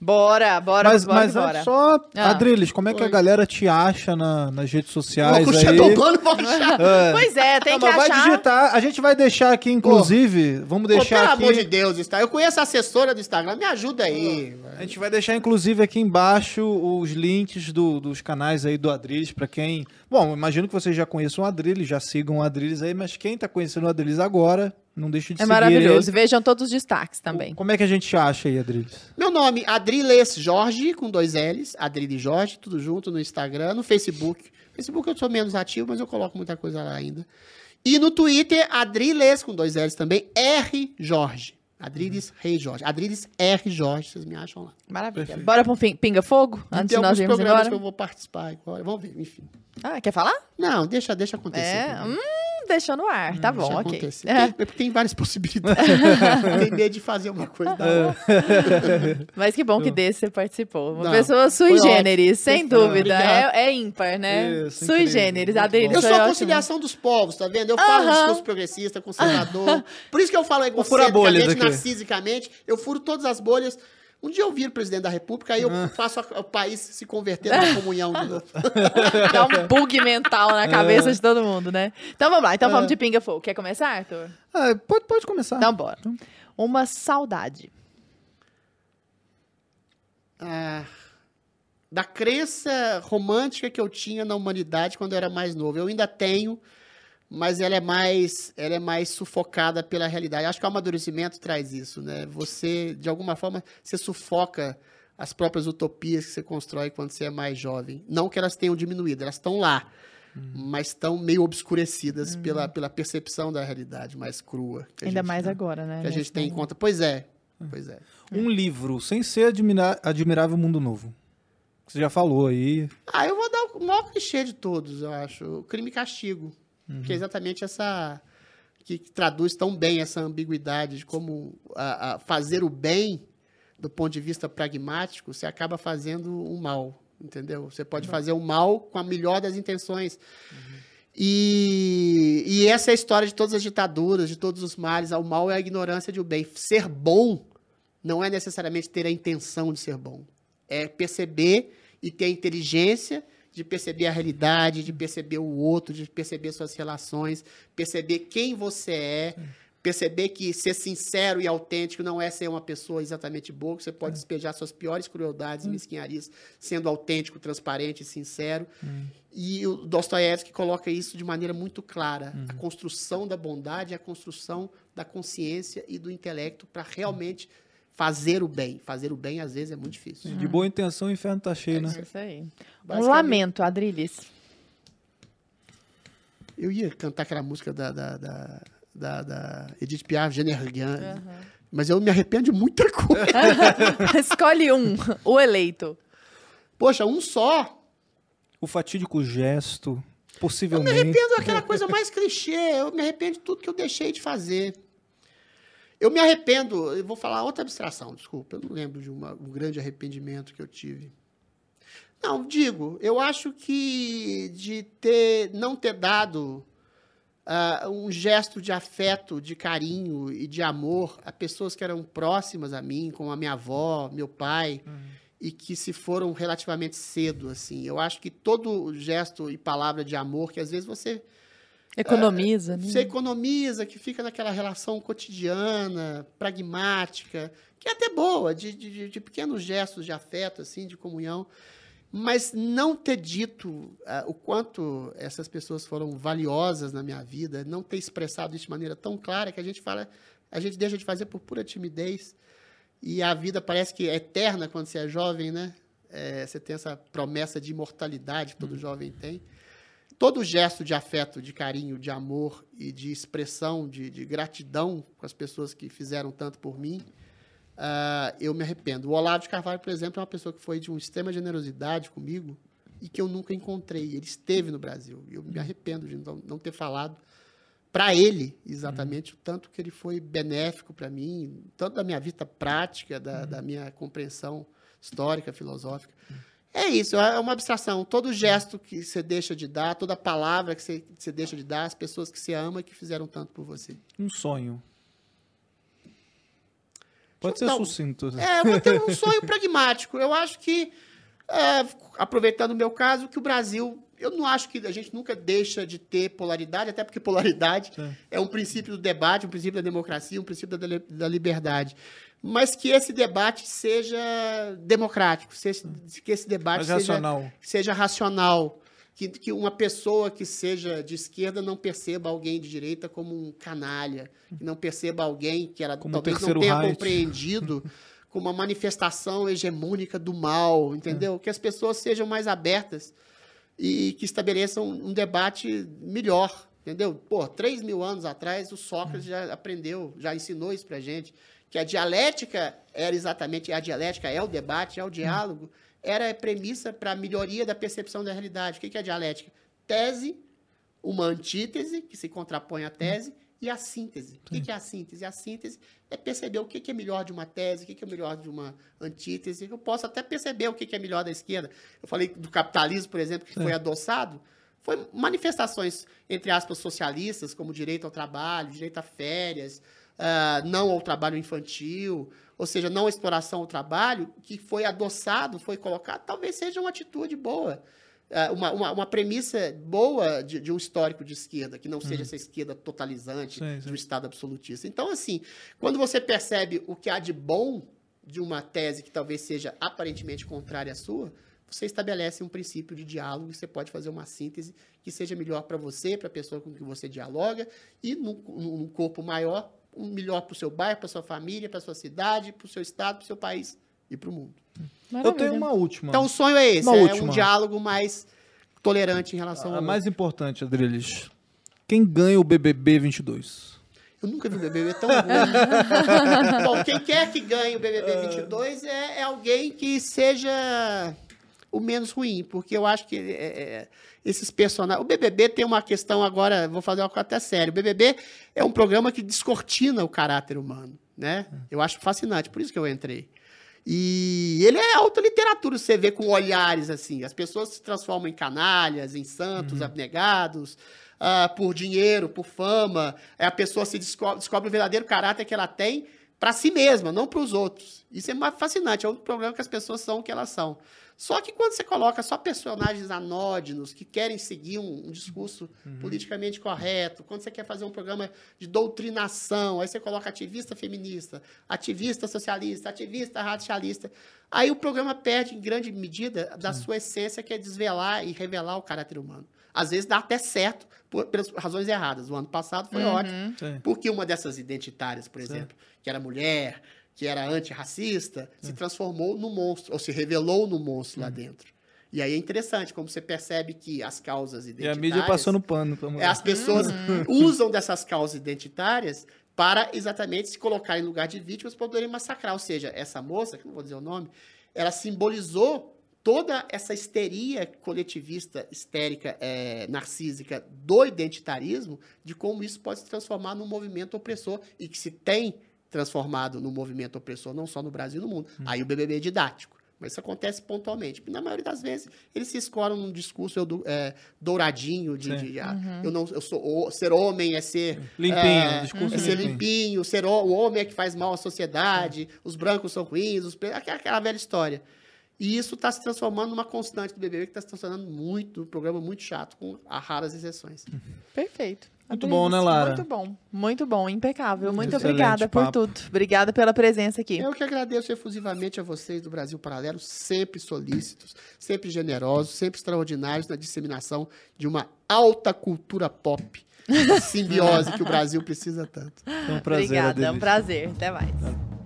Bora, bora, Mas, bora, mas bora. antes só, Ah. Adriles, como é que a Oi. galera te acha na- nas redes sociais O aí? Achar. *laughs* É. Pois é, tem Não, que mas vai achar. digitar, a gente vai deixar aqui, inclusive, vamos Pô, deixar pelo aqui... amor de Deus, está. Eu conheço a assessora do Instagram, me ajuda aí. A gente vai deixar, inclusive, aqui embaixo os links do- dos canais aí do Adriles, pra quem... Bom, imagino que vocês já conheçam o Adriles, já sigam o Adriles aí, mas quem tá conhecendo o Adriles agora, não deixe de É seguir maravilhoso. ele. Vejam todos os destaques também. Como é que a gente acha aí, Adriles? Meu nome, Adriles Jorge, com dois L's. Adriles Jorge, tudo junto no Instagram, no Facebook. Facebook eu sou menos ativo, mas eu coloco muita coisa lá ainda. E no Twitter, Adriles, com dois L's também, R Jorge. Adriles Rei Jorge. Adriles R Jorge, vocês me acham lá. Maravilha. Perfeito. Bora pro pin- Pinga Fogo? Antes tem de nós irmos programas embora? que eu vou participar agora. Vamos ver, enfim. Ah, quer falar? Não, deixa, deixa acontecer. É, também. hum, deixou no ar. Tá bom, Deixa ok. É, Tem, porque tem várias possibilidades. *laughs* tem medo de fazer uma coisa da hora. mas que bom que desse você participou. Uma Não, pessoa sui ótimo. generis, sem dúvida. É, é ímpar, né? Isso, sui generis. Bom. Eu sou a ótimo. conciliação dos povos, tá vendo? Eu falo Aham. discurso progressista, conservador. *laughs* Por isso que eu falo aqui. narcisicamente. Eu furo todas as bolhas. Um dia eu viro presidente da república, aí eu Ah. faço a- o país se converter na *laughs* comunhão de novo. *laughs* Dá um bug mental na cabeça de todo mundo, né? Então vamos lá. Então É. vamos de Pinga Fogo. Quer começar, Arthur? Ah, pode, pode começar. Então bora. Uma saudade. Ah, da crença romântica que eu tinha na humanidade quando eu era mais novo. Eu ainda tenho, mas ela é mais, ela é mais sufocada pela realidade. Acho que o amadurecimento traz isso, né? Você, de alguma forma, você sufoca as próprias utopias que você constrói quando você é mais jovem. Não que elas tenham diminuído, elas estão lá, mas estão meio obscurecidas pela, pela percepção da realidade mais crua. Ainda gente- mais agora, né? que a gente tem em conta. Pois é, pois é. Um livro, sem ser admira- Admirável Mundo Novo. Você já falou aí. Ah, eu vou dar o maior clichê de todos, eu acho. Crime e castigo. Que é exatamente essa. Que, traduz tão bem essa ambiguidade de como a- a fazer o bem, do ponto de vista pragmático, você acaba fazendo o mal. Entendeu? Você pode fazer o mal com a melhor das intenções. E, e essa é a história de todas as ditaduras, de todos os males. O mal é a ignorância de o bem. Ser bom não é necessariamente ter a intenção de ser bom. É perceber e ter a inteligência de perceber a realidade, de perceber o outro, de perceber suas relações, perceber quem você é, perceber que ser sincero e autêntico não é ser uma pessoa exatamente boa, que você pode despejar suas piores crueldades e mesquinharias sendo autêntico, transparente e sincero. E o Dostoiévski coloca isso de maneira muito clara. A construção da bondade é a construção da consciência e do intelecto para realmente fazer o bem. Fazer o bem, às vezes, é muito difícil. De boa intenção, o inferno tá cheio, né? É isso aí. Um lamento, Adriles. Eu ia cantar aquela música da, da, da, da, da Edith Piaf, Genergan, mas eu me arrependo de muita *laughs* coisa. *laughs* Escolhe um, o eleito. Poxa, um só. O fatídico gesto, Eu me possivelmente. arrependo daquela coisa mais clichê. Eu me arrependo de tudo que eu deixei de fazer. Eu me arrependo, eu vou falar outra abstração, desculpa, eu não lembro de uma- um grande arrependimento que eu tive. Não, digo, eu acho que de ter, não ter dado ah, um gesto de afeto, de carinho e de amor a pessoas que eram próximas a mim, como a minha avó, meu pai, e que se foram relativamente cedo, assim. Eu acho que todo gesto e palavra de amor que às vezes você Economiza, né? Você economiza, que fica naquela relação cotidiana, pragmática, que é até boa, de, de, de pequenos gestos de afeto, assim, de comunhão. Mas não ter dito uh, o quanto essas pessoas foram valiosas na minha vida, não ter expressado isso de maneira tão clara que a gente fala, a gente deixa de fazer por pura timidez. E a vida parece que é eterna quando você é jovem, né? É, você tem essa promessa de imortalidade que todo hum. jovem tem. Todo gesto de afeto, de carinho, de amor e de expressão, de, de gratidão com as pessoas que fizeram tanto por mim, uh, eu me arrependo. O Olavo de Carvalho, por exemplo, é uma pessoa que foi de uma extrema generosidade comigo e que eu nunca encontrei. Ele esteve no Brasil. Eu me arrependo de não, não ter falado para ele exatamente uhum. o tanto que ele foi benéfico para mim, tanto da minha vida prática, da, uhum. da minha compreensão histórica, filosófica. Uhum. É isso, é uma abstração. Todo gesto que você deixa de dar, toda palavra que você, você deixa de dar, as pessoas que você ama e que fizeram tanto por você. Um sonho. Pode ser sucinto. É, eu vou ter um sonho pragmático. Eu acho que, é, aproveitando o meu caso, que o Brasil. Eu não acho que a gente nunca deixa de ter polaridade, até porque polaridade Sim. é um princípio do debate, um princípio da democracia, um princípio da, da liberdade. Mas que esse debate seja democrático, seja, que esse debate seja racional. seja racional que, que uma pessoa que seja de esquerda não perceba alguém de direita como um canalha, que não perceba alguém que ela como talvez não tenha right. compreendido *laughs* como uma manifestação hegemônica do mal, entendeu? É. Que as pessoas sejam mais abertas e que estabeleçam um debate melhor, entendeu? Pô, três mil anos atrás o Sócrates é. já aprendeu, já ensinou isso pra gente, que a dialética era exatamente, a dialética é o debate, é o diálogo, era a premissa para a melhoria da percepção da realidade. O que é a dialética? Tese, uma antítese, que se contrapõe à tese, e a síntese. O que é a síntese? A síntese é perceber o que é melhor de uma tese, o que é melhor de uma antítese. Eu posso até perceber o que é melhor da esquerda. Eu falei do capitalismo, por exemplo, que foi adoçado. Foi manifestações, entre aspas, socialistas, como direito ao trabalho, direito a férias, uh, não ao trabalho infantil, ou seja, não a exploração ao trabalho, que foi adoçado, foi colocado, talvez seja uma atitude boa. Uh, uma, uma, uma, premissa boa de, de, um histórico de esquerda, que não seja uhum. essa esquerda totalizante sim, sim. um Estado absolutista. Então, assim, quando você percebe o que há de bom de uma tese que talvez seja aparentemente contrária à sua, você estabelece um princípio de diálogo e você pode fazer uma síntese que seja melhor para você, para a pessoa com que você dialoga, e num, num corpo maior, melhor para o seu bairro, para sua família, para sua cidade, para o seu estado, para o seu país e para o mundo. Maravilha. Eu tenho uma última. Então o sonho é esse, uma é última. um diálogo mais tolerante em relação a. A mais importante, Adriles. Quem ganha o BBB 22? Eu nunca vi o BBB tão ruim. *laughs* Bom, quem quer que ganhe o BBB 22 é, é alguém que seja o menos ruim, porque eu acho que é, é, esses personagens. O BBB tem uma questão agora, vou fazer uma coisa até séria. O BBB é um programa que descortina o caráter humano, né? Eu acho fascinante, por isso que eu entrei. E ele é alta literatura, você vê com olhares assim. As pessoas se transformam em canalhas, em santos, uhum. abnegados, uh, por dinheiro, por fama. A pessoa se descobre, descobre o verdadeiro caráter que ela tem para si mesma, não para os outros. Isso é mais fascinante, é um problema que as pessoas são o que elas são. Só que quando você coloca só personagens anódinos que querem seguir um, um discurso uhum. politicamente correto, quando você quer fazer um programa de doutrinação, aí você coloca ativista feminista, ativista socialista, ativista radicalista, aí o programa perde em grande medida da Sim. sua essência, que é desvelar e revelar o caráter humano. Às vezes dá até certo por, pelas razões erradas. O ano passado foi uhum. ótimo, Sim. porque uma dessas identitárias, por exemplo, Sim. que era mulher, que era antirracista, se transformou no monstro, ou se revelou no monstro lá hum. dentro. E aí é interessante como você percebe que as causas identitárias... E a mídia passando pano. É, as pessoas uhum. *laughs* usam dessas causas identitárias para exatamente se colocar em lugar de vítimas para poderem massacrar. Ou seja, essa moça, que não vou dizer o nome, ela simbolizou toda essa histeria coletivista, histérica, é, narcísica do identitarismo, de como isso pode se transformar num movimento opressor e que se tem transformado no movimento opressor, não só no Brasil, no mundo. Hum. Aí o BBB é didático. Mas isso acontece pontualmente. Na maioria das vezes, eles se escoram num discurso eu, é, douradinho de, de ah, uhum. eu não, eu sou ser homem é ser limpinho, é, discurso é ser limpinho, ser o, o, homem é que faz mal à sociedade, os brancos são ruins, os aquela, aquela velha história. E isso está se transformando numa constante do BBB, que está se transformando muito, um programa muito chato, com a raras exceções. Perfeito. Muito bom, né, Lara? Muito bom, muito bom, impecável. Muito Excelente obrigada por papo. tudo. Obrigada pela presença aqui. Eu que agradeço efusivamente a vocês do Brasil Paralelo, sempre solícitos, sempre generosos, sempre extraordinários na disseminação de uma alta cultura pop, simbiose que o Brasil precisa tanto. Foi um prazer. Obrigada, é um prazer. Até mais.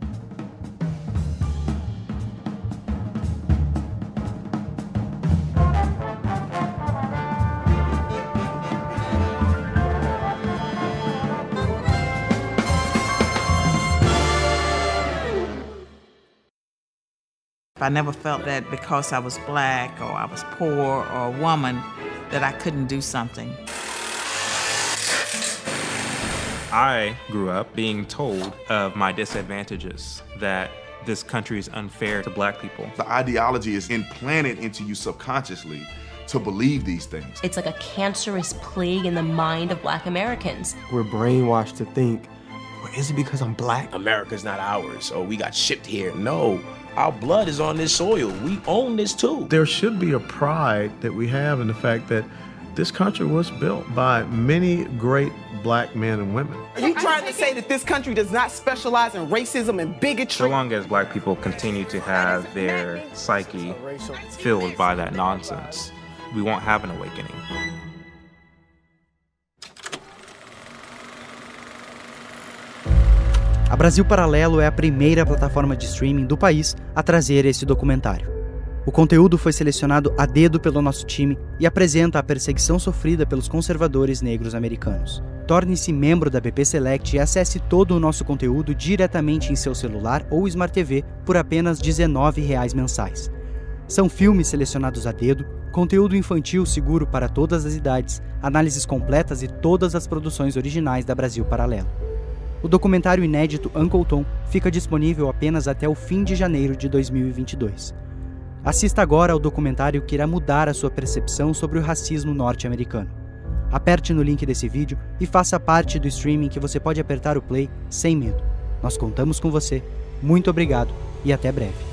I never felt that because I was black or I was poor or a woman that I couldn't do something. I grew up being told of my disadvantages, that this country is unfair to black people. The ideology is implanted into you subconsciously to believe these things. It's like a cancerous plague in the mind of black Americans. We're brainwashed to think, well, is it because I'm black? America's not ours, or we got shipped here. No, our blood is on this soil. We own this too. There should be a pride that we have in the fact that this country was built by many great black men and women. Are you trying to say that this country does not specialize in racism and bigotry? So bigotry? long as black people continue to have their psyche filled by that nonsense, we won't have an awakening. A Brasil Paralelo é a primeira plataforma de streaming do país a trazer esse documentário. O conteúdo foi selecionado a dedo pelo nosso time e apresenta a perseguição sofrida pelos conservadores negros americanos. Torne-se membro da BP Select e acesse todo o nosso conteúdo diretamente em seu celular ou Smart TV por apenas R$ 19,00 mensais. São filmes selecionados a dedo, conteúdo infantil seguro para todas as idades, análises completas e todas as produções originais da Brasil Paralelo. O documentário inédito Uncle Tom fica disponível apenas até o fim de janeiro de 2022. Assista agora ao documentário que irá mudar a sua percepção sobre o racismo norte-americano. Aperte no link desse vídeo e faça parte do streaming que você pode apertar o play sem medo. Nós contamos com você. Muito obrigado e até breve.